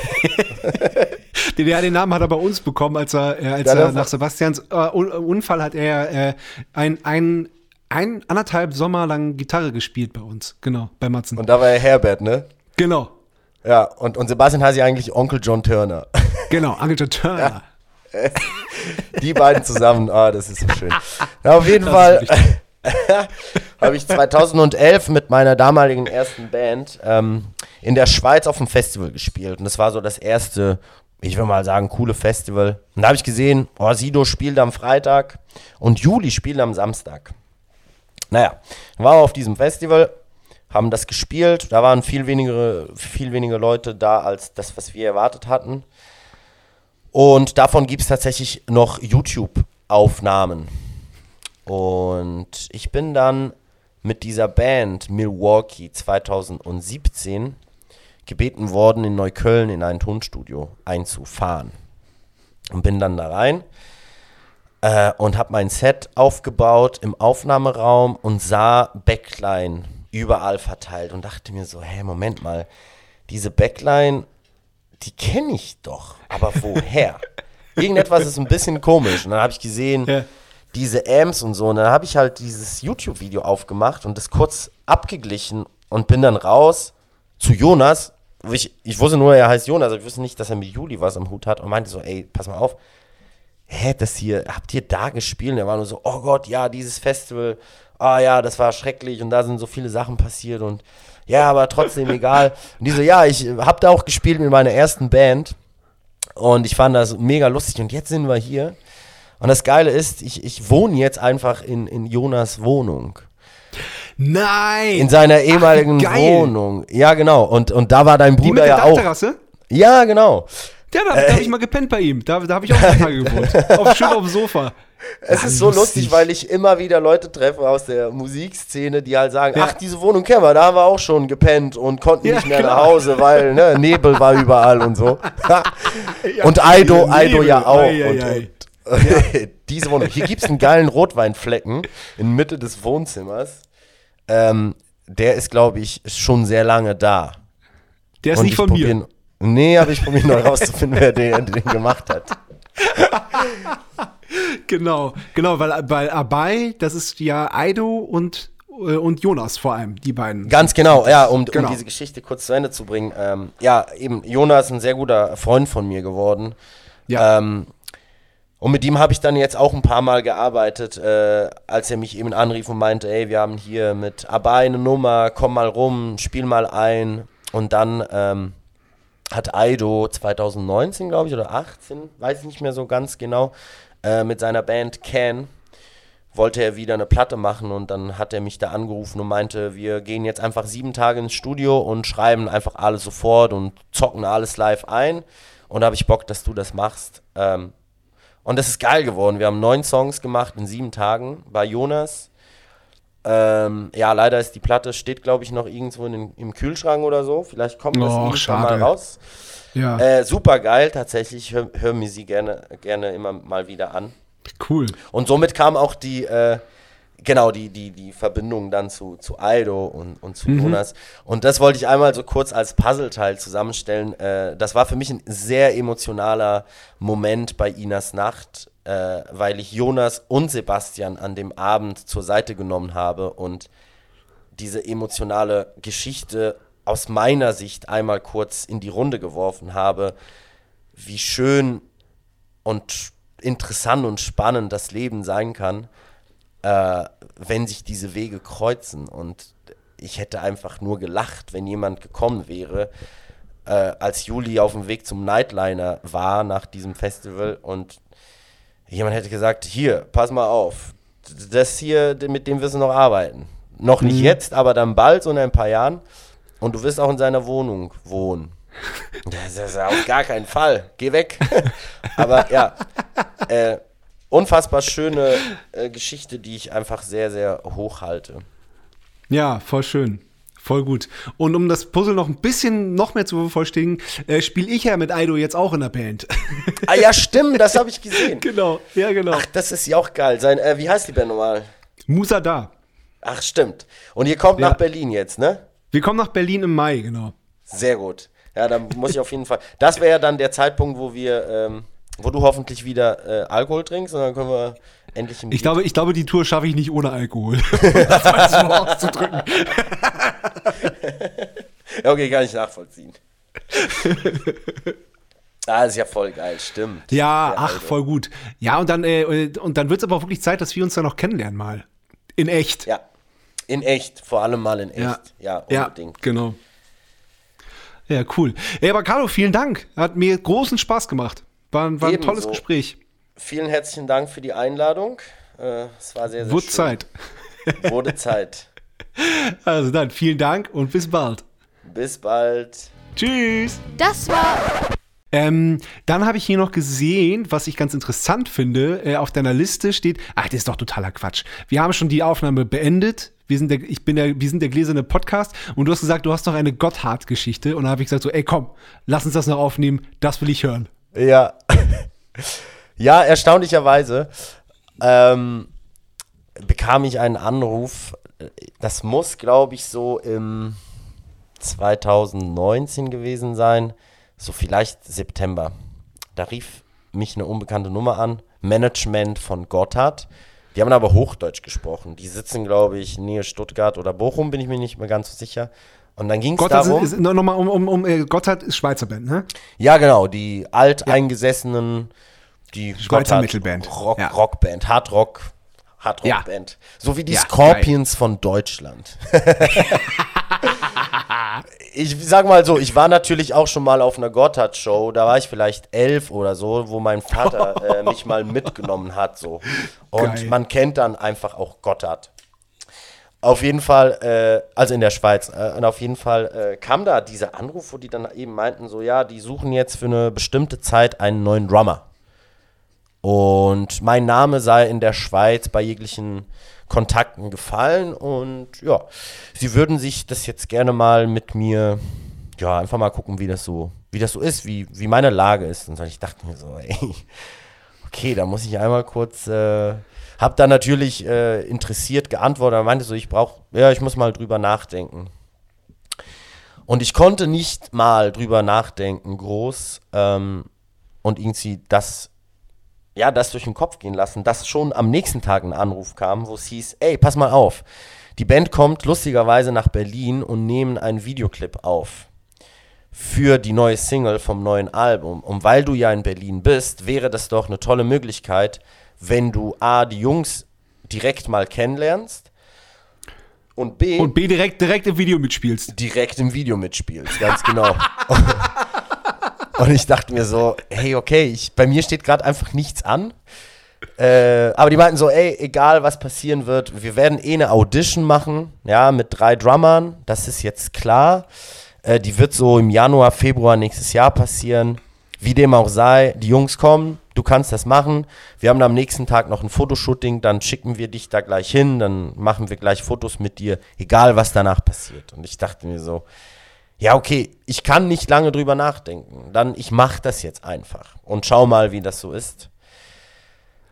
Den, ja, den Namen hat er bei uns bekommen, als er, äh, als er nach Sebastians äh, Un Unfall hat er äh, ein, ein, ein anderthalb Sommer lang Gitarre gespielt bei uns. Genau, bei Matzen.
und da war er Herbert, ne?
genau,
Ja, und, und Sebastian heißt ja eigentlich Onkel John Turner.
genau, Angel Turner.
Die beiden zusammen, ah, das ist so schön. Ja, auf jeden
Das
Fall habe ich 2011 mit meiner damaligen ersten Band ähm, in der Schweiz auf dem Festival gespielt. Und das war so das erste ich würde mal sagen, coole Festival. Und da habe ich gesehen, oh, Sido spielt am Freitag und Juli spielt am Samstag. Naja, waren wir auf diesem Festival, haben das gespielt. Da waren viel weniger, viel weniger Leute da als das, was wir erwartet hatten. Und davon gibt es tatsächlich noch YouTube-Aufnahmen. Und ich bin dann mit dieser Band Milwaukee 2017 gebeten worden, in Neukölln in ein Tonstudio einzufahren. Und bin dann da rein äh, und habe mein Set aufgebaut im Aufnahmeraum und sah Backline überall verteilt und dachte mir so, hä, Moment mal, diese Backline, die kenne ich doch, aber woher? Irgendetwas ist ein bisschen komisch. Und dann habe ich gesehen,
Ja.
diese Amps und so. Und dann habe ich halt dieses YouTube-Video aufgemacht und das kurz abgeglichen und bin dann raus zu Jonas. Ich, ich wusste nur, er heißt Jonas, aber ich wusste nicht, dass er mit Juli was am Hut hat und meinte so, ey, pass mal auf, hä, das hier, habt ihr da gespielt? Und er war nur so, oh Gott, ja, dieses Festival, ah ja, das war schrecklich und da sind so viele Sachen passiert und ja, aber trotzdem egal. Und die so, ja, ich hab da auch gespielt mit meiner ersten Band und ich fand das mega lustig und jetzt sind wir hier. Und das Geile ist, ich, ich wohne jetzt einfach in, in Jonas Wohnung.
Nein!
In seiner ehemaligen
geil.
Wohnung. Ja, genau. Und, und da war dein
die mit
Bruder
der
ja auch. Ja, genau.
Ja, da, da habe ich mal gepennt bei ihm. Da, da habe ich auch ein Tage gewohnt. Auf, schön auf dem Sofa.
Es
Ja,
ist so
lustig.
lustig, weil ich immer wieder Leute treffe aus der Musikszene, die halt sagen,
Ja.
ach, diese Wohnung kennen wir, da haben wir auch schon gepennt und konnten
Ja,
nicht mehr
klar.
nach Hause, weil ne, Nebel war überall und so. und Aido,
Ja,
Aido ja auch.
Ei, ei,
und,
ei.
und diese Wohnung. Hier gibt es einen geilen Rotweinflecken in Mitte des Wohnzimmers. Ähm, der ist, glaube ich, schon sehr lange da.
Der ist
Und
nicht
ich
von mir.
Nee, aber ich probiere noch rauszufinden, wer den, den gemacht hat.
Genau, genau, weil bei Abai, das ist ja Aido und, äh, und Jonas vor allem, die beiden.
Ganz genau, ja, um,
Genau.
um diese Geschichte kurz zu Ende zu bringen. Ähm, ja, eben, Jonas ist ein sehr guter Freund von mir geworden.
Ja.
Ähm, und mit ihm habe ich dann jetzt auch ein paar Mal gearbeitet, äh, als er mich eben anrief und meinte, ey, wir haben hier mit Abai eine Nummer, komm mal rum, spiel mal ein. Und dann ähm, hat Aido 2019, glaube ich, oder 18, weiß ich nicht mehr so ganz genau, äh, mit seiner Band Can wollte er wieder eine Platte machen und dann hat er mich da angerufen und meinte, wir gehen jetzt einfach sieben Tage ins Studio und schreiben einfach alles sofort und zocken alles live ein. Und da habe ich Bock, dass du das machst. Ähm, und das ist geil geworden. Wir haben neun Songs gemacht in sieben Tagen bei Jonas. Ähm, ja, leider ist die Platte, steht glaube ich noch irgendwo in, im Kühlschrank oder so. Vielleicht kommt das
Och,
irgendwann mal raus.
Ja,
Äh, super geil, tatsächlich. Ich höre hör mir sie gerne, gerne immer mal wieder an.
cool.
Und somit kam auch die, äh, genau, die, die, die Verbindung dann zu, zu Aido und, und zu Jonas. Und das wollte ich einmal so kurz als Puzzleteil zusammenstellen. Äh, das war für mich ein sehr emotionaler Moment bei Inas Nacht, äh, weil ich Jonas und Sebastian an dem Abend zur Seite genommen habe und diese emotionale Geschichte aus meiner Sicht einmal kurz in die Runde geworfen habe, wie schön und interessant und spannend das Leben sein kann, äh, wenn sich diese Wege kreuzen. Und ich hätte einfach nur gelacht, wenn jemand gekommen wäre, äh, als Juli auf dem Weg zum Nightliner war nach diesem Festival und jemand hätte gesagt, hier, pass mal auf, das hier, mit dem wirst du noch arbeiten. Noch nicht jetzt, aber dann bald, so in ein paar Jahren. Und du wirst auch in seiner Wohnung wohnen. Das ist auf gar keinen Fall. Geh weg. aber ja, äh, unfassbar schöne äh, Geschichte, die ich einfach sehr, sehr hoch halte.
Ja, voll schön. Voll gut. Und um das Puzzle noch ein bisschen noch mehr zu vervollständigen, äh, spiele ich ja mit Aido jetzt auch in der Band.
Ah ja, stimmt, das habe ich gesehen.
genau, ja, genau.
Ach, das ist ja auch geil. Sein, äh, wie heißt die Band nochmal?
Musa da.
Ach, stimmt. Und ihr kommt
Ja.
nach Berlin jetzt, ne?
Wir kommen nach Berlin im Mai, genau.
Sehr gut. Ja, dann muss ich auf jeden Fall. Das wäre ja dann der Zeitpunkt, wo wir, ähm, wo du hoffentlich wieder äh, Alkohol trinkst und dann können wir endlich im
Ich glaube, ich glaube, die Tour schaffe ich nicht ohne Alkohol. das war so auszudrücken.
Ja, okay, kann ich nachvollziehen. ah, ist ja voll geil, stimmt.
Ja, ach,
Aldo.
voll gut. Ja, und dann, äh, und dann wird es aber auch wirklich Zeit, dass wir uns dann noch kennenlernen mal. In echt.
Ja. In echt, vor allem mal in echt. Ja,
ja,
unbedingt.
genau. Ja, cool. Ey, aber Carlo, vielen Dank. Hat mir großen Spaß gemacht. War, war ein
Ebenso.
tolles Gespräch.
Vielen herzlichen Dank für die Einladung. Äh, es war sehr, sehr
Wurde
schön.
Zeit.
Wurde Zeit.
Also dann, vielen Dank und bis bald.
Bis bald.
Tschüss.
Das war
Ähm, dann habe ich hier noch gesehen, was ich ganz interessant finde, äh, auf deiner Liste steht, ach, das ist doch totaler Quatsch. Wir haben schon die Aufnahme beendet. Wir sind der, ich bin der, wir sind der gläserne Podcast und du hast gesagt, du hast noch eine Gotthard-Geschichte und da habe ich gesagt so, ey komm, lass uns das noch aufnehmen, das will ich hören.
Ja. Ja, erstaunlicherweise ähm, bekam ich einen Anruf. Das muss, glaube ich, so im 2019 gewesen sein. So vielleicht September. Da rief mich eine unbekannte Nummer an. Management von Gotthard. Die haben aber Hochdeutsch gesprochen. Die sitzen, glaube ich, nähe Stuttgart oder Bochum, bin ich mir nicht mehr ganz so sicher. Und dann ging es darum.
ist, ist nochmal um, um, um äh, Gotthard ist Schweizer Band, ne?
Ja, genau, die alteingesessenen, die
Schweizer
Gotthard-
Mittelband.
Rock,
Ja.
Rockband, Hardrock,
Ja.
Hardrockband. So wie die
Ja,
Scorpions von Deutschland. ich sag mal so, ich war natürlich auch schon mal auf einer Gotthard-Show, da war ich vielleicht elf oder so, wo mein Vater äh, mich mal mitgenommen hat. So. Und
Geil.
man kennt dann einfach auch Gotthard. Auf jeden Fall, äh, also in der Schweiz, äh, und auf jeden Fall äh, kam da dieser Anruf, wo die dann eben meinten, so ja, die suchen jetzt für eine bestimmte Zeit einen neuen Drummer. Und mein Name sei in der Schweiz bei jeglichen Kontakten gefallen und ja, sie würden sich das jetzt gerne mal mit mir, ja, einfach mal gucken, wie das so, wie das so ist, wie, wie meine Lage ist. Und ich dachte mir so, ey, okay, da muss ich einmal kurz, äh, hab da natürlich äh, interessiert geantwortet, er meinte so, ich brauche, ja, ich muss mal drüber nachdenken. Und ich konnte nicht mal drüber nachdenken, groß, ähm, und irgendwie das, ja, das durch den Kopf gehen lassen, dass schon am nächsten Tag ein Anruf kam, wo es hieß, ey, pass mal auf, die Band kommt lustigerweise nach Berlin und nehmen einen Videoclip auf für die neue Single vom neuen Album. Und weil du ja in Berlin bist, wäre das doch eine tolle Möglichkeit, wenn du A, die Jungs direkt mal kennenlernst und B,
Und B direkt, direkt im Video mitspielst.
direkt im Video mitspielst, ganz genau. und ich dachte mir so, hey, okay, ich, bei mir steht gerade einfach nichts an. Äh, aber die meinten so, ey, egal was passieren wird, wir werden eh eine Audition machen, ja, mit drei Drummern, das ist jetzt klar. Äh, die wird so im Januar, Februar nächstes Jahr passieren. Wie dem auch sei, die Jungs kommen, du kannst das machen. Wir haben am nächsten Tag noch ein Fotoshooting, dann schicken wir dich da gleich hin, dann machen wir gleich Fotos mit dir, egal was danach passiert. Und ich dachte mir so, ja, okay, ich kann nicht lange drüber nachdenken. Dann, ich mach das jetzt einfach und schau mal, wie das so ist.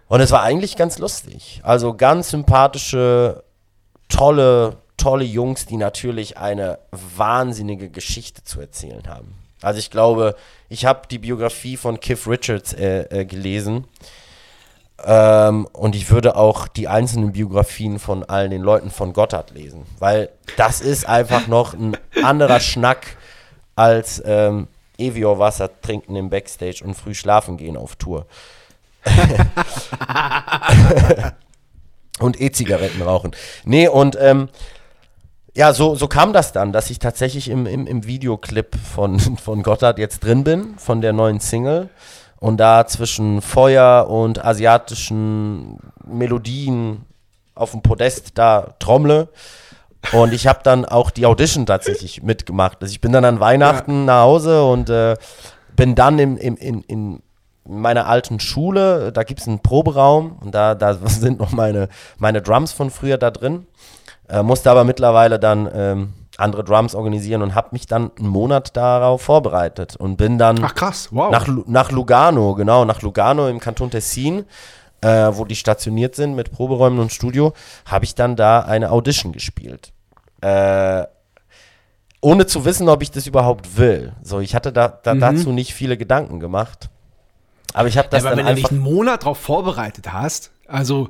Und es war eigentlich ganz lustig. Also ganz sympathische, tolle, tolle Jungs, die natürlich eine wahnsinnige Geschichte zu erzählen haben. Also ich glaube, ich habe die Biografie von Keith Richards äh, äh, gelesen. Ähm, und ich würde auch die einzelnen Biografien von allen den Leuten von Gotthard lesen. Weil das ist einfach noch ein anderer Schnack als ähm, Evior Wasser trinken im Backstage und früh schlafen gehen auf Tour. und E-Zigaretten rauchen. Nee, und ähm, ja, so, so kam das dann, dass ich tatsächlich im, im, im Videoclip von, von Gotthard jetzt drin bin, von der neuen Single. Und da zwischen Feuer und asiatischen Melodien auf dem Podest da trommle. Und ich habe dann auch die Audition tatsächlich mitgemacht. Also ich bin dann an Weihnachten nach Hause und äh, bin dann im, im, in, in meiner alten Schule, da gibt es einen Proberaum und da, da sind noch meine, meine Drums von früher da drin. Äh, musste aber mittlerweile dann ähm, andere Drums organisieren und habe mich dann einen Monat darauf vorbereitet und bin dann
Ach krass, wow.
nach, nach Lugano, genau, nach Lugano im Kanton Tessin, äh, wo die stationiert sind mit Proberäumen und Studio, habe ich dann da eine Audition gespielt. Äh, ohne zu wissen, ob ich das überhaupt will. So, ich hatte da, da dazu nicht viele Gedanken gemacht. Aber ich habe das
Mhm. Aber
dann
wenn du dich einen Monat darauf vorbereitet hast, also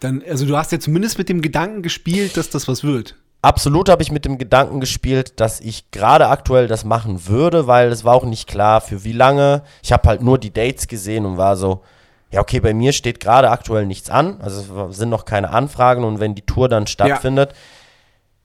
dann, also du hast ja zumindest mit dem Gedanken gespielt, dass das was wird.
Absolut habe ich mit dem Gedanken gespielt, dass ich gerade aktuell das machen würde, weil es war auch nicht klar, für wie lange. Ich habe halt nur die Dates gesehen und war so, ja, okay, bei mir steht gerade aktuell nichts an. Also es sind noch keine Anfragen und wenn die Tour dann stattfindet,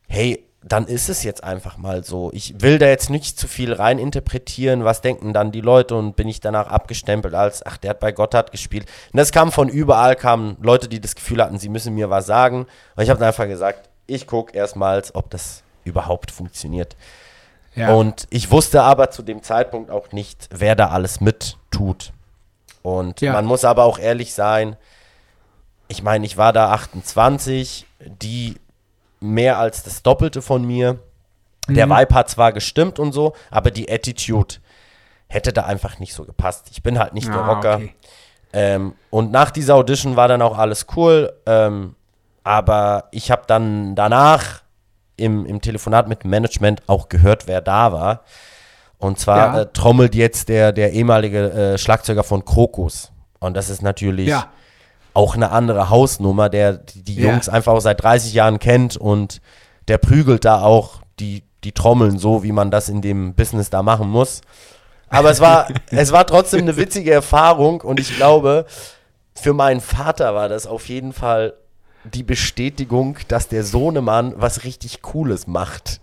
hey, dann ist es jetzt einfach mal so. Ich will da jetzt nicht zu viel reininterpretieren, was denken dann die Leute und bin ich danach abgestempelt als, ach, der hat bei Gotthard gespielt. Und das kam von überall, kamen Leute, die das Gefühl hatten, sie müssen mir was sagen. Und ich habe dann einfach gesagt, ich gucke erstmals, ob das überhaupt funktioniert.
Ja.
Und ich wusste aber zu dem Zeitpunkt auch nicht, wer da alles mit tut. Und
Ja.
man muss aber auch ehrlich sein, ich meine, ich war da 28, die mehr als das Doppelte von mir. Der Vibe hat zwar gestimmt und so, aber die Attitude hätte da einfach nicht so gepasst. Ich bin halt nicht der
Ah,
Rocker.
okay.
Ähm, und nach dieser Audition war dann auch alles cool. Ähm, aber ich habe dann danach im, im Telefonat mit dem Management auch gehört, wer da war. Und zwar
Ja.
äh, trommelt jetzt der, der ehemalige äh, Schlagzeuger von Krokus. Und das ist natürlich
Ja.
auch eine andere Hausnummer, der die, die
Ja.
Jungs einfach auch seit 30 Jahren kennt und der prügelt da auch die, die Trommeln so, wie man das in dem Business da machen muss. Aber es war, es war trotzdem eine witzige Erfahrung und ich glaube, für meinen Vater war das auf jeden Fall die Bestätigung, dass der Sohnemann was richtig Cooles macht.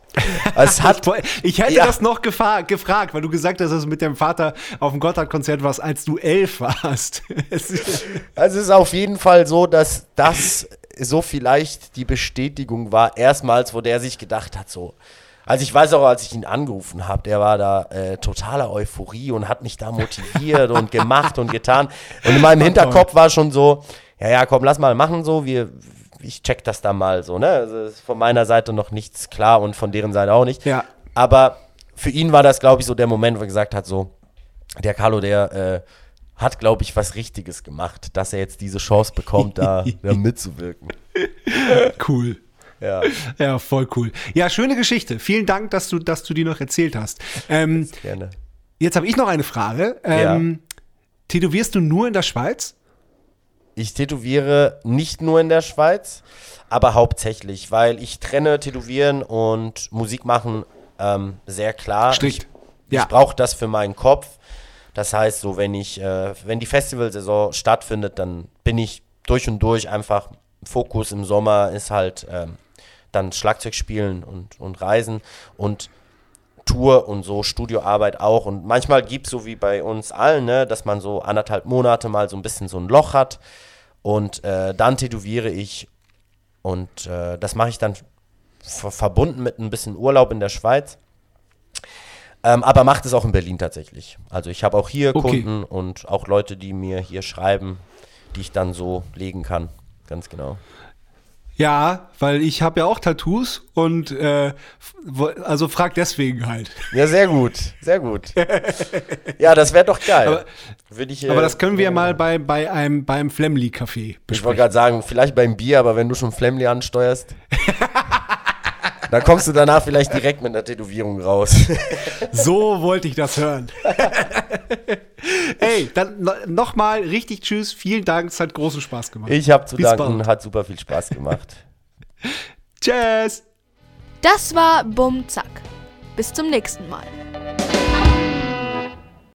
Es hat,
Ich, ich hätte
Ja.
das noch gefragt, weil du gesagt hast, dass du mit deinem Vater auf dem Gotthard-Konzert warst, als du elf warst. Es ist-
es ist auf jeden Fall so, dass das so vielleicht die Bestätigung war, erstmals, wo der sich gedacht hat, so. Also ich weiß auch, als ich ihn angerufen habe, der war da äh, totaler Euphorie und hat mich da motiviert und gemacht und getan. Und in meinem Hinterkopf war schon so, ja, ja, komm, lass mal machen so, wir, ich check das da mal so, ne? Also ist von meiner Seite noch nichts klar und von deren Seite auch nicht.
Ja.
Aber für ihn war das, glaube ich, so der Moment, wo er gesagt hat, so, der Carlo, der äh, hat, glaube ich, was Richtiges gemacht, dass er jetzt diese Chance bekommt, da, da mitzuwirken.
cool.
Ja,
Ja, voll cool. Ja, schöne Geschichte. Vielen Dank, dass du, dass du die noch erzählt hast. Ähm,
gerne.
jetzt habe ich noch eine Frage. Ähm, Tätowierst du nur in der Schweiz?
Ich tätowiere nicht nur in der Schweiz, aber hauptsächlich, weil ich trenne Tätowieren und Musik machen ähm, sehr klar.
Strikt.
Ich,
Ja.
ich brauche das für meinen Kopf. Das heißt, so wenn ich, äh, wenn die Festivalsaison stattfindet, dann bin ich durch und durch einfach Fokus im Sommer ist halt ähm, dann Schlagzeug spielen und, und Reisen und Tour und so Studioarbeit auch. Und manchmal gibt es so wie bei uns allen, ne, dass man so anderthalb Monate mal so ein bisschen so ein Loch hat. Und äh, dann tätowiere ich. Und äh, das mache ich dann ver verbunden mit ein bisschen Urlaub in der Schweiz. Ähm, aber macht es auch in Berlin tatsächlich. Also ich habe auch hier
Okay.
Kunden und auch Leute, die mir hier schreiben, die ich dann so legen kann. Ganz genau.
Ja, weil ich habe ja auch Tattoos und äh, also frag deswegen halt.
Ja, sehr gut. Sehr gut. ja, das wäre doch geil.
Aber-
ich,
Aber
äh,
das können wir ja mal bei, bei einem beim Flemly Café
Ich wollte
besprechen.
gerade sagen, vielleicht beim Bier, aber wenn du schon Flemly ansteuerst, dann kommst du danach vielleicht direkt mit einer Tätowierung raus.
So wollte ich das hören. Ey, dann no, nochmal richtig tschüss, vielen Dank, es hat großen Spaß gemacht.
Ich habe zu
Bis
danken,
bald.
hat super viel Spaß gemacht.
Tschüss.
Das war Bum Zack. Bis zum nächsten Mal.